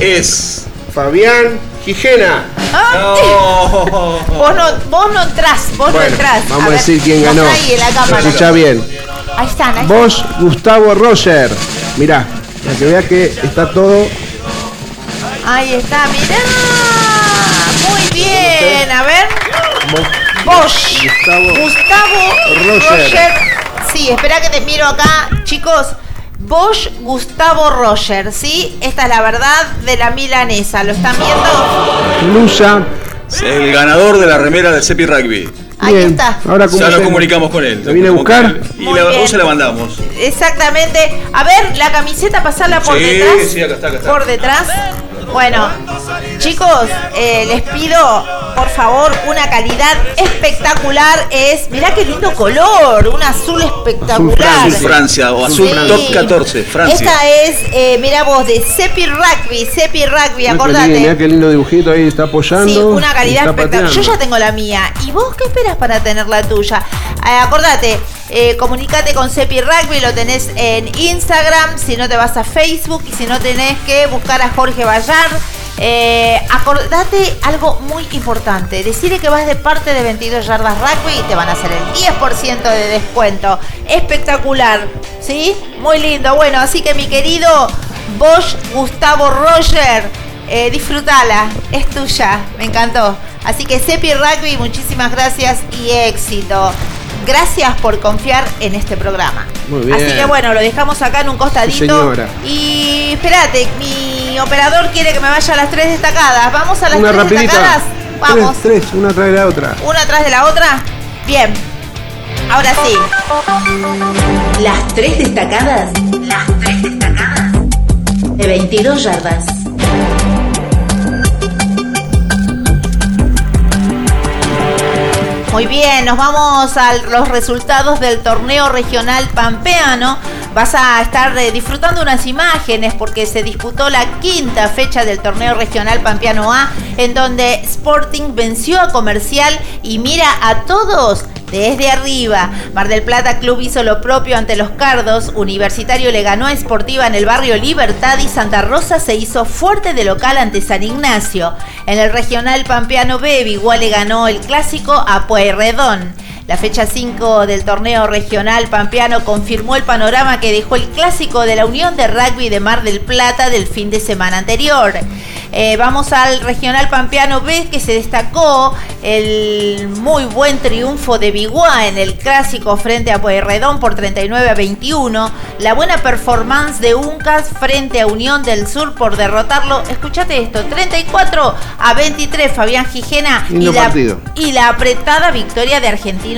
S4: es.
S3: Fabián Gijena.
S4: No.
S2: Vos no, vos no entrás, vos no
S3: Bueno,
S2: entrás.
S3: vamos a,
S2: ver,
S3: decir quién ganó.
S2: ahí en la cámara.
S3: Escucha bien.
S2: Ahí están, ahí
S3: Vos, Gustavo Roger. Mirá, para que vea que está todo.
S2: Ahí está, mirá. Muy bien, a ver. Bosch.
S3: Gustavo,
S2: Gustavo
S3: Roger.
S2: Roger. Sí, espera que te miro acá, chicos. Bosch Gustavo Roger, ¿sí? Esta es la verdad de la milanesa. ¿Lo están viendo?
S3: Lusa.
S4: El ganador de la remera del Cepi Rugby.
S2: Ahí
S3: Bien.
S2: está.
S3: Ahora
S4: Ya nos
S3: hacemos?
S4: comunicamos con él.
S3: ¿Lo viene a buscar?
S4: Y
S2: Muy
S4: la,
S2: bien.
S4: vos se la mandamos.
S2: Exactamente. A ver, la camiseta, pasarla por
S4: Sí,
S2: detrás.
S4: sí, acá está, acá está.
S2: Por detrás. Bueno, chicos, eh, les pido, por favor, una calidad espectacular. Es, mirá qué lindo color, un azul espectacular.
S4: Azul Francia o azul
S2: Sí.
S4: top 14, Francia.
S2: Esta es, eh, mira vos, de Cepi Rugby, Cepi Rugby,
S3: Mirá
S2: acordate.
S3: mirá qué lindo dibujito ahí está apoyando.
S2: Sí, una calidad espectacular. Yo ya tengo la mía. ¿Y vos qué esperas para tener la tuya? Eh, acordate, eh, comunicate con Cepi Rugby, lo tenés en Instagram, si no te vas a Facebook y si no tenés que buscar a Jorge Bayar. Eh, acordate algo muy importante. Decirle que vas de parte de 22 yardas rugby y te van a hacer el 10% de descuento. Espectacular, ¿sí? Muy lindo. Bueno, así que mi querido Bosch Gustavo Roger, eh, disfrútala, es tuya, me encantó. Así que Cepi Rugby, muchísimas gracias y éxito. Gracias por confiar en este programa.
S3: Muy bien.
S2: Así que bueno, lo dejamos acá en un costadito.
S3: Sí.
S2: Y espérate, mi operador quiere que me vaya a las tres destacadas. Vamos a las
S3: Una
S2: tres
S3: rapidita.
S2: destacadas. Vamos,
S3: Tres, tres, una tras de la otra.
S2: una atrás de la otra. Bien. Ahora sí.
S9: Las tres destacadas. Las tres destacadas. De 22 yardas.
S2: Muy bien, nos vamos a los resultados del torneo regional pampeano. Vas a estar eh, disfrutando unas imágenes porque se disputó la quinta fecha del torneo regional pampeano A, en donde Sporting venció a Comercial y mira a todos desde arriba. Mar del Plata Club hizo lo propio ante los Cardos, Universitario le ganó a Sportiva en el barrio Libertad y Santa Rosa se hizo fuerte de local ante San Ignacio. En el regional Pampeano B, igual le ganó el clásico a Pueyrredón. La fecha 5 del torneo regional pampeano confirmó el panorama que dejó el clásico de la Unión de Rugby de Mar del Plata del fin de semana anterior. Eh, vamos al regional pampeano B que se destacó el muy buen triunfo de Biguá en el clásico frente a Pueyrredón por 39 a 21. La buena performance de Uncas frente a Unión del Sur por derrotarlo, escúchate esto, 34 a 23 Fabián Gijena y la, y la apretada victoria de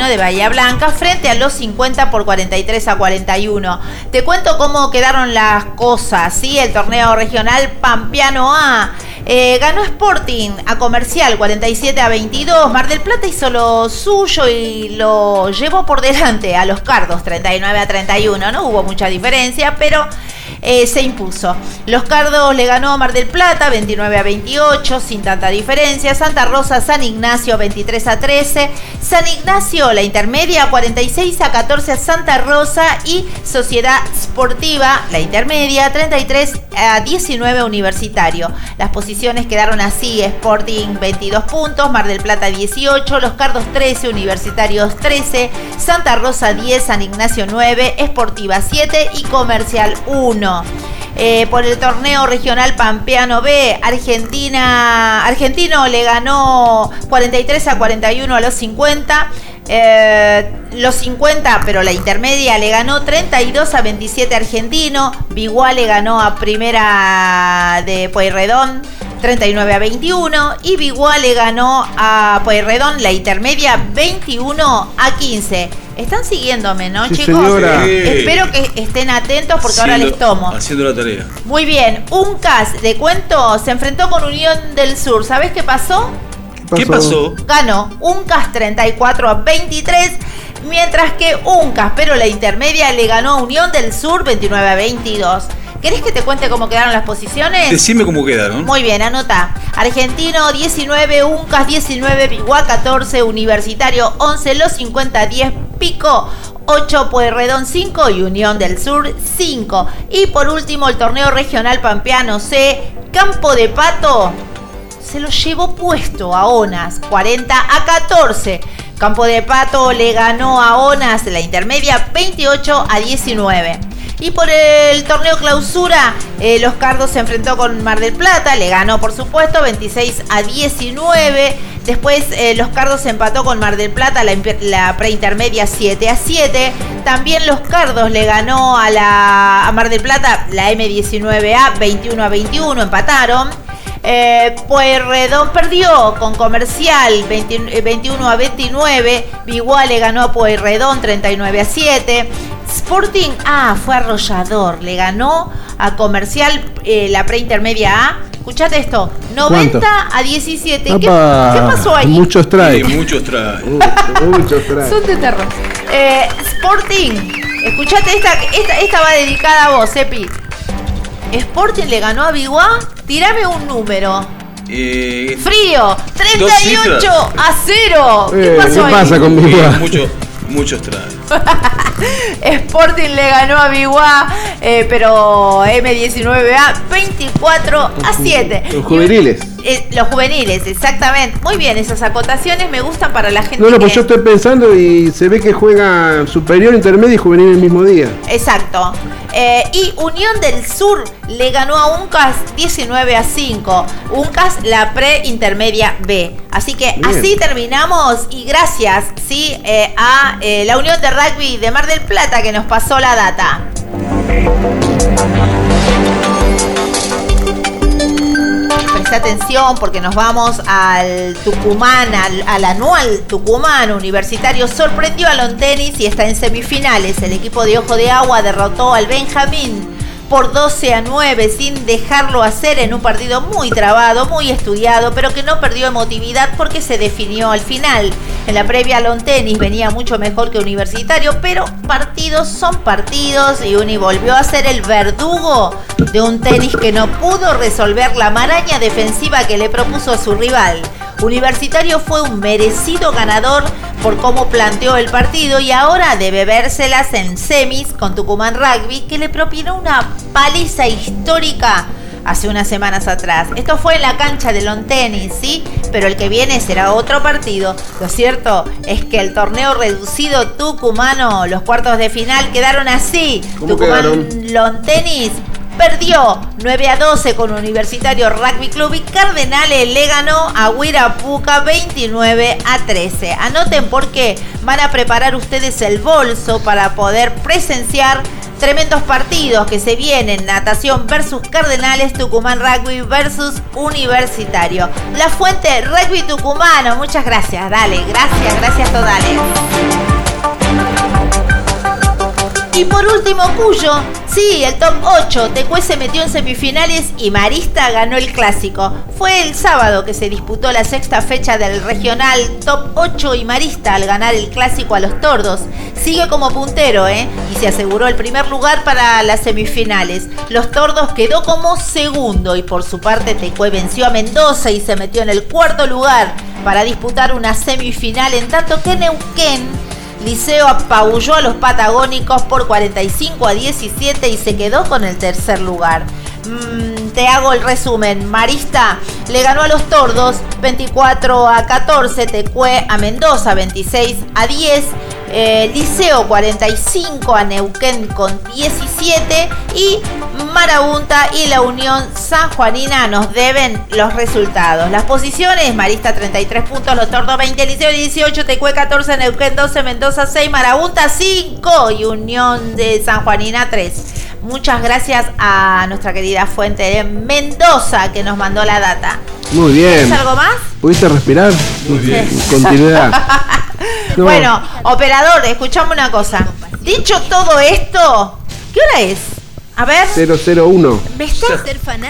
S2: De Bahía Blanca frente a los 50 por 43 a 41. Te cuento cómo quedaron las cosas, ¿sí? El torneo regional Pampeano A. eh, ganó Sporting a Comercial 47 a 22. Mar del Plata hizo lo suyo y lo llevó por delante a los Cardos 39 a 31. No hubo mucha diferencia, pero eh, se impuso. Los Cardos le ganó a Mar del Plata 29 a 28, sin tanta diferencia. Santa Rosa, San Ignacio 23 a 13. San Ignacio, la intermedia 46 a 14 a Santa Rosa. Y Sociedad Sportiva, la intermedia 33 a 19 Universitario. Las posiciones quedaron así: Sporting 22 puntos, Mar del Plata 18, Los Cardos 13, Universitarios 13, Santa Rosa 10, San Ignacio 9, Esportiva 7 y Comercial 1. Eh, por el torneo regional Pampeano B, Argentina, Argentino le ganó 43 a 41 a los 50. Eh, los 50, pero la intermedia le ganó 32 a 27 Argentino. Biguá le ganó a primera de Pueyrredón 39 a 21 y Biguá le ganó a Pueyrredón la intermedia 21 a 15. Están siguiéndome, ¿no,
S3: Sí,
S2: chicos?
S3: señora.
S2: Espero que estén atentos porque ahora les tomo.
S4: Haciendo la tarea.
S2: Muy bien, un CAS de cuento se enfrentó con Unión del Sur. ¿Sabes qué pasó?
S4: ¿Qué pasó?
S2: Ganó un CAS 34 a 23, mientras que un CAS, pero la intermedia le ganó a Unión del Sur 29 a 22. ¿Querés que te cuente cómo quedaron las posiciones?
S4: Decime cómo quedaron.
S2: Muy bien, anota. Argentino 19, Uncas 19, Piguá 14, Universitario 11, Los 50 10, Pico 8, Pueyrredón 5 y Unión del Sur 5. Y por último el torneo regional Pampeano C, Campo de Pato se lo llevó puesto a Onas 40 a 14. Campo de Pato le ganó a Onas la intermedia 28 a 19. Y por el torneo clausura, eh, Los Cardos se enfrentó con Mar del Plata, le ganó por supuesto 26 a 19. Después eh, Los Cardos empató con Mar del Plata la, la preintermedia 7 a 7. También Los Cardos le ganó a, la, a Mar del Plata la M19A 21 a 21, empataron. Eh, Pueyrredón perdió con Comercial 20 eh, 21 a 29. Biguá le ganó a Pueyrredón 39 a 7. Sporting, ah, fue arrollador. Le ganó a Comercial eh, la preintermedia A. Escuchate esto: 90
S3: ¿Cuánto?
S2: a 17. ¿Qué, pasó ahí?
S3: Muchos trae.
S4: Sí, muchos trae.
S3: Muchos trae.
S2: Son de terror. Eh, Sporting, escuchate esta, esta, esta va dedicada a vos, Epi. Sporting le ganó a Biguá. Tirame un número.
S4: Eh,
S2: Frío,
S4: Dos
S2: 38
S4: cifras.
S2: a 0. ¿Qué
S3: Eh,
S2: pasó
S3: ¿qué
S2: ahí?
S3: pasa con mi
S4: eh,
S3: guá?
S4: muchos, muchos trae.
S2: Sporting le ganó a Biguá, eh, pero M19A 24 a 7.
S3: Los juveniles.
S2: Eh, los juveniles, exactamente. Muy bien, esas acotaciones me gustan para la gente.
S3: No, no, pues
S2: que-
S3: yo estoy pensando y se ve que juega superior, intermedio y juvenil el mismo día.
S2: Exacto. Eh, y Unión del Sur le ganó a Uncas 19 a 5. Uncas la pre-intermedia B. Así que
S3: Bien.
S2: así terminamos y gracias ¿sí? a la Unión de Rugby de Mar del Plata que nos pasó la data. Presta atención porque nos vamos al Tucumán, al, al anual Tucumán Universitario. Sorprendió a Lontenis y está en semifinales. El equipo de Ojo de Agua derrotó al Benjamín por 12 a 9 sin dejarlo hacer en un partido muy trabado, muy estudiado, pero que no perdió emotividad porque se definió al final. En la previa Lontenis venía mucho mejor que Universitario, pero partidos son partidos y Uni volvió a ser el verdugo de un tenis que no pudo resolver la maraña defensiva que le propuso a su rival. Universitario fue un merecido ganador por cómo planteó el partido y ahora debe vérselas en semis con Tucumán Rugby que le propinó una paliza histórica hace unas semanas atrás. Esto fue en la cancha de Long Tennis, ¿sí? Pero el que viene será otro partido. Lo cierto es que el torneo reducido tucumano, los cuartos de final quedaron así.
S3: ¿Cómo
S2: Tucumán
S3: quedaron?
S2: Long Tennis perdió 9 a 12 con Universitario Rugby Club y Cardenales le ganó a Huirapuca 29 a 13. Anoten porque van a preparar ustedes el bolso para poder presenciar tremendos partidos que se vienen. Natación versus Cardenales, Tucumán Rugby versus Universitario. La fuente Rugby Tucumano. Muchas gracias. Dale, gracias, gracias totales. Y por último, Cuyo, sí, el top 8. Tecue se metió en semifinales y Marista ganó el clásico. Fue el sábado que se disputó la sexta fecha del regional top 8 y Marista al ganar el clásico a los tordos. Sigue como puntero, ¿eh? Y se aseguró el primer lugar para las semifinales. Los tordos quedó como segundo y por su parte Tecue venció a Mendoza y se metió en el cuarto lugar para disputar una semifinal en tanto que Neuquén Liceo apabulló a los patagónicos por 45 a 17 y se quedó con el tercer lugar. Mm, te hago el resumen. Marista le ganó a los Tordos 24 a 14, Tecue a Mendoza 26 a 10, eh, Liceo 45 a Neuquén con 17 y Marabunta y la Unión San Juanina nos deben los resultados. Las posiciones, Marista 33 puntos, Los Tordos 20, Liceo 18, Tecue 14, Neuquén 12, Mendoza 6, Marabunta 5 y Unión de San Juanina 3. Muchas gracias a nuestra querida fuente de Mendoza que nos mandó la data.
S3: Muy bien.
S2: ¿Tienes algo más?
S3: ¿Pudiste respirar? Muy
S2: bien.
S3: Continuidad. No.
S2: Bueno, operador, escuchame una cosa. Dicho todo esto, ¿qué hora es? A ver.
S3: 001.
S2: ¿Me estás?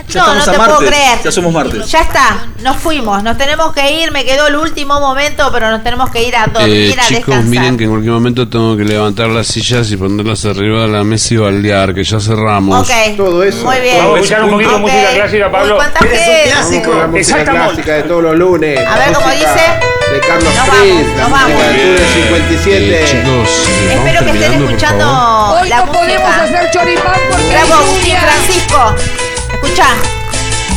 S4: Ya
S2: no, no te puedo creer.
S4: Ya somos martes.
S2: Ya está, nos fuimos, nos tenemos que ir, me quedó el último momento, pero nos tenemos que ir a dormir,
S14: Eh,
S2: a
S14: chicos,
S2: descansar.
S14: miren que en cualquier momento tengo que levantar las sillas y ponerlas arriba de la mesa y baldear, que ya cerramos.
S2: Ok,
S3: Todo eso.
S2: muy bien.
S15: Vamos a escuchar un poquito de
S2: Ok.
S15: música clásica, Pablo.
S3: Con la música
S15: Exactamente.
S3: clásica de todos los lunes.
S2: A ver cómo dice.
S3: De Carlos
S2: Nos vamos, nos vamos.
S3: de Túnel 57.
S14: Eh, chicos, eh, vamos
S2: Espero que estén escuchando
S14: favor.
S2: la música.
S16: choripán porque
S2: Bravo, Agustín Francisco. Escucha,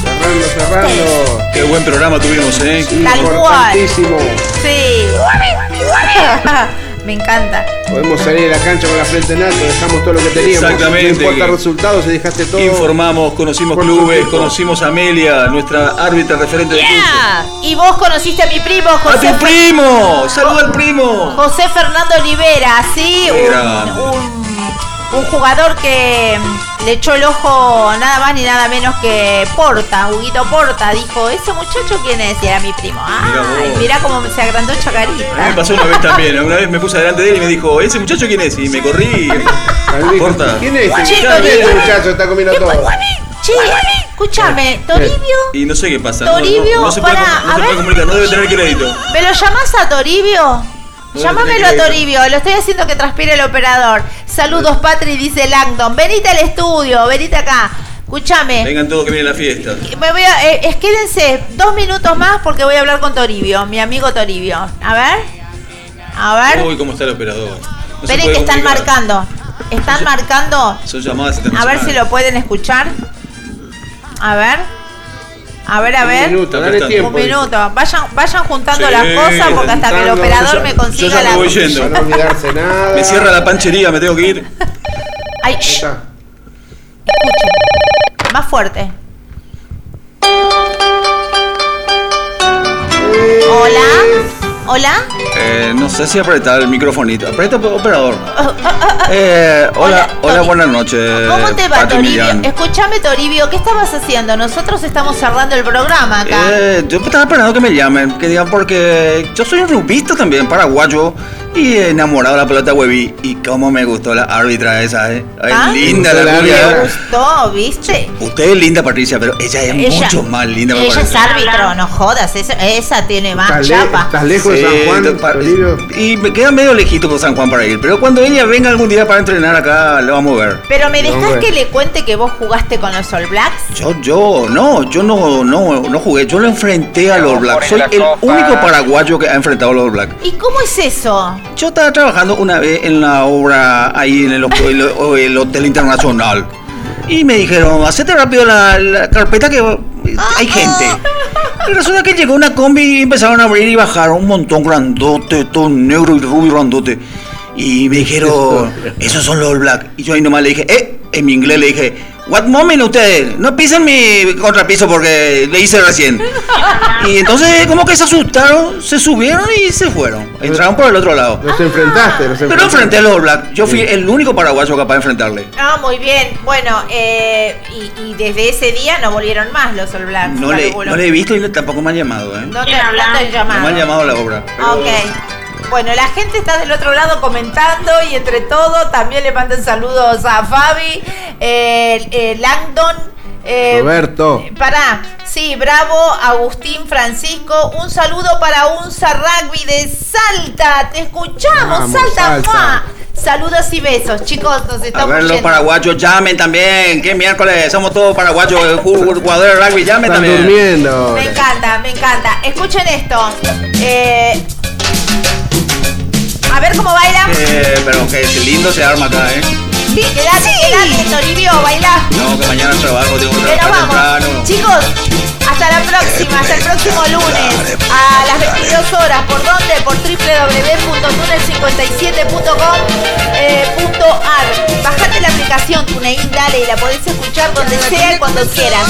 S3: Cerrando, cerrando.
S4: Qué buen programa tuvimos, ¿eh?
S2: Tal cual.
S3: Importantísimo.
S2: sí. Me encanta.
S3: Podemos salir de la cancha con la frente en alto, dejamos todo lo que teníamos.
S4: Exactamente.
S3: No importa resultados, se dejaste todo.
S4: Informamos, conocimos clubes, conocimos a Amelia, nuestra árbitra referente de curso.
S2: Y vos conociste a mi primo
S4: ¡A
S2: José,
S4: tu primo! ¡Saluda al primo!
S2: José Fernando Olivera, sí, un- un jugador que le echó el ojo nada más ni nada menos que Porta, Huguito Porta, dijo, ¿ese muchacho quién es? Y era mi primo. Ay, mirá cómo se agrandó
S4: A mí me
S2: Chacarita.
S4: pasó una vez también. Una vez me puse delante de él y me dijo, ¿ese muchacho quién es? Y me corrí. y- Corta.
S3: ¿Quién es?
S2: Che,
S3: ¿Quién es
S2: Toribio.
S3: ese muchacho? Está comiendo todo.
S2: Che, escúchame, Toribio,
S4: Y no sé qué pasa. no- no-
S2: Toribio,
S4: no, se puede,
S2: pará,
S4: no
S2: a
S4: se puede comunicar, no debe tener crédito.
S2: ¿me lo llamás a Toribio? Llámamelo a. Toribio, lo estoy haciendo que transpire el operador. Saludos, Patri, dice Langdon. Venite al estudio, venite acá. Escúchame.
S4: Vengan todos que vienen a la fiesta.
S2: Me voy a, eh, quédense dos minutos más porque voy a hablar con Toribio, mi amigo Toribio. A ver. A ver.
S4: Uy, cómo está el operador. No
S2: Esperen que están marcando. Están marcando.
S4: Son llamadas
S2: A ver si lo pueden escuchar. A ver. A ver, a
S3: Un
S2: ver.
S3: minuto, dale tiempo.
S2: Un minuto. Vayan, vayan juntando
S4: Sí,
S2: las cosas porque hasta que el operador
S4: ya-
S2: me
S4: yo
S2: consiga
S4: ya me
S2: la.
S4: voy yendo.
S3: Para no olvidarse nada.
S4: Me cierra la panchería, me tengo que ir.
S2: Ay,
S3: Ahí
S2: shh,
S3: está.
S2: escuchen. Más fuerte. Hola. Hola.
S4: Eh, no sé si apretar el microfonito. Aprieta, operador. Eh, hola, hola, buenas noches.
S2: ¿Cómo te va,
S4: Pati
S2: Toribio?
S4: Millán.
S2: Escúchame, Toribio, ¿qué estabas haciendo? Nosotros estamos cerrando el programa acá.
S4: Eh, yo estaba esperando que me llamen, que digan porque yo soy un rugbyista también, paraguayo, y enamorado de la pelota hueví. Y cómo me gustó la árbitra esa, eh. Ay,
S2: ¿Ah?
S4: linda
S3: ¿Te
S4: la rubia.
S2: ¿Te gustó, viste?
S4: Usted es linda, Patricia, pero ella es
S2: Ella-
S4: mucho más linda. me
S2: Ella es árbitro, no jodas, esa, esa tiene más
S3: ¿Estás, le-
S2: chapa.
S3: estás lejos San Juan,
S4: pa-
S3: Toribio?
S4: Y me queda medio lejito por San Juan para ir, pero cuando ella venga algún día para entrenar acá, lo vamos a ver.
S2: Pero me
S3: bueno.
S2: que le cuente que vos jugaste con los All Blacks.
S4: Yo, yo, no, yo no, no, no jugué, yo lo enfrenté a los Black. Soy el único paraguayo que ha enfrentado a los Black.
S2: ¿Y cómo es eso?
S4: Yo estaba trabajando una vez en la obra ahí en el, el- el Hotel Internacional. Y me dijeron, hacete rápido la, la carpeta que hay gente. Resulta que llegó una combi y empezaron a abrir y bajar un montón grandote, todo negro y rubio grandote. Y me dijeron, esos son los Black. Y yo ahí nomás le dije, eh, en mi inglés le dije, what moment ustedes, no pisen mi contrapiso porque le hice recién. Y entonces como que se asustaron, se subieron y se fueron. Entraron por el otro lado.
S3: Los enfrentaste, los
S4: Pero
S3: enfrentaste.
S4: enfrenté a los All Black. Yo fui el único paraguayo capaz de enfrentarle.
S2: Ah, muy bien. Bueno, eh, y, y desde ese día no volvieron más los All Blacks.
S4: No le, no le he visto y tampoco me han llamado, ¿eh?
S2: No te, no te han
S4: No me han
S2: llamado.
S4: llamado a la obra. pero
S2: Ok. Bueno, la gente está del otro lado comentando y entre todo también le mandan saludos a Fabi, eh, eh, Langdon. eh,
S3: Roberto.
S2: Pará, sí, bravo, Agustín Francisco. Un saludo para Unza Rugby de Salta. Te escuchamos,
S15: Vamos,
S2: Salta.
S15: Salta.
S2: ¡mua! Saludos y besos, chicos. Nos
S15: A
S2: estamos
S15: ver, los paraguayos llamen también. ¿Qué miércoles? Somos todos paraguayos, ju- jugadores de rugby, llamen
S3: Están
S15: también.
S3: durmiendo.
S2: Me encanta, me encanta. Escuchen esto. Eh, a ver cómo baila.
S15: Eh, pero que lindo se arma acá, ¿eh?
S2: Quédate, quédate, Toribio, baila.
S15: No, que mañana trabajo, tengo que trabajar
S2: vamos.
S15: temprano.
S2: Chicos, hasta la próxima, hasta el próximo lunes a las 22 horas. ¿Por dónde? Por www.tunel57.com.ar. Eh, punto ar. Bajate la aplicación TuneIn, dale, y la podés escuchar donde sea y cuando quieras.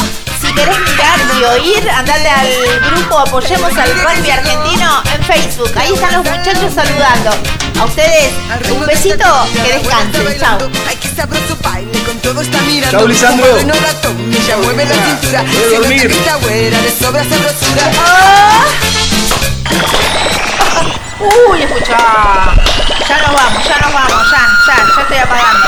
S2: Querés mirar y oír, andate al grupo Apoyemos al Rugby Argentino en Facebook. Ahí están los muchachos saludando. A ustedes, un besito, que descansen. Chao.
S15: Chao, Lisandro.
S10: Ya mueve la cintura.
S15: Voy a dormir.
S10: Si no te güera, de sobra sabrosura.
S2: Ah. Uy, escucha. Ya nos vamos, ya nos vamos, ya, ya, ya estoy apagando.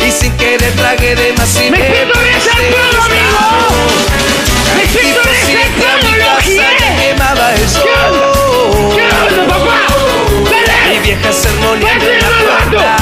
S16: y sin querer tragué de más y
S17: ¡Me siento saltado, amigo! ¡Me siento
S16: mi
S17: lo
S16: casa
S17: giré!
S16: que quemaba el sol.
S17: ¿Qué onda, papá? ¡Dale!
S16: Mi vieja la puerta.